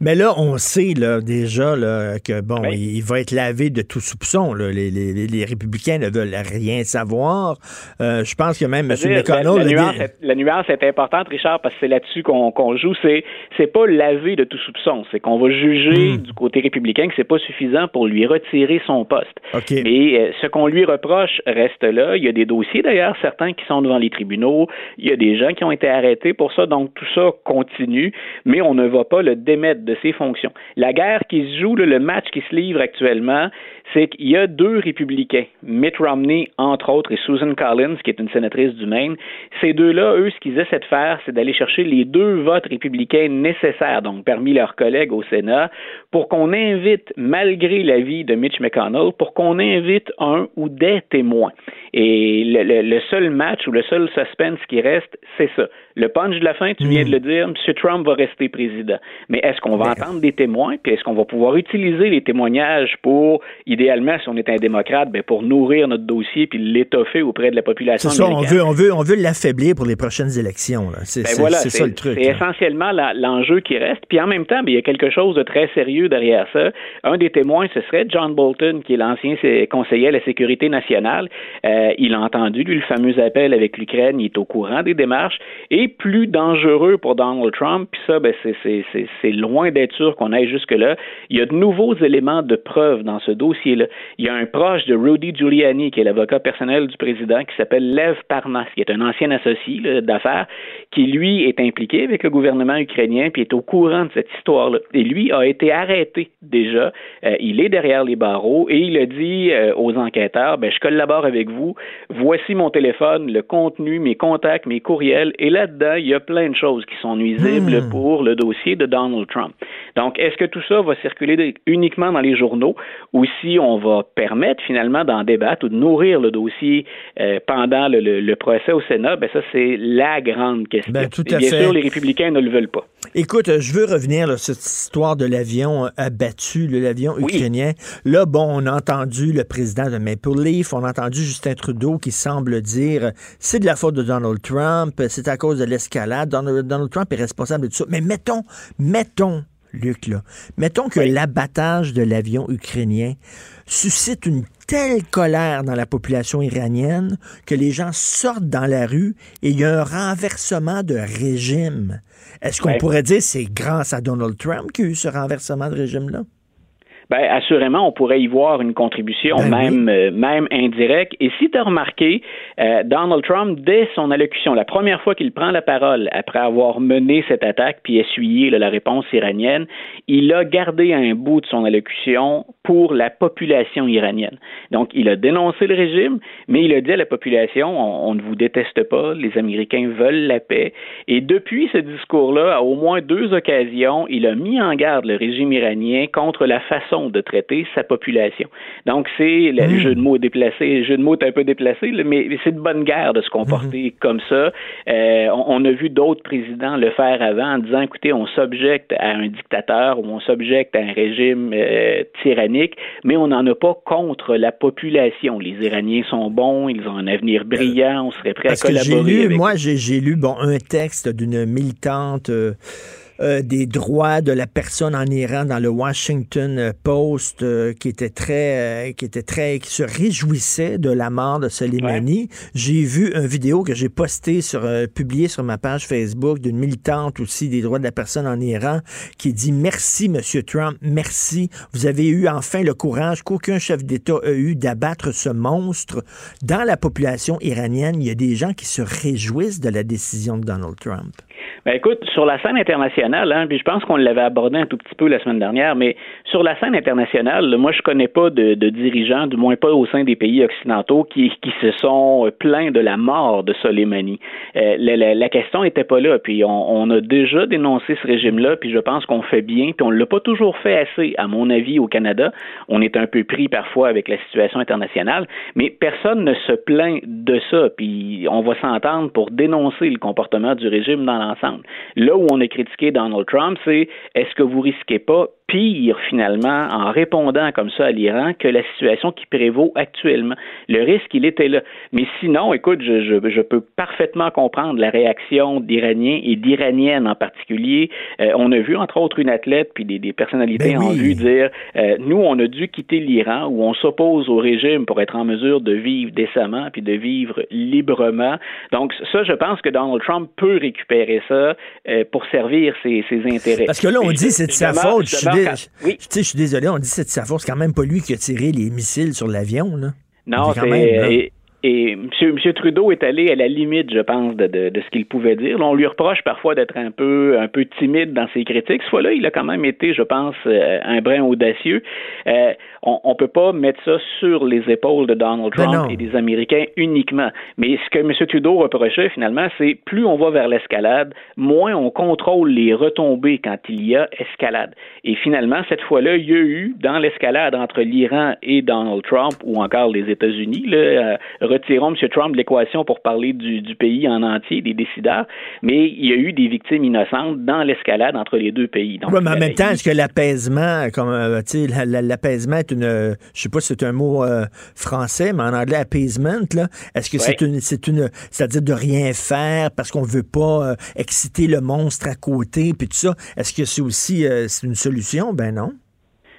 Mais là, on sait là, déjà là, que bon, il, il va être lavé de tout soupçon. là. Les, les- les- républicains ne veulent rien savoir. Euh, je pense que même M. McConnell. La, la dit- nuance est, la nuance est importante, Richard, parce que c'est là-dessus qu'on qu'on joue. C'est c'est pas laver de tout soupçon. C'est qu'on va juger du côté républicain que c'est pas suffisant pour lui retirer son poste. Mais euh, ce qu'on lui reproche reste là. Il y a des dossiers d'ailleurs, certains qui sont devant les tribunaux. Il y a des gens qui ont été arrêtés pour ça. Donc tout ça continue, mais on ne va pas le de ses fonctions. La guerre qui se joue, le match qui se livre actuellement, c'est qu'il y a deux républicains, Mitt Romney, entre autres, et Susan Collins, qui est une sénatrice du Maine. Ces deux-là, eux, ce qu'ils essaient de faire, c'est d'aller chercher les deux votes républicains nécessaires, donc parmi leurs collègues au Sénat, pour qu'on invite, malgré l'avis de Mitch McConnell, pour qu'on invite un ou des témoins. Et le, le, seul match ou le seul suspense qui reste, c'est ça. Le punch de la fin, tu viens de le dire, M. Trump va rester président. Mais est-ce qu'on va entendre des témoins, puis est-ce qu'on va pouvoir utiliser les témoignages pour, idéalement, si on est un démocrate, ben pour nourrir notre dossier puis l'étoffer auprès de la population C'est ça, on veut, on veut, on veut l'affaiblir pour les prochaines élections. C'est ben voilà, ça le truc. C'est essentiellement l'enjeu qui reste. Puis en même temps, ben, il y a quelque chose de très sérieux derrière ça. Un des témoins, ce serait John Bolton, qui est l'ancien conseiller à la sécurité nationale. Euh, il a entendu, lui, le fameux appel avec l'Ukraine. Il est au courant des démarches. Et plus dangereux pour Donald Trump, puis ça, ben, c'est loin d'être sûr qu'on aille jusque-là. Il y a de nouveaux éléments de preuve dans ce dossier-là. Il y a un proche de Rudy Giuliani, qui est l'avocat personnel du président, qui s'appelle Lev Parnas, qui est un ancien associé d'affaires, qui, lui, est impliqué avec le gouvernement ukrainien, puis est au courant de cette histoire-là. Et lui a été arrêté déjà. Euh, il est derrière les barreaux et il a dit euh, aux enquêteurs, ben, je collabore avec vous, voici mon téléphone, le contenu, mes contacts, mes courriels, et là dedans, il y a plein de choses qui sont nuisibles hmm. pour le dossier de Donald Trump. Donc, est-ce que tout ça va circuler uniquement dans les journaux ou si on va permettre finalement d'en débattre ou de nourrir le dossier euh, pendant le, procès au Sénat? Ben ça, c'est la grande question. Ben, tout à bien sûr, les républicains ne le veulent pas. Écoute, je veux revenir sur cette histoire de l'avion abattu, l'avion ukrainien. Là, bon, on a entendu le président de Maple Leaf, on a entendu Justin Trudeau qui semble dire c'est de la faute de Donald Trump, c'est à cause de l'escalade. Donald, Trump est responsable de tout ça. Mais mettons, mettons, Luc, là, mettons que l'abattage de l'avion ukrainien suscite une telle colère dans la population iranienne que les gens sortent dans la rue et il y a un renversement de régime. Est-ce qu'on pourrait dire c'est grâce à Donald Trump qu'il y a eu ce renversement de régime-là? Ben, assurément, on pourrait y voir une contribution, ben même, euh, même indirecte. Et si tu as remarqué, euh, Donald Trump, dès son allocution, la première fois qu'il prend la parole après avoir mené cette attaque puis essuyé la réponse iranienne, il a gardé un bout de son allocution pour la population iranienne. Donc, il a dénoncé le régime, mais il a dit à la population, on, on ne vous déteste pas, les Américains veulent la paix. Et depuis ce discours-là, à au moins deux occasions, il a mis en garde le régime iranien contre la façon de traiter sa population. Donc, c'est le hmm. jeu de mots déplacé. Le jeu de mots est un peu déplacé, mais c'est de bonne guerre de se comporter hmm. comme ça. Euh, on, a vu d'autres présidents le faire avant en disant, écoutez, on s'objecte à un dictateur ou on s'objecte à un régime euh, tyrannique, mais on n'en a pas contre la population. Les Iraniens sont bons, ils ont un avenir brillant, on serait prêt à collaborer. Lu, moi, j'ai lu bon, un texte d'une militante. Euh, euh, des droits de la personne en Iran dans le Washington Post euh, qui était très euh, qui était très qui se réjouissait de la mort de Soleimani. J'ai vu une vidéo que j'ai postée sur publiée sur ma page Facebook d'une militante aussi des droits de la personne en Iran qui dit merci monsieur Trump, merci, vous avez eu enfin le courage qu'aucun chef d'État a eu d'abattre ce monstre dans la population iranienne, il y a des gens qui se réjouissent de la décision de Donald Trump. Ben écoute, sur la scène internationale, hein, puis je pense qu'on l'avait abordé un tout petit peu la semaine dernière, mais sur la scène internationale, moi je connais pas de, dirigeants, du moins pas au sein des pays occidentaux, qui, qui se sont plaints de la mort de Soleimani. Euh, la, question était pas là, puis on, on a déjà dénoncé ce régime-là, puis je pense qu'on fait bien, puis on l'a pas toujours fait assez, à mon avis, au Canada. On est un peu pris parfois avec la situation internationale, mais personne ne se plaint de ça, puis on va s'entendre pour dénoncer le comportement du régime dans l'ensemble. Là où on a critiqué Donald Trump, c'est est-ce que vous risquez pas pire finalement en répondant comme ça à l'Iran que la situation qui prévaut actuellement. Le risque, il était là. Mais sinon, écoute, je, je, peux parfaitement comprendre la réaction d'Iraniens et d'Iraniennes en particulier. Euh, on a vu entre autres une athlète puis des, des personnalités ben en vue dire euh, nous, on a dû quitter l'Iran où on s'oppose au régime pour être en mesure de vivre décemment puis de vivre librement. Donc ça, je pense que Donald Trump peut récupérer ça euh, pour servir ses, ses, intérêts. Parce que là, on dit c'est de sa faute oui. je suis désolé, on dit que c'est de sa force. C'est quand même pas lui qui a tiré les missiles sur l'avion. Non, c'est. Et M. Monsieur, Trudeau est allé à la limite, je pense, de, de, de ce qu'il pouvait dire. On lui reproche parfois d'être un peu, un peu timide dans ses critiques. Ce fois-là, il a quand même été, je pense, euh, un brin audacieux. Euh, on ne peut pas mettre ça sur les épaules de Donald Ben Trump et des Américains uniquement. Mais ce que M. Trudeau reprochait finalement, c'est plus on va vers l'escalade, moins on contrôle les retombées quand il y a escalade. Et finalement, cette fois-là, il y a eu dans l'escalade entre l'Iran et Donald Trump, ou encore les États-Unis, euh, retirons M. Trump de l'équation pour parler du, du pays en entier, des décideurs, mais il y a eu des victimes innocentes dans l'escalade entre les deux pays. Donc, Ouais, mais en euh, même temps, est-ce que l'apaisement, comme euh, l'apaisement est une, je sais pas si c'est un mot euh, français, mais en anglais appeasement, là, est-ce que c'est une, c'est une, c'est-à-dire de rien faire parce qu'on veut pas euh, exciter le monstre à côté, puis tout ça. Est-ce que c'est aussi, euh, c'est une solution? Ben non.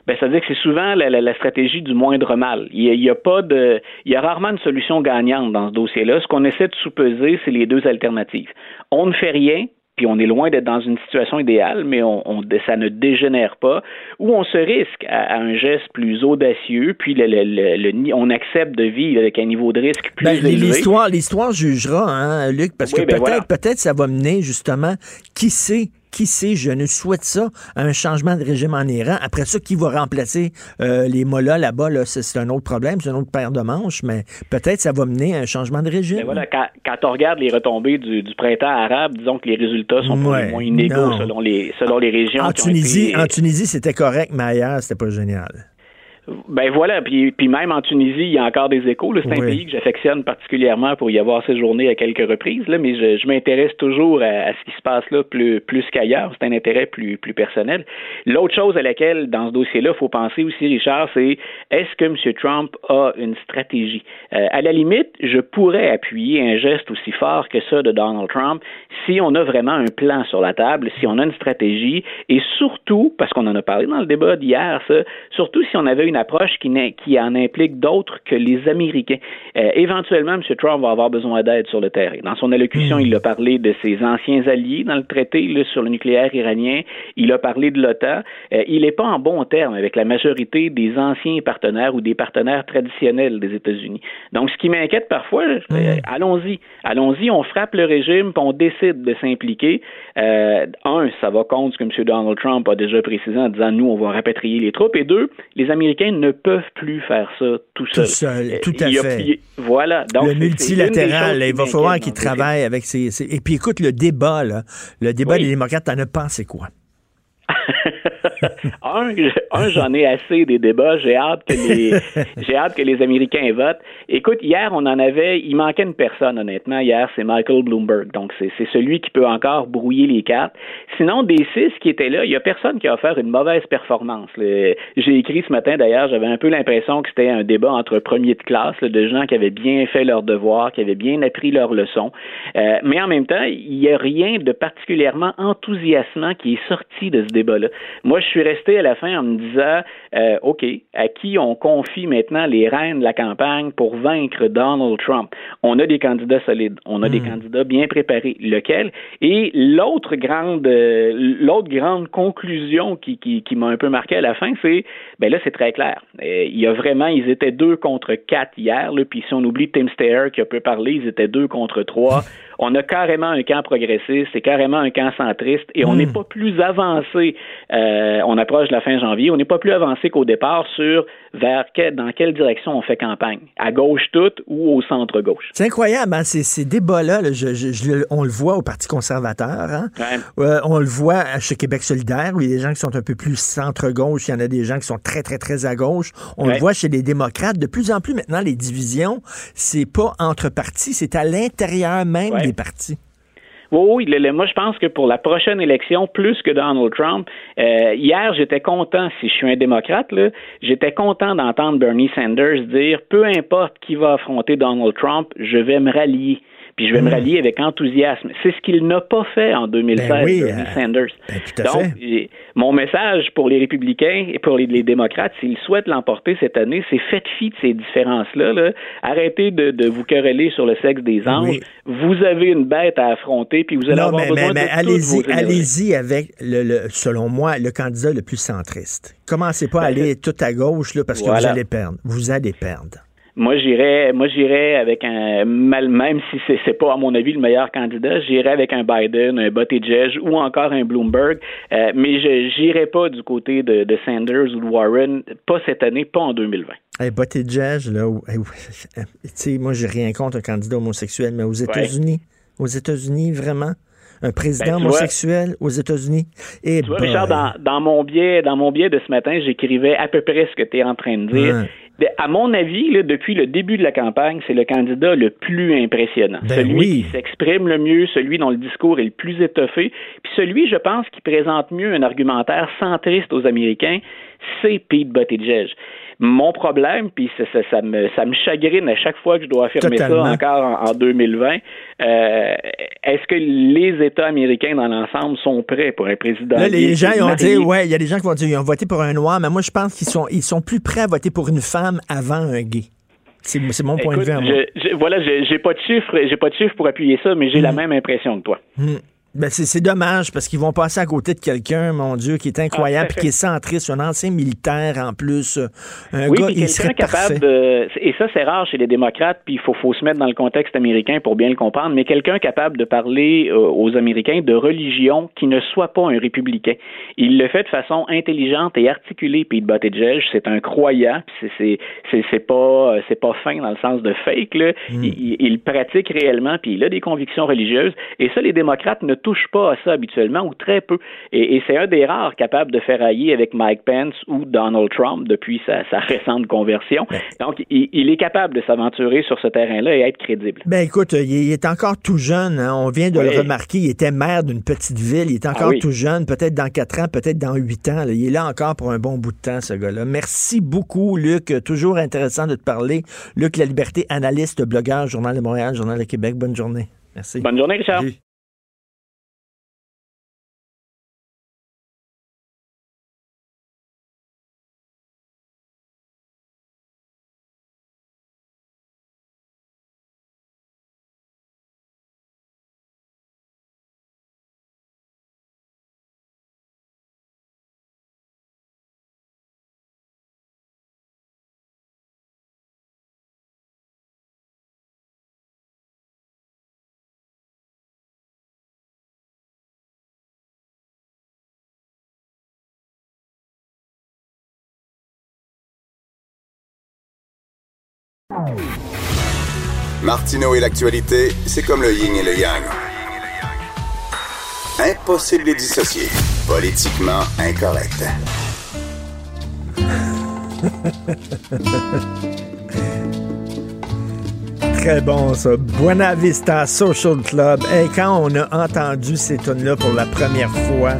Ben, ça veut dire que c'est souvent la, la- la stratégie du moindre mal. Il y a, il y a pas de, il y a rarement une solution gagnante dans ce dossier-là. Ce qu'on essaie de sous-peser, c'est les deux alternatives. On ne fait rien, puis on est loin d'être dans une situation idéale, mais on, on- ça ne dégénère pas, ou on se risque à, à un geste plus audacieux, puis le, le- le- on accepte de vivre avec un niveau de risque plus Ben, élevé. l'histoire, l'histoire jugera, hein, Luc, parce Oui, que ben peut-être, voilà. peut-être ça va mener justement, qui sait, qui sait, je ne souhaite ça, un changement de régime en Iran. Après ça, qui va remplacer euh, les mollahs là-bas, là, c'est, un autre problème, c'est un autre paire de manches, mais peut-être ça va mener à un changement de régime. Ben voilà, quand, quand on regarde les retombées du, du printemps arabe, disons que les résultats sont le moins inégaux selon les, selon les régions. En qui ont Tunisie, été- en Tunisie, c'était correct, mais ailleurs, c'était pas génial. Ben voilà, puis, puis même en Tunisie, il y a encore des échos. C'est un pays que j'affectionne particulièrement pour y avoir séjourné à quelques reprises, là, mais je, je m'intéresse toujours à, à ce qui se passe là plus, plus qu'ailleurs. C'est un intérêt plus, plus personnel. L'autre chose à laquelle, dans ce dossier-là, il faut penser aussi, Richard, c'est est-ce que M. Trump a une stratégie? Euh, à la limite, je pourrais appuyer un geste aussi fort que ça de Donald Trump si on a vraiment un plan sur la table, si on a une stratégie, et surtout, parce qu'on en a parlé dans le débat d'hier, ça, surtout si on avait une approche qui, qui en implique d'autres que les Américains. Euh, éventuellement, M. Trump va avoir besoin d'aide sur le terrain. Dans son allocution, il a parlé de ses anciens alliés dans le traité là, sur le nucléaire iranien. Il a parlé de l'OTAN. Euh, il n'est pas en bon terme avec la majorité des anciens partenaires ou des partenaires traditionnels des États-Unis. Donc, ce qui m'inquiète parfois, euh, allons-y. Allons-y, on frappe le régime, puis on décide de s'impliquer. Euh, un, ça va contre ce que M. Donald Trump a déjà précisé en disant nous, on va rapatrier les troupes. Et deux, les Américains ne peuvent plus faire ça tout Tout seuls. seul, Euh, tout à il y a- fait. il- voilà. Donc, le multilatéral, là, il va falloir m'inquiète qu'il dans ce dossier. travaille avec ses- Et puis écoute, le débat, là, le débat Oui. des démocrates, t'en as pensé quoi? <laughs> un, un, j'en ai assez des débats. J'ai hâte que les, <laughs> j'ai hâte que les Américains votent. Écoute, hier, on en avait, il manquait une personne, honnêtement. Hier, c'est Michael Bloomberg. Donc, c'est, c'est celui qui peut encore brouiller les cartes. Sinon, des six qui étaient là, il y a personne qui a offert une mauvaise performance. Le- j'ai écrit ce matin, d'ailleurs, j'avais un peu l'impression que c'était un débat entre premiers de classe, là, de gens qui avaient bien fait leur devoir, qui avaient bien appris leurs leçons. Euh, mais en même temps, il n'y a rien de particulièrement enthousiasmant qui est sorti de ce débat-là. Moi, je suis resté à la fin en me disant, euh, OK, à qui on confie maintenant les rênes de la campagne pour vaincre Donald Trump? On a des candidats solides, on a des candidats bien préparés. Lequel? Et l'autre grande, euh, l'autre grande conclusion qui, qui, qui m'a un peu marqué à la fin, c'est, ben là, c'est très clair. Euh, il y a vraiment, ils étaient deux contre quatre hier, là, puis si on oublie Tim Steyer qui a peu parlé, ils étaient deux contre trois. <laughs> On a carrément un camp progressiste, c'est carrément un camp centriste, et on n'est pas plus avancé. euh, on approche de la fin janvier, on n'est pas plus avancé qu'au départ sur vers que- dans quelle direction on fait campagne, à gauche toute ou au centre gauche. C'est incroyable, hein, ces, ces débats-là, là, je- je- je le- on le voit au Parti conservateur, hein. Ouais. Euh, on le voit chez Québec solidaire, où il y a des gens qui sont un peu plus centre-gauche, il y en a des gens qui sont très, très, très à gauche. On le voit chez les démocrates. De plus en plus maintenant, les divisions, c'est pas entre partis, c'est à l'intérieur même Ouais. Des partis. Oui, oui, le- le- moi je pense que pour la prochaine élection, plus que Donald Trump, euh, hier j'étais content, si je suis un démocrate, là, j'étais content d'entendre Bernie Sanders dire peu importe qui va affronter Donald Trump, je vais me rallier. Puis je vais me rallier avec enthousiasme. C'est ce qu'il n'a pas fait en 2016, Ben oui, euh, Sanders. ben, tout à Donc, fait. mon message pour les républicains et pour les, les démocrates, s'ils souhaitent l'emporter cette année, c'est faites fi de ces différences-là. là. Arrêtez de, de vous quereller sur le sexe des anges. Oui. Vous avez une bête à affronter, puis vous allez Non, avoir mais, besoin mais- mais de allez-y, allez-y avec, le, le- selon moi, le candidat le plus centriste. Commencez pas à Ben, aller tout à gauche, là, parce que vous allez perdre. Vous allez perdre. Moi, j'irais, moi, j'irais avec un, mal, même si c'est, c'est pas, à mon avis, le meilleur candidat, j'irais avec un Biden, un Buttigieg ou encore un Bloomberg. Euh, mais je j'irais pas du côté de, de, Sanders ou de Warren, pas cette année, pas en 2020. Hey, Buttigieg, là, <laughs> tu sais, moi, j'ai rien contre un candidat homosexuel, mais aux États-Unis, aux États-Unis, vraiment? un président ben, homosexuel aux États-Unis. Et tu vois, Richard, dans, dans, mon biais, dans mon biais de ce matin, j'écrivais à peu près ce que tu es en train de dire. À mon avis, là, depuis le début de la campagne, c'est le candidat le plus impressionnant. Ben celui qui s'exprime le mieux, celui dont le discours est le plus étoffé, puis celui, je pense, qui présente mieux un argumentaire centriste aux Américains, c'est Pete Buttigieg. Mon problème, puis ça, ça, me, ça me chagrine à chaque fois que je dois affirmer ça encore en, 2020, euh, est-ce que les États américains dans l'ensemble sont prêts pour un président? Là, les gens ont dit, ouais, il y a des gens qui vont dire, ils ont voté pour un noir, mais moi, je pense qu'ils sont, ils sont plus prêts à voter pour une femme avant un gay. C'est mon point de vue. Je, voilà, j'ai pas de chiffres, j'ai pas de chiffres pour appuyer ça, mais j'ai la hmm. même impression que toi. Hmm. Ben c'est dommage parce qu'ils vont passer à côté de quelqu'un, mon Dieu, qui est incroyable, et qui est centré sur un ancien militaire en plus. Euh, un oui, gars, il serait capable de, et ça c'est rare chez les démocrates, puis il faut, faut se mettre dans le contexte américain pour bien le comprendre, mais quelqu'un capable de parler euh, aux Américains de religion qui ne soit pas un républicain. Il le fait de façon intelligente et articulée. Pete Buttigieg, c'est un croyant, c'est c'est pas c'est pas fin dans le sens de fake là. Hmm. Il, il, pratique réellement, puis il a des convictions religieuses, et ça les démocrates ne touche pas à ça habituellement ou très peu. Et, c'est un des rares capables de faire hailler avec Mike Pence ou Donald Trump depuis sa, récente conversion. Donc, il, est capable de s'aventurer sur ce terrain-là et être crédible. Ben écoute, il est encore tout jeune. Hein. On vient de le remarquer. Il était maire d'une petite ville. Il est encore ah tout jeune. Peut-être dans quatre ans, peut-être dans huit ans. Il est là encore pour un bon bout de temps, ce gars-là. Merci beaucoup, Luc. Toujours intéressant de te parler. Luc La Liberté, analyste, blogueur, Journal de Montréal, Journal de Québec. Bonne journée. Merci. Bonne journée, Richard. Martineau et l'actualité, c'est comme le yin et le yang. Impossible de dissocier. Politiquement incorrect. <laughs> Très bon, ça. Buena Vista Social Club. Et quand on a entendu ces tunes-là pour la première fois,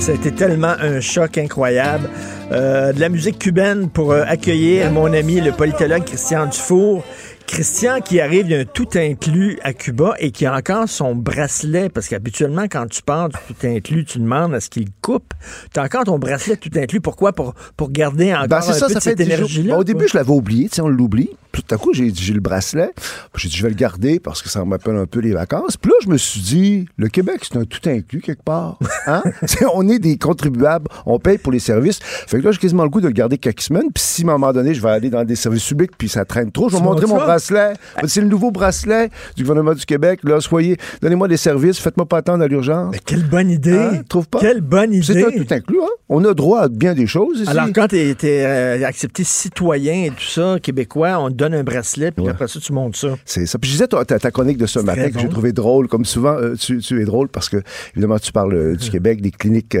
c'était tellement un choc incroyable. Euh, de la musique cubaine pour euh, accueillir mon ami le politologue Christian Dufour. Christian qui arrive d'un tout inclus à Cuba et qui a encore son bracelet, parce qu'habituellement, quand tu pars du tout inclus, tu demandes à ce qu'il coupe. Tu as encore ton bracelet tout inclus. Pourquoi? Pour, pour garder encore ben, un ça, peu ça de cette énergie-là. au début, je l'avais oublié, on l'oublie. Puis tout à coup, j'ai j'ai le bracelet. J'ai dit, je vais le garder parce que ça me rappelle un peu les vacances. Puis là, je me suis dit, le Québec, c'est un tout inclus quelque part. Hein? <laughs> on est des contribuables, on paye pour les services. Fait que là, j'ai quasiment le goût de le garder quelques semaines. Puis si à un moment donné, je vais aller dans des services publics, puis ça traîne trop, je vais montrer mon bracelet. C'est le nouveau bracelet du gouvernement du Québec. Là, soyez, donnez-moi des services, faites-moi pas attendre à l'urgence. Mais quelle bonne idée! Hein? Trouve pas? Quelle bonne idée! C'est un tout inclus, hein? On a droit à bien des choses ici. Alors, quand tu es, euh, accepté citoyen et tout ça, québécois, on donne un bracelet, puis après ça, tu montes ça. C'est ça. Puis je disais, ta, ta chronique de ce matin que j'ai trouvé drôle, comme souvent, euh, tu, es drôle parce que, évidemment, tu parles euh, du <laughs> Québec, des cliniques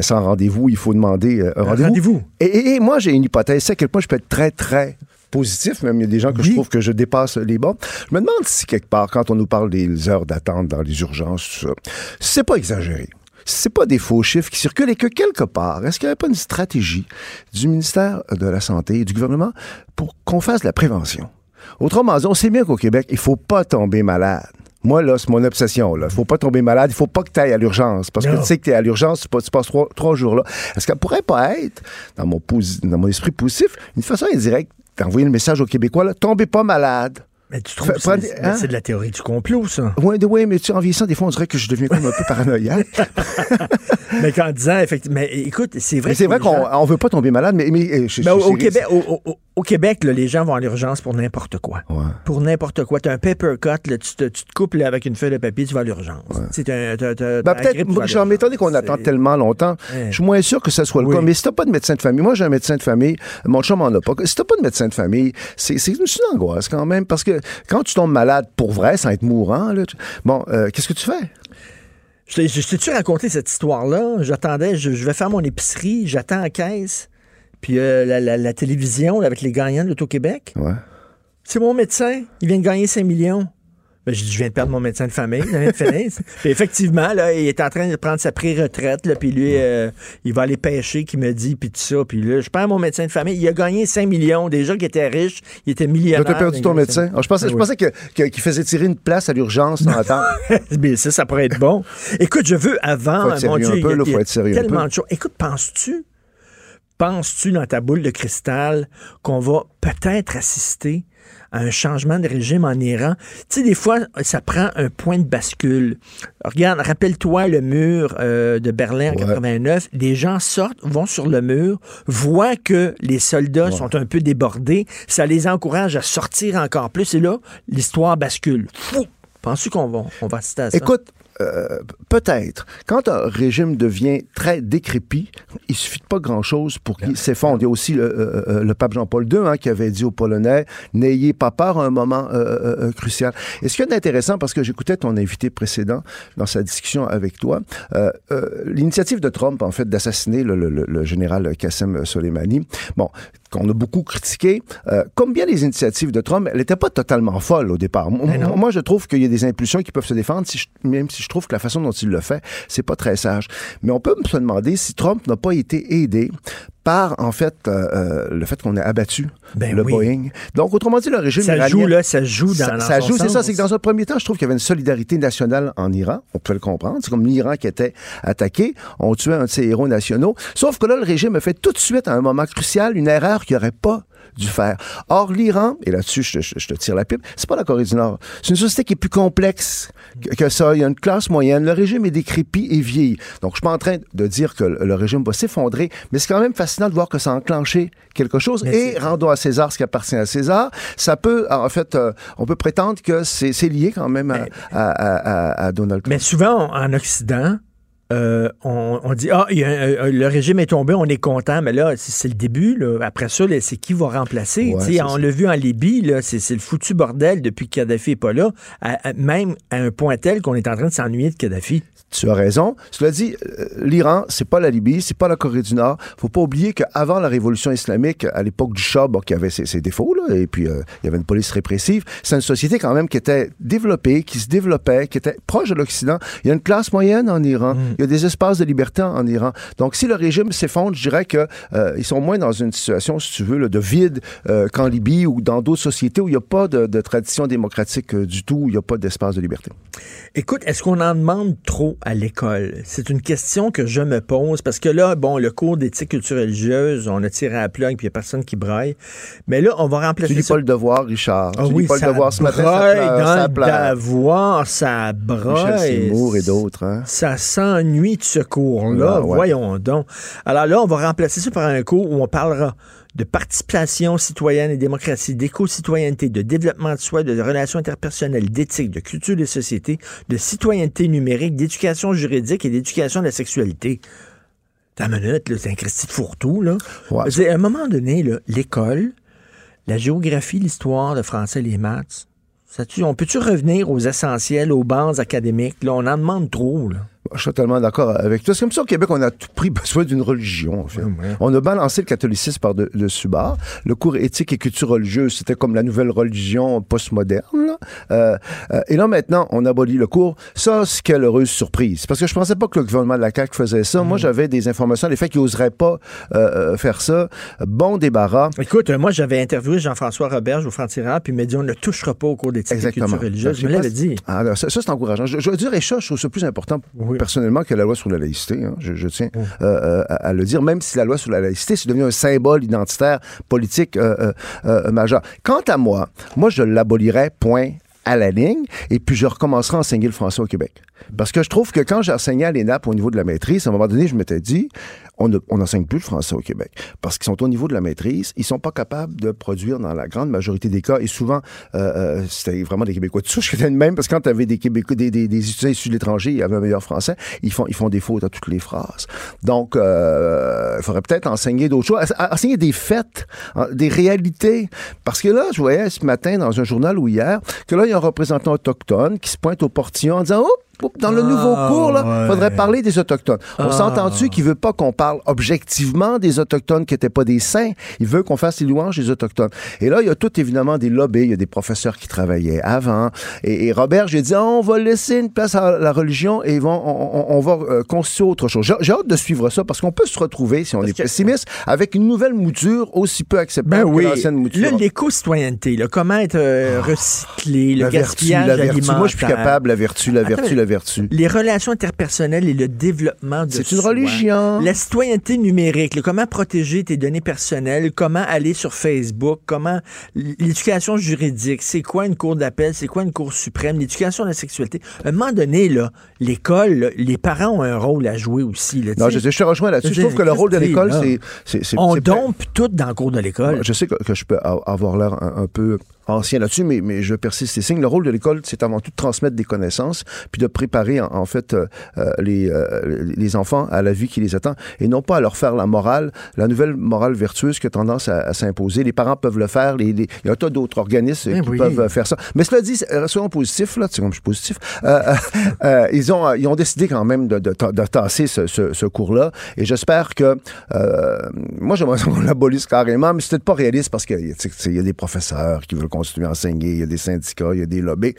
sans rendez-vous, il faut demander un rendez-vous. Rendez-vous. Et, moi, j'ai une hypothèse, c'est à quel point je peux être très, très positif, même il y a des gens que je trouve que je dépasse les bords. Je me demande si quelque part, quand on nous parle des heures d'attente dans les urgences, tout ça, c'est pas exagéré c'est pas des faux chiffres qui circulent et que quelque part, est-ce qu'il n'y avait pas une stratégie du ministère de la Santé et du gouvernement pour qu'on fasse de la prévention? Autrement dit, on sait bien qu'au Québec, il faut pas tomber malade. Moi, là, c'est mon obsession. Il faut pas tomber malade. Il faut pas que tu ailles à l'urgence. Parce que tu sais que tu es à l'urgence, tu, passes trois, jours là. Est-ce qu'elle pourrait pas être, dans mon, dans mon esprit positif, une façon indirecte d'envoyer le message aux Québécois, là, tombez pas malade. Mais tu trouves que hein? c'est de la théorie du complot, ça? Oui, oui, mais tu en vieillissant, des fois, on dirait que je deviens comme un peu paranoïaque. <laughs> mais qu'en disant, effectivement, mais écoute, c'est vrai. C'est vrai qu'on gens- on veut pas tomber malade, mais, mais je- Ben, au, je- au c'est- Québec, au, Québec là, les gens vont à l'urgence pour n'importe quoi. Pour n'importe quoi. Tu as un paper cut, là, tu, te, tu te coupes là, avec une feuille de papier, tu vas à l'urgence. Tu t'as- Ben, peut-être, tu j'en m'étonne qu'on attend tellement longtemps. Ouais. Je suis moins sûr que ce soit le Oui. cas. Mais si t'as pas de médecin de famille, moi j'ai un médecin de famille, mon chum en a pas. Si t'as pas de médecin de famille, c'est, c'est une, c'est une angoisse quand même. Parce que quand tu tombes malade pour vrai, sans être mourant, là, tu- bon, euh, qu'est-ce que tu fais? Je t'ai- je t'ai-tu raconté cette histoire-là? J'attendais, je, je vais faire mon épicerie, j'attends en caisse, puis euh, la, la- la télévision là, avec les gagnants de l'Auto-Québec. Ouais. C'est mon médecin, il vient de gagner 5 millions. Ben, j'ai dit, je viens de perdre mon médecin de famille, finir. <laughs> puis effectivement, là, il est en train de prendre sa pré-retraite, là, puis lui, euh, il va aller pêcher, qui me dit, puis tout ça. Puis là, je perds mon médecin de famille. Il a gagné 5 millions. Déjà qu'il était riche, il était millionnaire. Là, t'as perdu ton médecin. 5 Alors, je pensais, je Ah pensais que- qu'il faisait tirer une place à l'urgence sans attendre. Bien, ça, ça pourrait être bon. Écoute, je veux avant. Faut être mon Dieu, un il y peu, a- là, il y a faut être sérieux un Tellement peu. de choses. Écoute, penses-tu, penses-tu dans ta boule de cristal qu'on va peut-être assister à un changement de régime en Iran? Tu sais, des fois, ça prend un point de bascule. Regarde, rappelle-toi le mur euh, de Berlin en 89. Les gens sortent, vont sur le mur, voient que les soldats sont un peu débordés. Ça les encourage à sortir encore plus. Et là, l'histoire bascule. Fou! Penses-tu qu'on va, on va à ça? Écoute, euh, peut-être. Quand un régime devient très décrépit, il suffit de pas grand-chose pour qu'il s'effondre. Il y a aussi le, euh, euh, le pape Jean-Paul II hein, qui avait dit aux Polonais n'ayez pas peur à un moment euh, crucial. Et ce qui est intéressant, parce que j'écoutais ton invité précédent dans sa discussion avec toi, l'initiative de Trump, en fait, d'assassiner le, le- le- le général Qassem Soleimani, bon, qu'on a beaucoup critiqué, comme bien les initiatives de Trump, elle n'était pas totalement folle au départ. Moi, je trouve qu'il y a des impulsions qui peuvent se défendre, si je- même si je trouve que la façon dont il le fait, c'est pas très sage. Mais on peut se demander si Trump n'a pas été aidé par, en fait, euh, euh, le fait qu'on a abattu Ben le oui. Boeing. Donc, autrement dit, le régime Ça iranien- joue, là, ça joue dans- Ça, ça joue, c'est ça. C'est que dans un premier temps, je trouve qu'il y avait une solidarité nationale en Iran. On peut le comprendre. C'est comme l'Iran qui était attaqué. On tuait un de ses héros nationaux. Sauf que là, le régime a fait tout de suite, à un moment crucial, une erreur qu'il n'aurait pas dû faire. Or, l'Iran, et là-dessus, je, te- je- je te tire la pipe, c'est pas la Corée du Nord. C'est une société qui est plus complexe que, que ça. Il y a une classe moyenne. Le régime est décrépit et vieilli. Donc, je suis pas en train de dire que le, le régime va s'effondrer, mais c'est quand même fascinant de voir que ça a enclenché quelque chose. et rendons à César ce qui appartient à César. Ça peut, en fait, euh, on peut prétendre que c'est lié quand même à, à- à- à- à Donald Trump. Mais souvent, en Occident, euh, on, on dit Ah, il y a un- euh, le régime est tombé, on est content, mais là, c'est le début. là. Après ça, c'est qui va remplacer? Ouais, on l'a vu en Libye, là, c'est c'est le foutu bordel depuis que Kadhafi n'est pas là, à- à- même à un point tel qu'on est en train de s'ennuyer de Kadhafi. Tu as raison. Cela dit, euh, l'Iran, c'est pas la Libye, c'est pas la Corée du Nord. Faut pas oublier qu'avant la révolution islamique, à l'époque du Shah, bon, qui avait ses, ses défauts, là, et puis euh, il y avait une police répressive, c'est une société quand même qui était développée, qui se développait, qui était proche de l'Occident. Il y a une classe moyenne en Iran. Il y a des espaces de liberté en, Iran. Donc, si le régime s'effondre, je dirais que euh, sont moins dans une situation, si tu veux, là, de vide euh, qu'en Libye ou dans d'autres sociétés où il n'y a pas de, de tradition démocratique du tout, où il n'y a pas d'espace de liberté. Écoute, est-ce qu'on en demande trop à l'école? C'est une question que je me pose parce que là, bon, le cours d'éthique culturelle religieuse, on a tiré à la plug puis il n'y a personne qui braille. Mais là, on va remplacer Tu lis ça- pas le devoir, Richard. Ah tu lis oui, pas ça le devoir ce matin, ça pleure, dans ça le pleure. devoir, ça braille. Michel et d'autres. Hein? Ça s'ennuie de ce cours-là. Ah, ouais. Voyons donc. Alors là, on va remplacer ça par un cours où on parlera de participation citoyenne et démocratie, d'éco-citoyenneté, de développement de soi, de relations interpersonnelles, d'éthique, de culture des sociétés, de citoyenneté numérique, d'éducation juridique et d'éducation de la sexualité. T'as une minute, là, c'est un Christy fourre-tout, là. À un moment donné, l'école, la géographie, l'histoire, le français, les maths, ça on peut-tu revenir aux essentiels, aux bases académiques? Là, on en demande trop, là. Je suis totalement d'accord avec toi. C'est comme ça au Québec, on a tout pris <laughs> besoin d'une religion. En fait. On a balancé le catholicisme par de- dessus bas. Le cours éthique et culture religieuse, c'était comme la nouvelle religion postmoderne. Euh, euh, et là, maintenant, on abolit le cours. Ça, c'est quelle heureuse surprise. Parce que je pensais pas que le gouvernement de la CAQ faisait ça. Moi, j'avais des informations, les faits qu'ils n'oseraient pas euh, euh, faire ça. Bon débarras. Écoute, euh, moi, j'avais interviewé Jean-François Roberge au Franc-Tireur, puis il m'a dit on ne touchera pas au cours d'éthique et culture religieuse. Je me l'avais dit. Alors, ça, ça, c'est encourageant. Je, je veux dire, et ça, je trouve ça plus important personnellement que la loi sur la laïcité. hein. Je, je tiens euh, euh, à, à le dire, même si la loi sur la laïcité, c'est devenu un symbole identitaire politique euh, majeur. Quant à moi, moi, je l'abolirais, point à la ligne et puis je recommencerai à enseigner le français au Québec. Parce que je trouve que quand j'ai enseigné à l'ENAP au niveau de la maîtrise, à un moment donné, je m'étais dit, on n'enseigne plus le français au Québec. Parce qu'ils sont au niveau de la maîtrise, ils sont pas capables de produire dans la grande majorité des cas. Et souvent, euh, euh c'était vraiment des Québécois de souche qui étaient même, parce que quand tu avais des Québécois, des, des, des étudiants issus de l'étranger, ils avaient un meilleur français, ils font, ils font des fautes à toutes les phrases. Donc, euh, il faudrait peut-être enseigner d'autres choses, enseigner des faits, des réalités. Parce que là, je voyais ce matin dans un journal ou hier que là, un représentant autochtone qui se pointe au portillon en disant, oh, dans le nouveau Ah, cours, là, ouais. faudrait parler des Autochtones. On Ah. s'entend-tu qu'il veut pas qu'on parle objectivement des Autochtones qui étaient pas des saints? Il veut qu'on fasse les louanges des Autochtones. Et là, il y a tout évidemment des lobbies, il y a des professeurs qui travaillaient avant. Et, et Robert, j'ai dit, on va laisser une place à la religion et on, on- on va euh, constituer autre chose. J'ai hâte de suivre ça parce qu'on peut se retrouver, si on est pessimiste, avec une nouvelle mouture aussi peu acceptable Ben que l'ancienne mouture. L'éco-citoyenneté, comment être euh, recyclé, le la vertu, la vertu. Moi, je suis capable, la vertu, la Attends, vertu, la vertu. Les relations interpersonnelles et le développement de C'est une soi. religion. La citoyenneté numérique, comment protéger tes données personnelles, comment aller sur Facebook, comment l'éducation juridique, c'est quoi une cour d'appel, c'est quoi une cour suprême, l'éducation de la sexualité. À un moment donné, là, l'école, les parents ont un rôle à jouer aussi. Là, Non, je, je te rejoins là-dessus. Je trouve que le rôle de l'école, c'est- On dompe tout dans le cours de l'école. Je sais que, que je peux avoir l'air un, un peu ancien là-dessus, mais, mais je persiste et signe. Le rôle de l'école, c'est avant tout de transmettre des connaissances, puis de préparer en, en fait euh, euh, les, euh, les enfants à la vie qui les attend, et non pas à leur faire la morale, la nouvelle morale vertueuse qui a tendance à, à s'imposer. Les parents peuvent le faire, les, les- il y a un tas d'autres organismes Eh qui oui. peuvent euh, faire ça. Mais cela dit, euh, soyons positifs, là, tu sais comme je suis positif, euh, ils, ont, ils ont décidé quand même de, de, de tasser ce, ce, ce cours-là, et j'espère que, euh, moi j'aimerais qu'on l'abolisse carrément, mais c'est peut-être pas réaliste parce qu'il y a des professeurs qui veulent continuer à enseigner, il y a des syndicats, il y a des lobbies.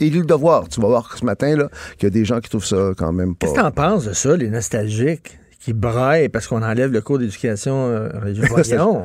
Et le devoir, tu vas voir ce matin là, qu'il y a des gens qui trouvent ça quand même pas. Qu'est-ce que t'en penses de ça, les nostalgiques qui braillent parce qu'on enlève le cours d'éducation euh, <laughs> Voyons.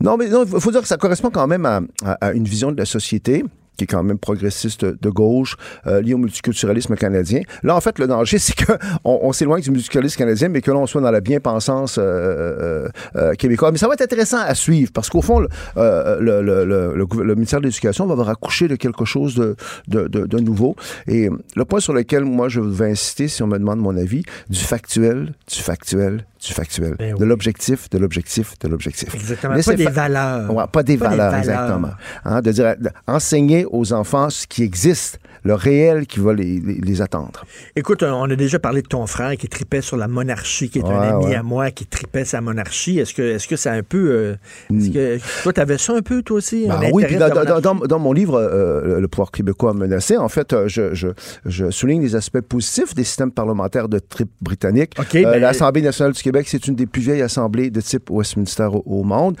Non, mais il faut dire que ça correspond quand même à, à- à une vision de la société qui est quand même progressiste de gauche, euh, liée au multiculturalisme canadien. Là, en fait, le danger, <laughs> c'est qu'on on, s'éloigne du multiculturalisme canadien, mais que l'on soit dans la bien-pensance euh, euh, euh, québécoise. Mais ça va être intéressant à suivre, parce qu'au fond, le, euh, le ministère de l'Éducation va avoir accouché de quelque chose de, de, de- de nouveau. Et le point sur lequel, moi, je vais insister, si on me demande mon avis, du factuel, du factuel, du factuel. de l'objectif, de l'objectif, de l'objectif. Exactement. Pas des fa- valeurs. Ouais, pas des Pas des valeurs, valeurs. exactement. Hein, de dire, enseigner aux enfants ce qui existe, le réel qui va les, les- les attendre. Écoute, on a déjà parlé de ton frère qui tripait sur la monarchie, qui est un ami ouais. à moi qui tripait sa monarchie. Est-ce que, est-ce que c'est un peu. euh, est-ce que, toi, t'avais ça un peu, toi aussi? Ben oui, puis dans, mon livre, euh, Le pouvoir québécois menacé, en fait, euh, je, je- je souligne les aspects positifs des systèmes parlementaires de type britannique. Euh, ben- L'Assemblée nationale du Québec, c'est une des plus vieilles assemblées de type Westminster au, au monde.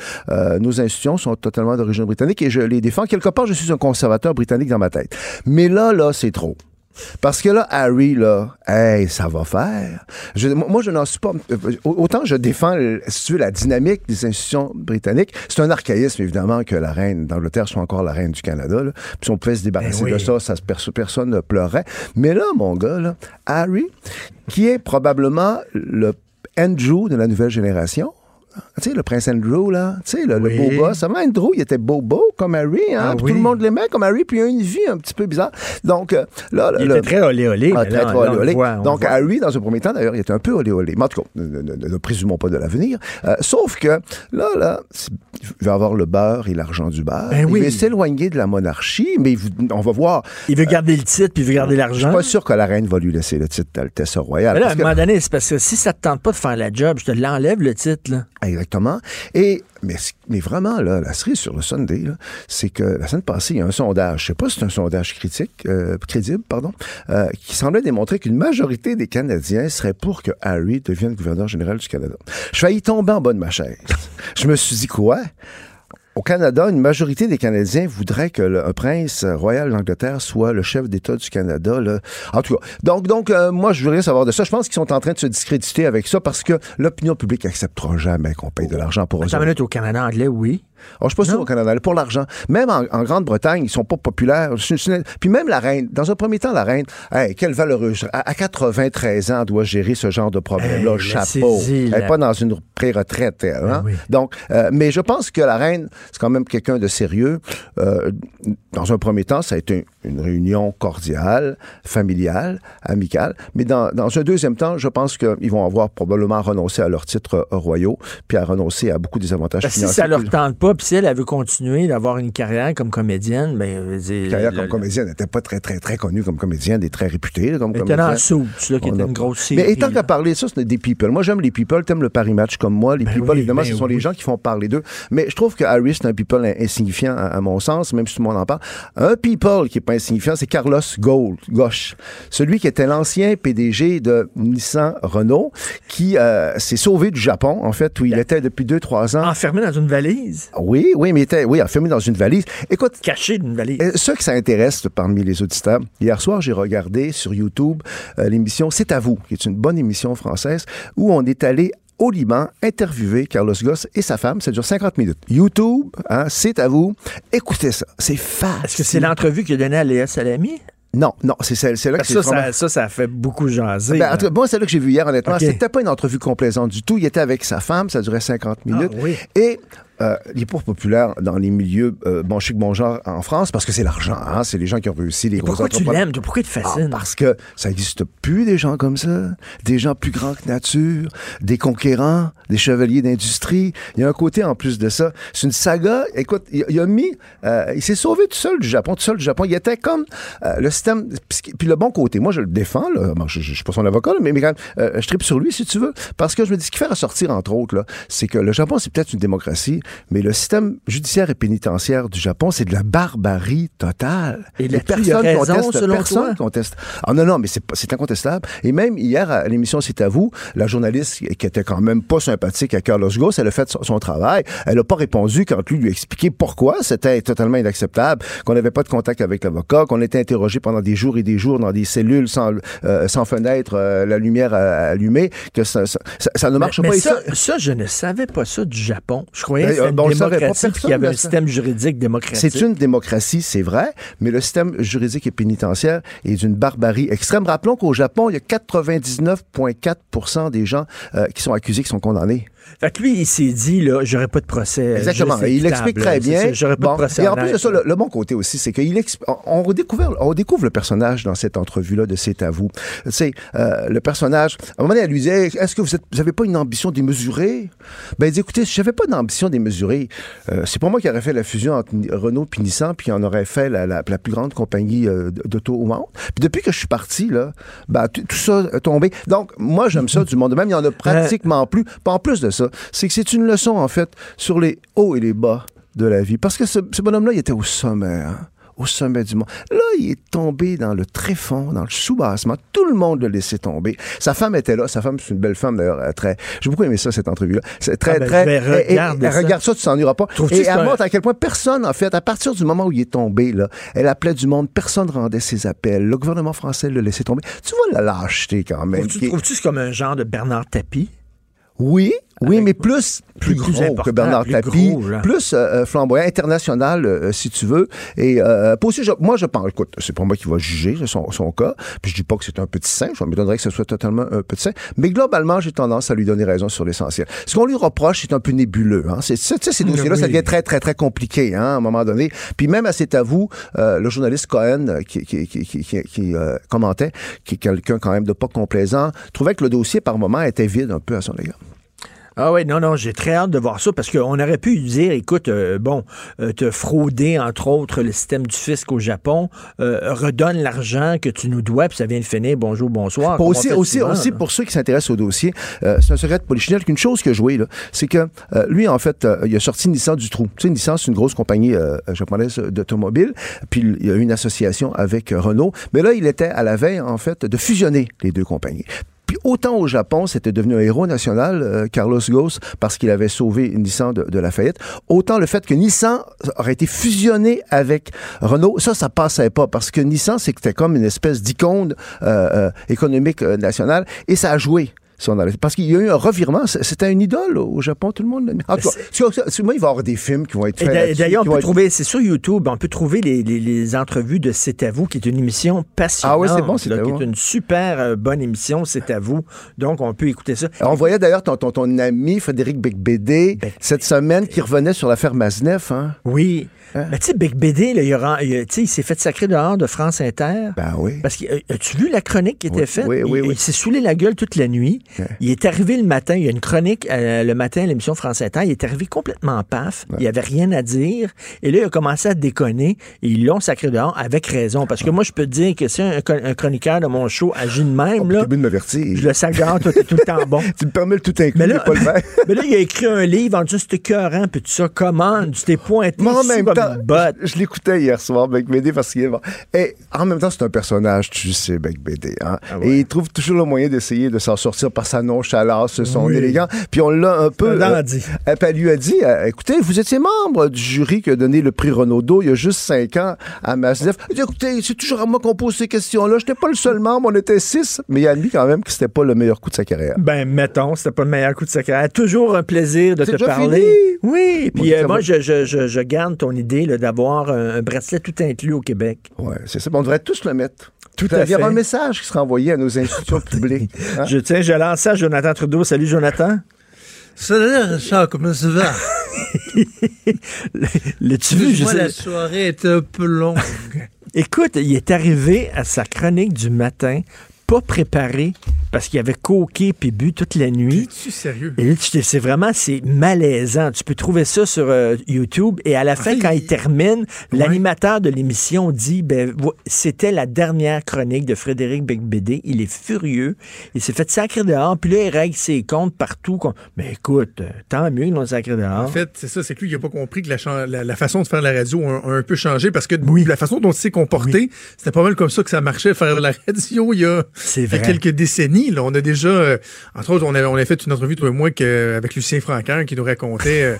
Nos institutions sont totalement d'origine britannique et je les défends. Quelque part, je suis un conservateur britannique dans ma tête. Mais là, là, c'est trop. Parce que là, Harry, là, hey, ça va faire. Je- moi, je n'en suis pas. euh, Autant je défends, si tu veux, la dynamique des institutions britanniques. C'est un archaïsme, évidemment, que la reine d'Angleterre soit encore la reine du Canada. Là. Puis si on pouvait se débarrasser Ben oui. de ça, personne ne pleurerait. Mais là, mon gars, là, Harry, qui est probablement le Andrew de la nouvelle génération. Tu sais, le prince Andrew, là, tu sais, le, le Oui. beau gosse. Avant, Andrew, il était beau-beau comme Harry, hein, Ah puis oui. tout le monde l'aimait comme Harry, puis il a une vie un petit peu bizarre. Donc, euh, là, Il le- était très olé-olé. ah, mais très, très olé le olé. voit, Donc, le voit. Harry, dans un premier temps, d'ailleurs, il était un peu olé olé. Mais en tout cas, ne, ne- ne- ne présumons pas de l'avenir. Euh, sauf que, là, là, il va avoir le beurre et l'argent du beurre. Ben oui. Il va s'éloigner de la monarchie, mais on va voir. Il veut garder le titre, puis il veut garder Je l'argent. suis pas sûr que la reine va lui laisser le titre d'Altesse royale. Mais là, à un moment donné, c'est parce que si ça te tente pas de faire la job, je te l'enlève, le titre. Là. Exactement. Et, mais, mais vraiment, là, la cerise sur le Sunday, c'est que la semaine passée, il y a un sondage, je sais pas si c'est un sondage critique, euh, crédible, pardon, euh, qui semblait démontrer qu'une majorité des Canadiens seraient pour que Harry devienne gouverneur général du Canada. Je faillis tomber en bas de ma chaise. Je me suis dit, quoi? Au Canada, une majorité des Canadiens voudraient que le, un prince royal d'Angleterre soit le chef d'État du Canada. Là. En tout cas, donc, donc euh, moi, je rien savoir de ça. Je pense qu'ils sont en train de se discréditer avec ça parce que l'opinion publique acceptera jamais qu'on paye de l'argent pour eux. Minute, au Canada anglais, oui. Je suis pas sûr au Canada, pour l'argent. Même en, en Grande-Bretagne, ils sont pas populaires. Puis même la reine, dans un premier temps, la reine, hey, quelle valeureuse. À, à 93 ans, elle doit gérer ce genre de problème-là. Hey, Chapeau. Elle n'est pas dans une pré-retraite, elle, hein? oui. Donc, euh, mais je pense que la reine, c'est quand même quelqu'un de sérieux. Euh, dans un premier temps, ça a été une réunion cordiale, familiale, amicale. Mais dans, dans un deuxième temps, je pense qu'ils vont avoir probablement renoncé à leurs titres euh, royaux, puis à renoncer à beaucoup des avantages que financiers. Ben, si ça leur tente pas, puis si elle, elle veut continuer d'avoir une carrière comme comédienne, ben, je veux dire, carrière le- comme comédienne, elle n'était pas très, très, très connue comme comédienne, et très réputée là, comme Elle était dans comédienne. Suits, là, qui était a- une grosse série. Mais étant qu'à parler de ça, c'est des people. Moi, j'aime les people. T'aimes le Paris Match comme moi. Les people, oui, évidemment, ben ce sont les gens qui font parler d'eux. Mais je trouve que Harris, c'est un people in- insignifiant, à, à mon sens, même si tout le monde en parle. Un people qui est pas insignifiant, c'est Carlos Gold, Gauche. Celui qui était l'ancien PDG de Nissan Renault, qui euh, s'est sauvé du Japon, en fait, où il était depuis deux, trois ans. Enfermé dans une valise? Oui, oui, mais il était, oui, enfermé dans une valise. Écoute. Caché d'une valise. Euh, ceux que ça intéresse parmi les auditeurs, hier soir, j'ai regardé sur YouTube euh, l'émission C'est à vous, qui est une bonne émission française, où on est allé au Liban interviewer Carlos Goss et sa femme. Ça dure 50 minutes. YouTube, hein, c'est à vous. Écoutez ça. C'est facile. Est-ce que c'est l'entrevue qu'il a donnée à Léa Salami? Non, non, c'est là que Parce c'est que ça, vraiment- ça, ça, ça fait beaucoup jaser. ben, en tout cas, moi, c'est là que j'ai vu hier, honnêtement. C'était pas une entrevue complaisante du tout. Il était avec sa femme, ça durait 50 minutes. Ah, oui. Et euh, les pauvres populaires dans les milieux euh, bon chic, bon genre en France, parce que c'est l'argent, hein, c'est les gens qui ont réussi, les gros Pourquoi tu l'aimes? Pourquoi il te fascine? Ah, parce que ça n'existe plus des gens comme ça, des gens plus grands que nature, des conquérants, des chevaliers d'industrie. Il y a un côté en plus de ça. C'est une saga. Écoute, il, il a mis, euh, il s'est sauvé tout seul du Japon, tout seul du Japon. Il était comme euh, le système. Puis le bon côté, moi je le défends. Là. Bon, je, je suis pas son avocat, là, mais, mais quand même, euh, je tripe sur lui si tu veux, parce que je me dis ce qui fait ressortir entre autres, c'est que le Japon c'est peut-être une démocratie, mais le système judiciaire et pénitentiaire du Japon c'est de la barbarie totale. Et là-dessus, il a personne conteste. Ah non, non, mais c'est incontestable. Et même hier, à l'émission C'est à vous, la journaliste qui était quand même pas sympathique à Carlos Ghosn, elle a fait son, son travail. Elle n'a pas répondu quand lui lui a expliqué pourquoi c'était totalement inacceptable, qu'on n'avait pas de contact avec l'avocat, qu'on était interrogé pendant des jours et des jours dans des cellules sans, euh, sans fenêtre, euh, la lumière allumée, que ça, ça, ça- ça ne marche mais pas. Et ça, ça, je ne savais pas ça du Japon. Je croyais que Ben, c'était euh, une ben, pas, démocratie qu'il y avait un système juridique démocratique. C'est une démocratie, c'est vrai, mais le système juridique et pénitentiaire est d'une barbarie extrême. Rappelons qu'au Japon, il y a 99,4 des gens euh, qui sont accusés, qui sont condamnés. money. Fait que lui, il s'est dit, là, j'aurais pas de procès. Exactement. juste il explique très bien. J'aurais pas Bon. de procès. Et en plus de ça, le, le bon côté aussi, c'est qu'il exp- on, redécouvre, on découvre le personnage dans cette entrevue-là de C'est à vous. Tu sais, euh, le personnage, à un moment donné, elle lui disait, est-ce que vous êtes, vous avez pas une ambition démesurée? Ben, il dit, écoutez, si j'avais pas d'ambition démesurée, euh, c'est pas moi qui aurais fait la fusion entre Renault et Nissan, puis on aurait fait la, la- la plus grande compagnie euh, d'auto au monde. Puis depuis que je suis parti, là, ben, tout ça est tombé. Donc, moi, j'aime ça du monde de même. Il y en a pratiquement plus. Pas en plus de ça, c'est que c'est une leçon, en fait, sur les hauts et les bas de la vie. Parce que ce, ce bonhomme-là, il était au sommet, hein, au sommet du monde. Là, il est tombé dans le tréfonds, dans le sous-bassement. Tout le monde l'a laissé tomber. Sa femme était là. Sa femme, c'est une belle femme, d'ailleurs. euh, Très... J'ai beaucoup aimé ça, cette entrevue-là. C'est très, Ah ben, très... vais et- ça. Regarde ça, tu t'en iras pas. Et elle montre à quel point personne, en fait, à partir du moment où il est tombé, là, elle appelait du monde, personne rendait ses appels. Le gouvernement français l'a laissé tomber. Tu vois la lâcheté, quand même. Trouves-tu c'est comme un genre de Bernard Tapie? Oui, oui, mais plus, plus, plus gros que Bernard Tapie, gros, plus euh, euh, flamboyant, international, euh, si tu veux. Et euh, aussi, je- moi, je pense, écoute, c'est pas moi qui va juger son, son cas, puis je dis pas que c'est un petit saint, je m'étonnerais que ce soit totalement un petit saint, mais globalement, j'ai tendance à lui donner raison sur l'essentiel. Ce qu'on lui reproche, c'est un peu nébuleux. Hein. C'est, c'est- tu sais, ces dossiers-là, ça devient très, très, très compliqué, hein, à un moment donné. Puis même à cet avou, le journaliste Cohen, qui, qui, qui, qui, commentait, qui est quelqu'un quand même de pas complaisant, trouvait que le dossier, par moment, était vide un peu à son égard. Ah oui, non, non, j'ai très hâte de voir ça parce qu'on aurait pu dire, écoute, euh, bon, euh, te frauder, entre autres, le système du fisc au Japon, euh, redonne l'argent que tu nous dois, puis ça vient de finir, bonjour, bonsoir. Aussi, aussi, souvent, aussi pour ceux qui s'intéressent au dossier, euh, c'est un secret de polichinelle qu'une chose que joué, là, c'est que euh, lui, en fait, il a sorti Nissan du trou. Tu sais, Nissan, c'est une grosse compagnie euh, japonaise d'automobile, puis il y a eu une association avec Renault. Mais là, il était à la veille, en fait, de fusionner les deux compagnies. Puis autant au Japon, c'était devenu un héros national, euh, Carlos Ghosn, parce qu'il avait sauvé Nissan de, de la faillite. Autant le fait que Nissan aurait été fusionné avec Renault, ça, ça passait pas, parce que Nissan, c'était comme une espèce d'icône euh, euh, économique euh, nationale, et ça a joué. Parce qu'il y a eu un revirement. C'était une idole au Japon, tout le monde. En tout cas, moi, il va y avoir des films qui vont être faits. D'ailleurs, on peut être- trouver, c'est sur YouTube, on peut trouver les, les- les entrevues de C'est à vous, qui est une émission passionnante. Ah oui, c'est bon, C'est à qui est une super euh, bonne émission, C'est à vous. Donc, on peut écouter ça. On voyait d'ailleurs ton, ton, ton ami Frédéric Becbédé cette semaine qui revenait sur l'affaire Maznev. Hein? Oui. Mais tu sais, Bec BD, là, il, a s'est fait sacrer dehors de France Inter. Ben oui. Parce que, euh, as-tu vu la chronique qui était Oui, faite? oui, oui, il oui. il s'est saoulé la gueule toute la nuit. Il est arrivé le matin, il y a une chronique euh, le matin à l'émission France Inter. Il est arrivé complètement paf. Il avait rien à dire. Et là, il a commencé à déconner. Et ils l'ont sacré dehors avec raison. Parce que moi, je peux te dire que si un, un chroniqueur de mon show agit de même, là, de je le sacre tout, tout le temps bon. <laughs> Tu me permets le tout inclus, Mais là, pas <laughs> le mais là, il a écrit un livre en disant c'était écœurant, puis tout ça. Comment? Tu t'es pointé même comme temps, une botte. je, je l'écoutais hier soir, Bec BD, parce qu'il est bon. Et en même temps, c'est un personnage, tu sais, Bec BD. Hein? Ah Et il trouve toujours le moyen d'essayer de s'en sortir par sa nonchalance, son Oui. élégance. Puis on l'a un peu. Euh, elle lui a dit euh, écoutez, vous étiez membre du jury qui a donné le prix Renaudot il y a juste cinq ans à dit écoutez, c'est toujours à moi qu'on pose ces questions-là. Je n'étais pas le seul membre, on était six. Mais il a admis quand même que c'était pas le meilleur coup de sa carrière. Ben, mettons, c'était pas le meilleur coup de sa carrière. Toujours un plaisir de te parler. fini? Oui, puis euh, moi, je, je, je, je garde ton idée là, d'avoir un, un bracelet tout inclus au Québec. Ouais, c'est ça. On devrait tous le mettre. Tout Il à y aura fait. un message qui sera envoyé à nos institutions <laughs> publiques. Hein? Je tiens, je lance ça à Jonathan Trudeau. Salut, Jonathan. Salut, Richard, comment ça va? <laughs> L'as-tu vu? Je Moi, sais- la soirée était un peu longue. <laughs> Écoute, il est arrivé à sa chronique du matin, pas préparé, parce qu'il avait coqué puis bu toute la nuit. Es-tu sérieux? C'est vraiment, c'est malaisant. Tu peux trouver ça sur euh, YouTube. Et à la fin, quand il, termine, l'animateur de l'émission dit, ben, c'était la dernière chronique de Frédéric Becbédé. Il est furieux. Il s'est fait sacrer dehors. Puis là, il règle ses comptes partout. Mais écoute, euh, tant mieux qu'ils l'ont sacré dehors. En fait, c'est ça, c'est que lui, il n'a pas compris que la, la- la façon de faire la radio a, a un peu changé parce que la façon dont il s'est comporté, c'était pas mal comme ça que ça marchait, faire la <laughs> radio il y a, C'est il y a vrai. quelques décennies. Là. On a déjà, euh, entre autres, on a, on a fait une entrevue, toi et moi, que- avec Lucien Francaire qui nous racontait euh,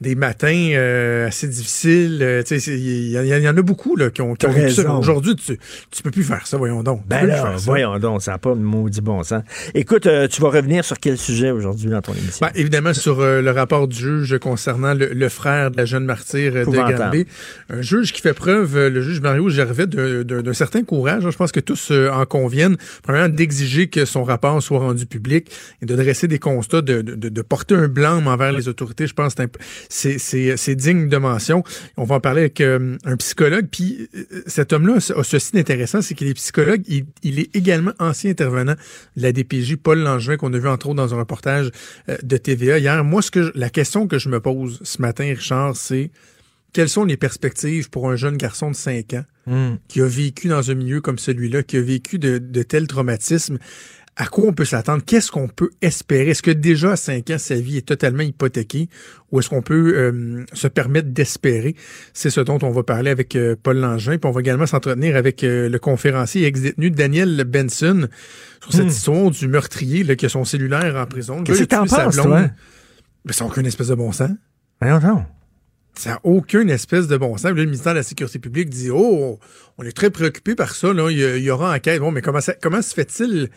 des matins euh, assez difficiles. euh, tu sais, c'est- il y, y en a beaucoup là, qui ont, qui ont. Aujourd'hui, tu, tu peux plus faire ça, voyons donc. Tu Ben là, voyons donc, ça n'a pas de maudit bon sens. Écoute, euh, tu vas revenir sur quel sujet aujourd'hui dans ton émission? Ben, évidemment, sur euh, le rapport du juge concernant le, le frère de la jeune martyre de. Granby. Un juge qui fait preuve, le juge Mario Gervais, d'un- certain courage. hein. Je pense que tous en conviennent. Premièrement, d'exiger que son rapport soit rendu public et de dresser des constats, de, de, de- de porter un blâme envers les autorités. Je pense que c'est digne de mention. On va en parler avec euh, un psychologue. Puis euh, cet homme-là a ceci d'intéressant, c'est qu'il est psychologue. Il, il est également ancien intervenant de la DPJ, Paul Langevin, qu'on a vu entre autres dans un reportage euh, de TVA hier. Moi, ce que je- la question que je me pose ce matin, Richard, c'est quelles sont les perspectives pour un jeune garçon de 5 ans Hmm. qui a vécu dans un milieu comme celui-là, qui a vécu de, de tels traumatismes? À quoi on peut s'attendre? Qu'est-ce qu'on peut espérer? Est-ce que déjà à 5 ans, sa vie est totalement hypothéquée? Ou est-ce qu'on peut euh, se permettre d'espérer? C'est ce dont on va parler avec euh, Paul Langevin. Puis on va également s'entretenir avec euh, le conférencier ex-détenu Daniel Benson sur cette Hmm. histoire du meurtrier là, qui a son cellulaire en prison. Qu'est-ce que t'en penses, toi? Mais ça n'a aucune espèce de bon sens. Voyons donc. Ça n'a aucune espèce de bon sens. Là, le ministère de la Sécurité publique dit Oh, on est très préoccupé par ça. Là. Il y aura enquête. Bon, mais comment, ça, comment se fait-il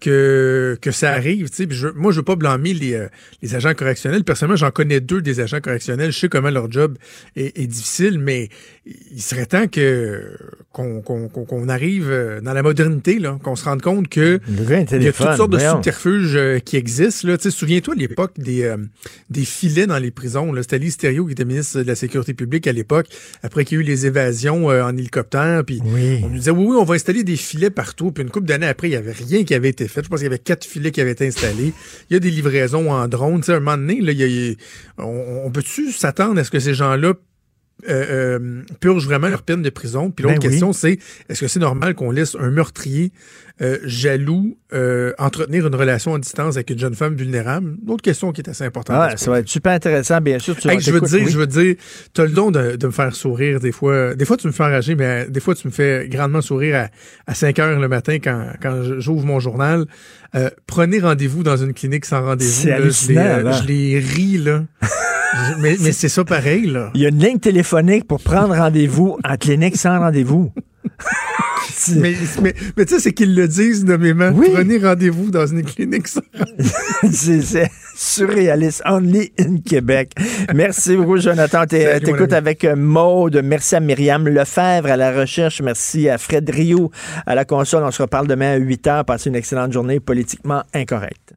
que, que ça arrive? tu sais? Je, moi, je ne veux pas blâmer les, euh, les agents correctionnels. Personnellement, j'en connais deux des agents correctionnels. Je sais comment leur job est, est difficile, mais il serait temps que qu'on qu'on- qu'on- qu'on arrive euh, dans la modernité, là, qu'on se rende compte que il y a toutes sortes de subterfuges euh, qui existent. Là. Tu sais, Souviens-toi de l'époque des, euh, des filets dans les prisons. là. C'était Thériault qui était ministre de la Sécurité publique à l'époque, après qu'il y a eu les évasions euh, en hélicoptère. Puis on nous disait, oui, oui, on va installer des filets partout. Puis une couple d'années après, il n'y avait rien qui avait été fait. Je pense qu'il y avait quatre filets qui avaient été installés. Il y a des livraisons en drone. Tu sais, à un moment donné, là, il y a- on, on peut-tu s'attendre à ce que ces gens-là euh, euh, purgent vraiment leur peine de prison? Puis l'autre Ben oui. question, c'est est-ce que c'est normal qu'on laisse un meurtrier euh, jaloux euh, entretenir une relation à distance avec une jeune femme vulnérable? L'autre question qui est assez importante. Ah, ça va être super intéressant, bien sûr. Tu Hey, je veux dire, oui. je veux dire, t'as le don de, de me faire sourire des fois. Des fois, tu me fais enrager, mais des fois, tu me fais grandement sourire à, à 5 heures le matin quand, quand j'ouvre mon journal. Euh, prenez rendez-vous dans une clinique sans rendez-vous. Là. Je les, ris, là. Mais mais c'est ça pareil, là. <laughs> Il y a une ligne téléphonique pour prendre rendez-vous en clinique sans rendez-vous. Mais mais, mais tu sais, c'est qu'ils le disent nommément. Prenez rendez-vous dans une clinique. <laughs> c'est surréaliste. Only in Québec. Merci beaucoup, Jonathan. T'écoutes avec euh, Maude. Merci à Myriam Lefebvre à la recherche. Merci à Fred Rioux à la console. On se reparle demain à 8 h. Passez une excellente journée politiquement incorrecte.